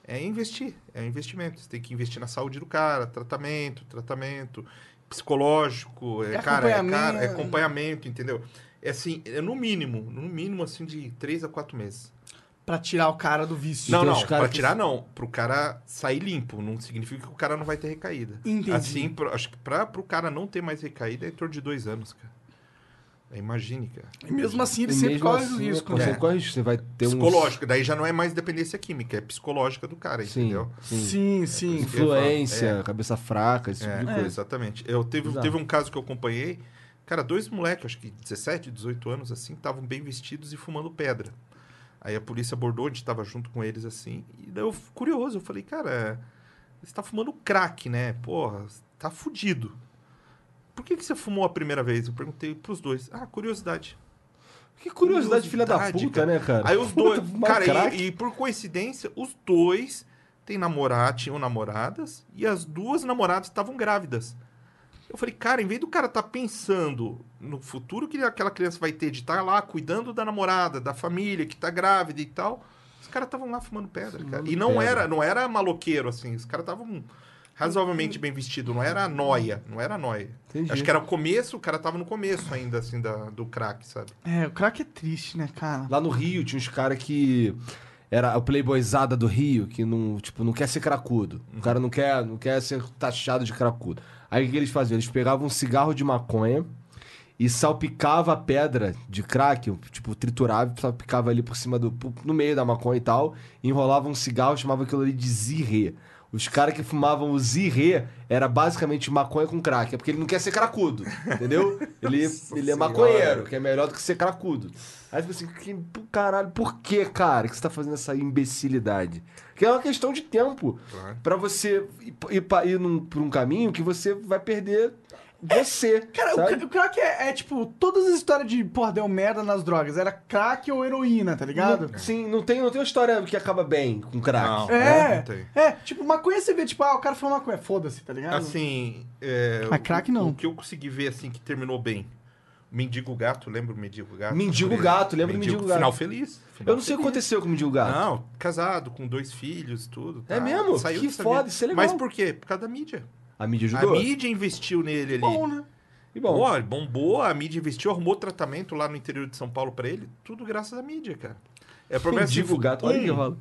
é investir, é investimento. Você tem que investir na saúde do cara, tratamento, tratamento psicológico, é, É cara, é, cara, é acompanhamento, entendeu? É assim, é no mínimo, no mínimo assim de três a quatro meses. Pra tirar o cara do vício. Não, tem não, pra que- tirar não, pro cara sair limpo, não significa que o cara não vai ter recaída. Entendi. Assim, pro- acho que pra, pro cara não ter mais recaída é em torno de dois anos, cara. É, Imagine, cara. E mesmo assim, ele E sempre corre o assim, risco, você né? É. corre risco. Você vai ter um... Psicológico, daí já não é mais dependência química, é psicológica do cara, Sim, entendeu? sim. Sim, sim. Influência, É. cabeça fraca, esse tipo É, de coisa. exatamente. Eu teve, Exato. teve um caso que eu acompanhei, cara, dois moleques, acho que 17, 18 anos, assim, estavam bem vestidos e fumando pedra. Aí a polícia abordou, a gente tava junto com eles, assim, e daí eu, curioso, eu falei, cara, você tá fumando crack, né? Porra, tá fudido. Por que, que você fumou a primeira vez? Eu perguntei pros dois. Ah, curiosidade. Que curiosidade, filha da Curiosidade, puta, né, cara? Aí os dois. Puta, cara, e, e por coincidência, os dois tem namorar, tinham namoradas, e as duas namoradas estavam grávidas. Eu falei, cara, em vez do cara estar pensando no futuro que aquela criança vai ter de estar lá cuidando da namorada, da família, que tá grávida e tal, os caras estavam lá fumando pedra, cara. E não pedra. era, não era maloqueiro, assim, os caras estavam razoavelmente bem vestidos, não era noia, não era noia. Entendi. Acho que era o começo, o cara tava no começo ainda, assim, da, do crack, sabe? É, o crack é triste, né, cara? Lá no Rio tinha uns caras que. Era o playboyzada do Rio, que não, tipo, não quer ser cracudo. O cara não quer, não quer ser taxado de cracudo. Aí o que eles faziam? Eles pegavam um cigarro de maconha e salpicava a pedra de crack, tipo, triturava, salpicava ali por cima do. no meio da maconha e tal, e enrolava um cigarro, chamava aquilo ali de zirrê. Os caras que fumavam o zirrê era basicamente maconha com crack, é porque ele não quer ser cracudo, entendeu? Ele, ele é Senhora. maconheiro, que é melhor do que ser cracudo. Aí tipo assim, que, caralho, por que, cara, que você tá fazendo essa imbecilidade? Que é uma questão de tempo. Claro. Pra você ir, ir, pra- ir num, por um caminho que você vai perder você. Cara, o, sabe? o crack é, é, tipo, todas as histórias de, porra, deu merda nas drogas. Era crack ou heroína, tá ligado? Não- sim, não tem, não tem uma história que acaba bem com crack. Não. É, não tem. é, tipo, maconha você vê, tipo, ah, o cara falou maconha, foda-se, tá ligado? Assim, é, Mas crack o, não. O que eu consegui ver, assim, que terminou bem. Mendigo Gato, lembra o Mendigo Gato? Mendigo Gato, lembro do Mendigo Gato. Final feliz. Final Eu não sei o que feliz. aconteceu com o Mendigo Gato. Não, casado, com dois filhos, tudo. tá? É mesmo? Saiu Que foda, vida. isso é legal. Mas por quê? Por causa da mídia. A mídia A ajudou? mídia investiu nele ali. Bom, né? E bom. Pô, ele bombou, a mídia investiu, arrumou tratamento lá no interior de São Paulo pra ele. Tudo graças à mídia, cara. É o problema assim, Mendigo Gato, olha que rola.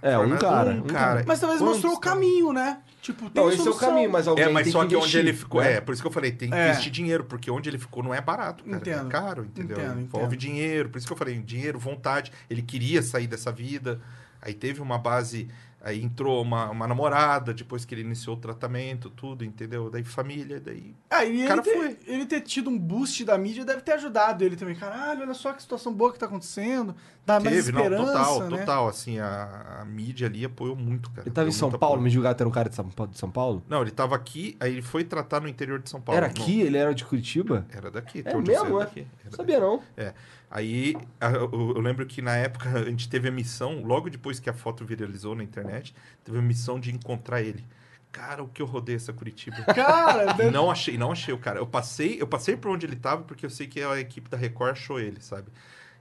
É, um cara. um cara. Mas talvez Quantos mostrou o caminho, né? Tipo, tem Não, esse é o solução. caminho, mas alguém É, mas tem só que, onde investir, ele ficou. né? É, por isso que eu falei, tem que É. investir dinheiro, porque onde ele ficou não é barato, cara. Entendo. É caro, entendeu? Entendo, Envolve entendo. dinheiro, por isso que eu falei, dinheiro, vontade. Ele queria sair dessa vida. Aí teve uma base, aí entrou uma, uma namorada, depois que ele iniciou o tratamento, tudo, entendeu? Daí família, daí. Ah, e O ele, cara ter, foi. ele ter tido um boost da mídia deve ter ajudado ele também. Caralho, olha só que situação boa que tá acontecendo. Dá mais teve, esperança, não, total, né? total. Assim, a, a mídia ali apoiou muito, cara. Ele tava em São Paulo, o apoio. Mendigo Gato era um cara de São Paulo? De São Paulo? Não, ele tava aqui, aí ele foi tratar no interior de São Paulo. era Não, aqui? Ele era de Curitiba? Era daqui, É mesmo, é? daqui. Era Sabia não. É. Aí eu, lembro que na época a gente teve a missão, logo depois que a foto viralizou na internet, teve a missão de encontrar ele. Cara, o que eu rodei essa Curitiba. (laughs) Cara, deve- não achei, não achei o cara. Eu passei, eu passei por onde ele tava porque eu sei que a equipe da Record achou ele, sabe?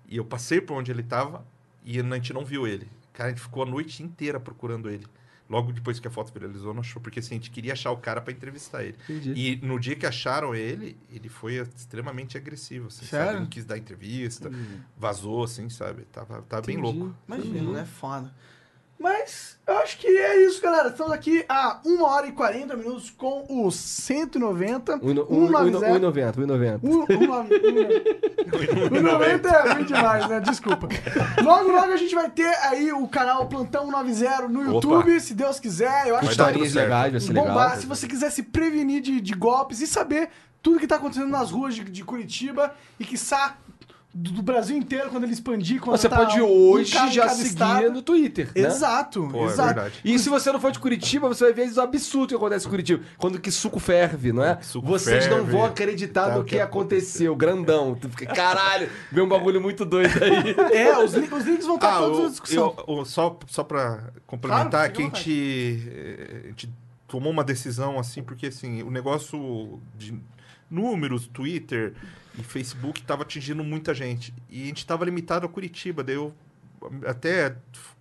E eu passei por onde ele tava e a gente não viu ele. Cara, a gente ficou a noite inteira procurando ele. Logo depois que a foto viralizou, não achou, porque assim, a gente queria achar o cara pra entrevistar ele. Entendi. E no dia que acharam ele, ele foi extremamente agressivo, assim, Sério? sabe? Não quis dar entrevista, vazou, assim, sabe? Tava, tava bem louco. Imagina, né? Foda. Mas eu acho que é isso, galera. Estamos aqui há 1 hora e 40 minutos com o 190. Um, um, um, 190. 1,90, 1,90. Um, uma, um, 90 (laughs) é ruim demais, né? Desculpa. Logo, logo a gente vai ter aí o canal Plantão 90 no Opa. YouTube, se Deus quiser. Eu acho Vai que certo. legais, vai ser bombar. legal. Se você quiser se prevenir de, de golpes e saber tudo que tá acontecendo nas ruas de, de Curitiba e que do, do Brasil inteiro quando ele expandir. Quando Você tá pode hoje já cada seguir estado. no Twitter, né? Exato, Pô, é exato. verdade. E se você não for de Curitiba, você vai ver os absurdos que acontece em Curitiba. Quando que suco ferve, não é? Suco Vocês não ferve. vão acreditar Tá, no que que aconteceu. Grandão. Tu fica, caralho, vê um bagulho muito doido aí. (laughs) É, os, li- os links vão estar Ah, todos na discussão. eu- o- só, só pra complementar, Claro, que a gente, eh, a gente tomou uma decisão assim, porque assim, o negócio de números, Twitter e Facebook tava atingindo muita gente. E a gente tava limitado a Curitiba. Daí eu, até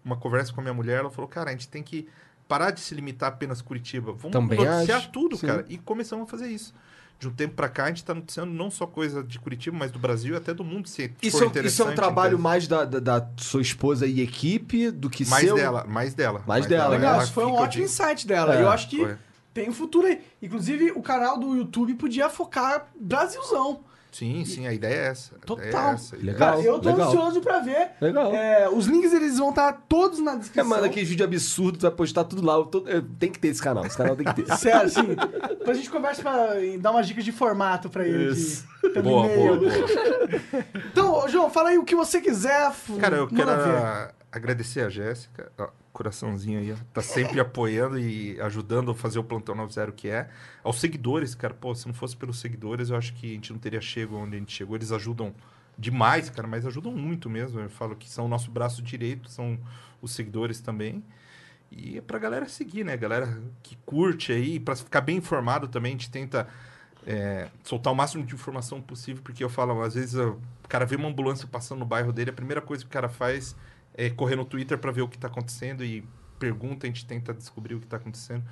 uma conversa com a minha mulher, ela falou, cara, a gente tem que parar de se limitar apenas a Curitiba. Vamos Também noticiar acho, tudo, sim. cara. E começamos a fazer isso. De um tempo pra cá, a gente tá noticiando não só coisa de Curitiba, mas do Brasil e até do mundo. Se Isso, for é- isso é um trabalho entende? mais da, da, da sua esposa e equipe do que mais seu. dela, mais dela. Mais dela, Legal, Ela isso foi um ótimo de- insight dela. É, eu acho que foi. Tem um futuro aí. Inclusive, o canal do YouTube podia focar Brasilzão. Sim, sim, a ideia é essa. A Total. é essa, é Legal. Cara, eu tô legal. ansioso pra ver. Legal. É, os links eles vão estar todos na É, descrição. mano, aquele vídeo absurdo, tu vai postar tudo lá. tô- Tem que ter esse canal. Esse canal tem que ter. (laughs) Sério, sim. Depois a gente conversa pra dar umas dicas de formato pra ele. de- Isso. pelo Boa, boa, e-mail. boa. (laughs) Então, João, fala aí o que você quiser. Cara, eu quero ver. agradecer a Jéssica, ó, coraçãozinho aí, ó, tá sempre (laughs) apoiando e ajudando a fazer o Plantão 90 que é. Aos seguidores, cara, pô, se não fosse pelos seguidores, eu acho que a gente não teria chego onde a gente chegou. Eles ajudam demais, cara, mas ajudam muito mesmo. Eu falo que são o nosso braço direito, são os seguidores também. E é pra galera seguir, né? Galera que curte aí, pra ficar bem informado também, a gente tenta é, soltar o máximo de informação possível, porque eu falo, às vezes o cara vê uma ambulância passando no bairro dele, a primeira coisa que o cara faz é correr no Twitter pra ver o que tá acontecendo e pergunta, a gente tenta descobrir o que tá acontecendo.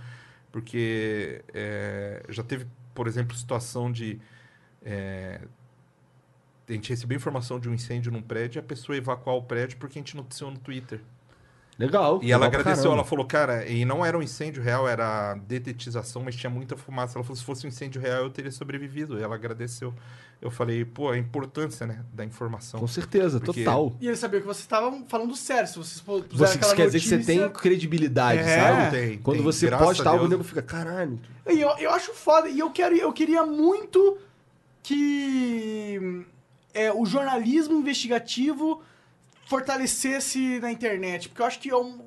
Porque é, já teve, por exemplo, situação de. é, a gente recebeu informação de um incêndio num prédio e a pessoa evacuar o prédio porque a gente noticiou no Twitter. Legal. E ela agradeceu, caramba. ela falou, cara, e não era um incêndio real, era detetização, mas tinha muita fumaça. Ela falou, se fosse um incêndio real, eu teria sobrevivido. E ela agradeceu. Eu falei, pô, a importância, né, da informação. Com certeza, Porque- total. E ele sabia que vocês estavam falando sério. Se vocês Você, quer dizer que você tem notícia- credibilidade, É. sabe? Tem, Quando tem. você posta algo, o nego fica, caralho. E eu, eu acho foda. E eu, quero, eu queria muito que é, o jornalismo investigativo fortalecesse na internet. Porque eu acho que é o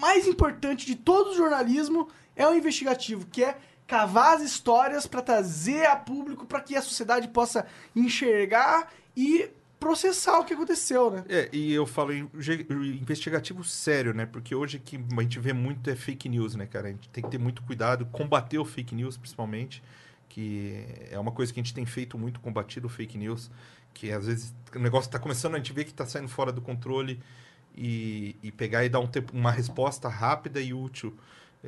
mais importante de todo o jornalismo é o investigativo, que é cavar as histórias para trazer a público para que a sociedade possa enxergar e processar o que aconteceu, né? É, e eu falo investigativo sério, né? Porque hoje que a gente vê muito é fake news, né, cara? A gente tem que ter muito cuidado, combater o fake news, principalmente, que é uma coisa que a gente tem feito muito, combatido o fake news, que às vezes o negócio tá começando, a gente vê que tá saindo fora do controle e, e pegar e dar um tempo, uma resposta rápida e útil.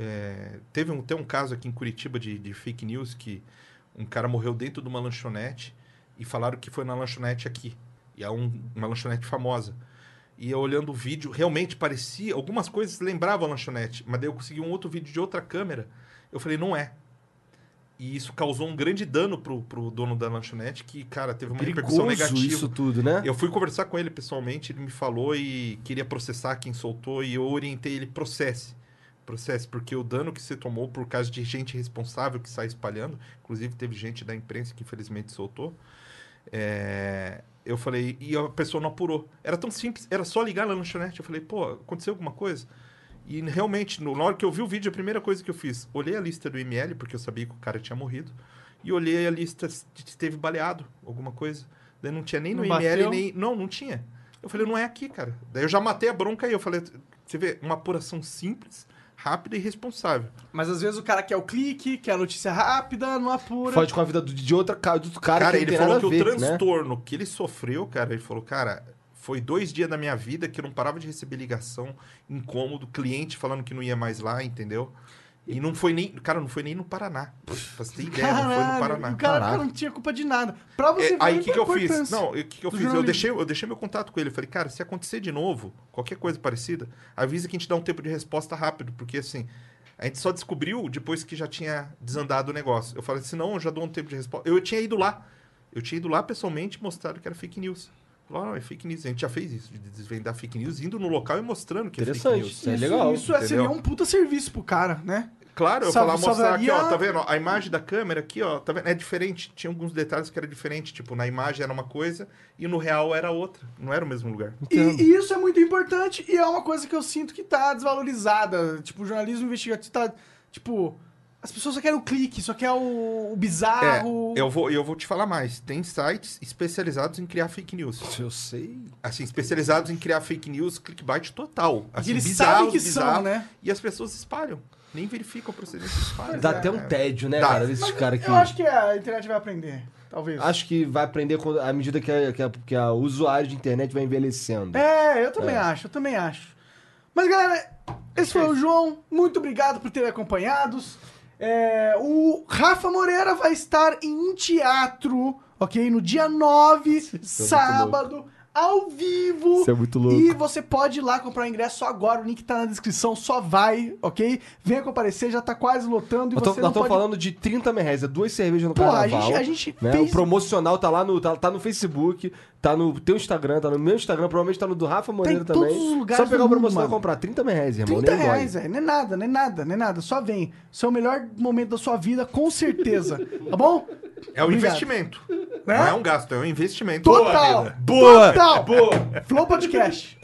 É, teve um, tem um caso aqui em Curitiba de, de fake news que um cara morreu dentro de uma lanchonete e falaram que foi na lanchonete aqui. E é um- uma lanchonete famosa. E eu olhando o vídeo, realmente parecia. Algumas coisas lembravam a lanchonete, mas daí eu consegui um outro vídeo de outra câmera. Eu falei, não é. E isso causou um grande dano pro, pro dono da lanchonete, que, cara, teve uma repercussão Perigoso negativa. isso tudo, né? Eu fui conversar com ele pessoalmente, ele me falou e queria processar quem soltou, e eu orientei ele, processe. Processe, porque o dano que você tomou por causa de gente responsável que sai espalhando, inclusive teve gente da imprensa que infelizmente soltou, é, eu falei, e a pessoa não apurou. Era tão simples, era só ligar na lanchonete. Eu falei, pô, aconteceu alguma coisa? E realmente, no- na hora que eu vi o vídeo, a primeira coisa que eu fiz, olhei a lista do ML, porque eu sabia que o cara tinha morrido, e olhei a lista se teve baleado, alguma coisa. Daí não tinha nem no Não ML, bateu? nem. Não, não tinha. Eu falei, não é aqui, cara. Daí eu já matei a bronca aí. Eu falei, você vê, uma apuração simples, rápida e responsável. Mas às vezes o cara quer o clique, quer a notícia rápida, não apura. Fode com a vida de outra ca- do outro cara, Cara, que ele falou que ver, o né? transtorno que ele sofreu, cara, ele falou, cara, foi dois dias da minha vida que eu não parava de receber ligação, incômodo, cliente falando que não ia mais lá, entendeu? E não foi nem, cara, não foi nem no Paraná. Pra você ter ideia, não foi no Caralho, Paraná. o cara Caraca. não tinha culpa de nada. Pra você É, ver aí o que, que eu fiz? Não, o que, que eu fiz? Eu deixei, eu deixei meu contato com ele. Eu falei, cara, se acontecer de novo, qualquer coisa parecida, avisa que a gente dá um tempo de resposta rápido, porque assim, a gente só descobriu depois que já tinha desandado o negócio. Eu falei, senão eu já dou um tempo de resposta. Eu tinha ido lá. Eu tinha ido lá pessoalmente e mostrado que era fake news. Falou, não, é fake news. A gente já fez isso, de desvendar fake news, indo no local e mostrando que é fake Interessante. news. Isso é Isso, legal, isso é- seria um puta serviço pro cara, né? Claro, eu Sal- falar, mostrar aqui, ó, tá vendo? A imagem da câmera aqui, ó, tá vendo? É diferente. Tinha alguns detalhes que era diferente. Tipo, na imagem era uma coisa e no real era outra. Não era o mesmo lugar. E, e isso é muito importante e é uma coisa que eu sinto que tá desvalorizada. Tipo, o jornalismo investigativo tá. Tipo, as pessoas só querem o clique, só querem o, o É, bizarro. eu vou, eu vou te falar mais. Tem sites especializados em criar fake news. (laughs) Eu sei. Assim, especializados em criar fake news, clickbait total. Assim, E eles bizarros, sabem que são, bizarros. né? E as pessoas espalham. Nem verificam a procedência e espalham. Dá é, até um tédio, né, Dá. cara? Desses Mas caras que. Eu acho que a internet vai aprender. Talvez. Acho que vai aprender quando- à medida que, a, que, a, que a- o usuário de internet vai envelhecendo. É, eu também acho, eu também acho. Mas, galera, esse foi o João. Muito obrigado por terem acompanhados. É, o Rafa Moreira vai estar em um teatro, ok? No dia 9, é sábado, ao vivo. Isso é muito louco. E você pode ir lá comprar o ingresso agora. O link tá na descrição, só vai, ok? Venha comparecer, já tá quase lotando. E Nós você estamos não pode... falando de 30 mil reais, é duas cervejas no a carnaval. gente- a gente né? fez- O promocional tá lá no, tá, tá no Facebook, tá no teu Instagram, tá no meu Instagram, provavelmente tá no do Rafa Moreira em também. todos os lugares Só pegar o mundo, promocional e mano. comprar 30 mil reais, irmão. 30 nem reais, velho. Não é nada, não é nada, não é nada. Só vem. Isso é o melhor momento da sua vida, com certeza. (laughs) Tá bom? É um Obrigado. investimento. Né? Não é um gasto, é um investimento. Total. Boa! Total. Flow Podcast.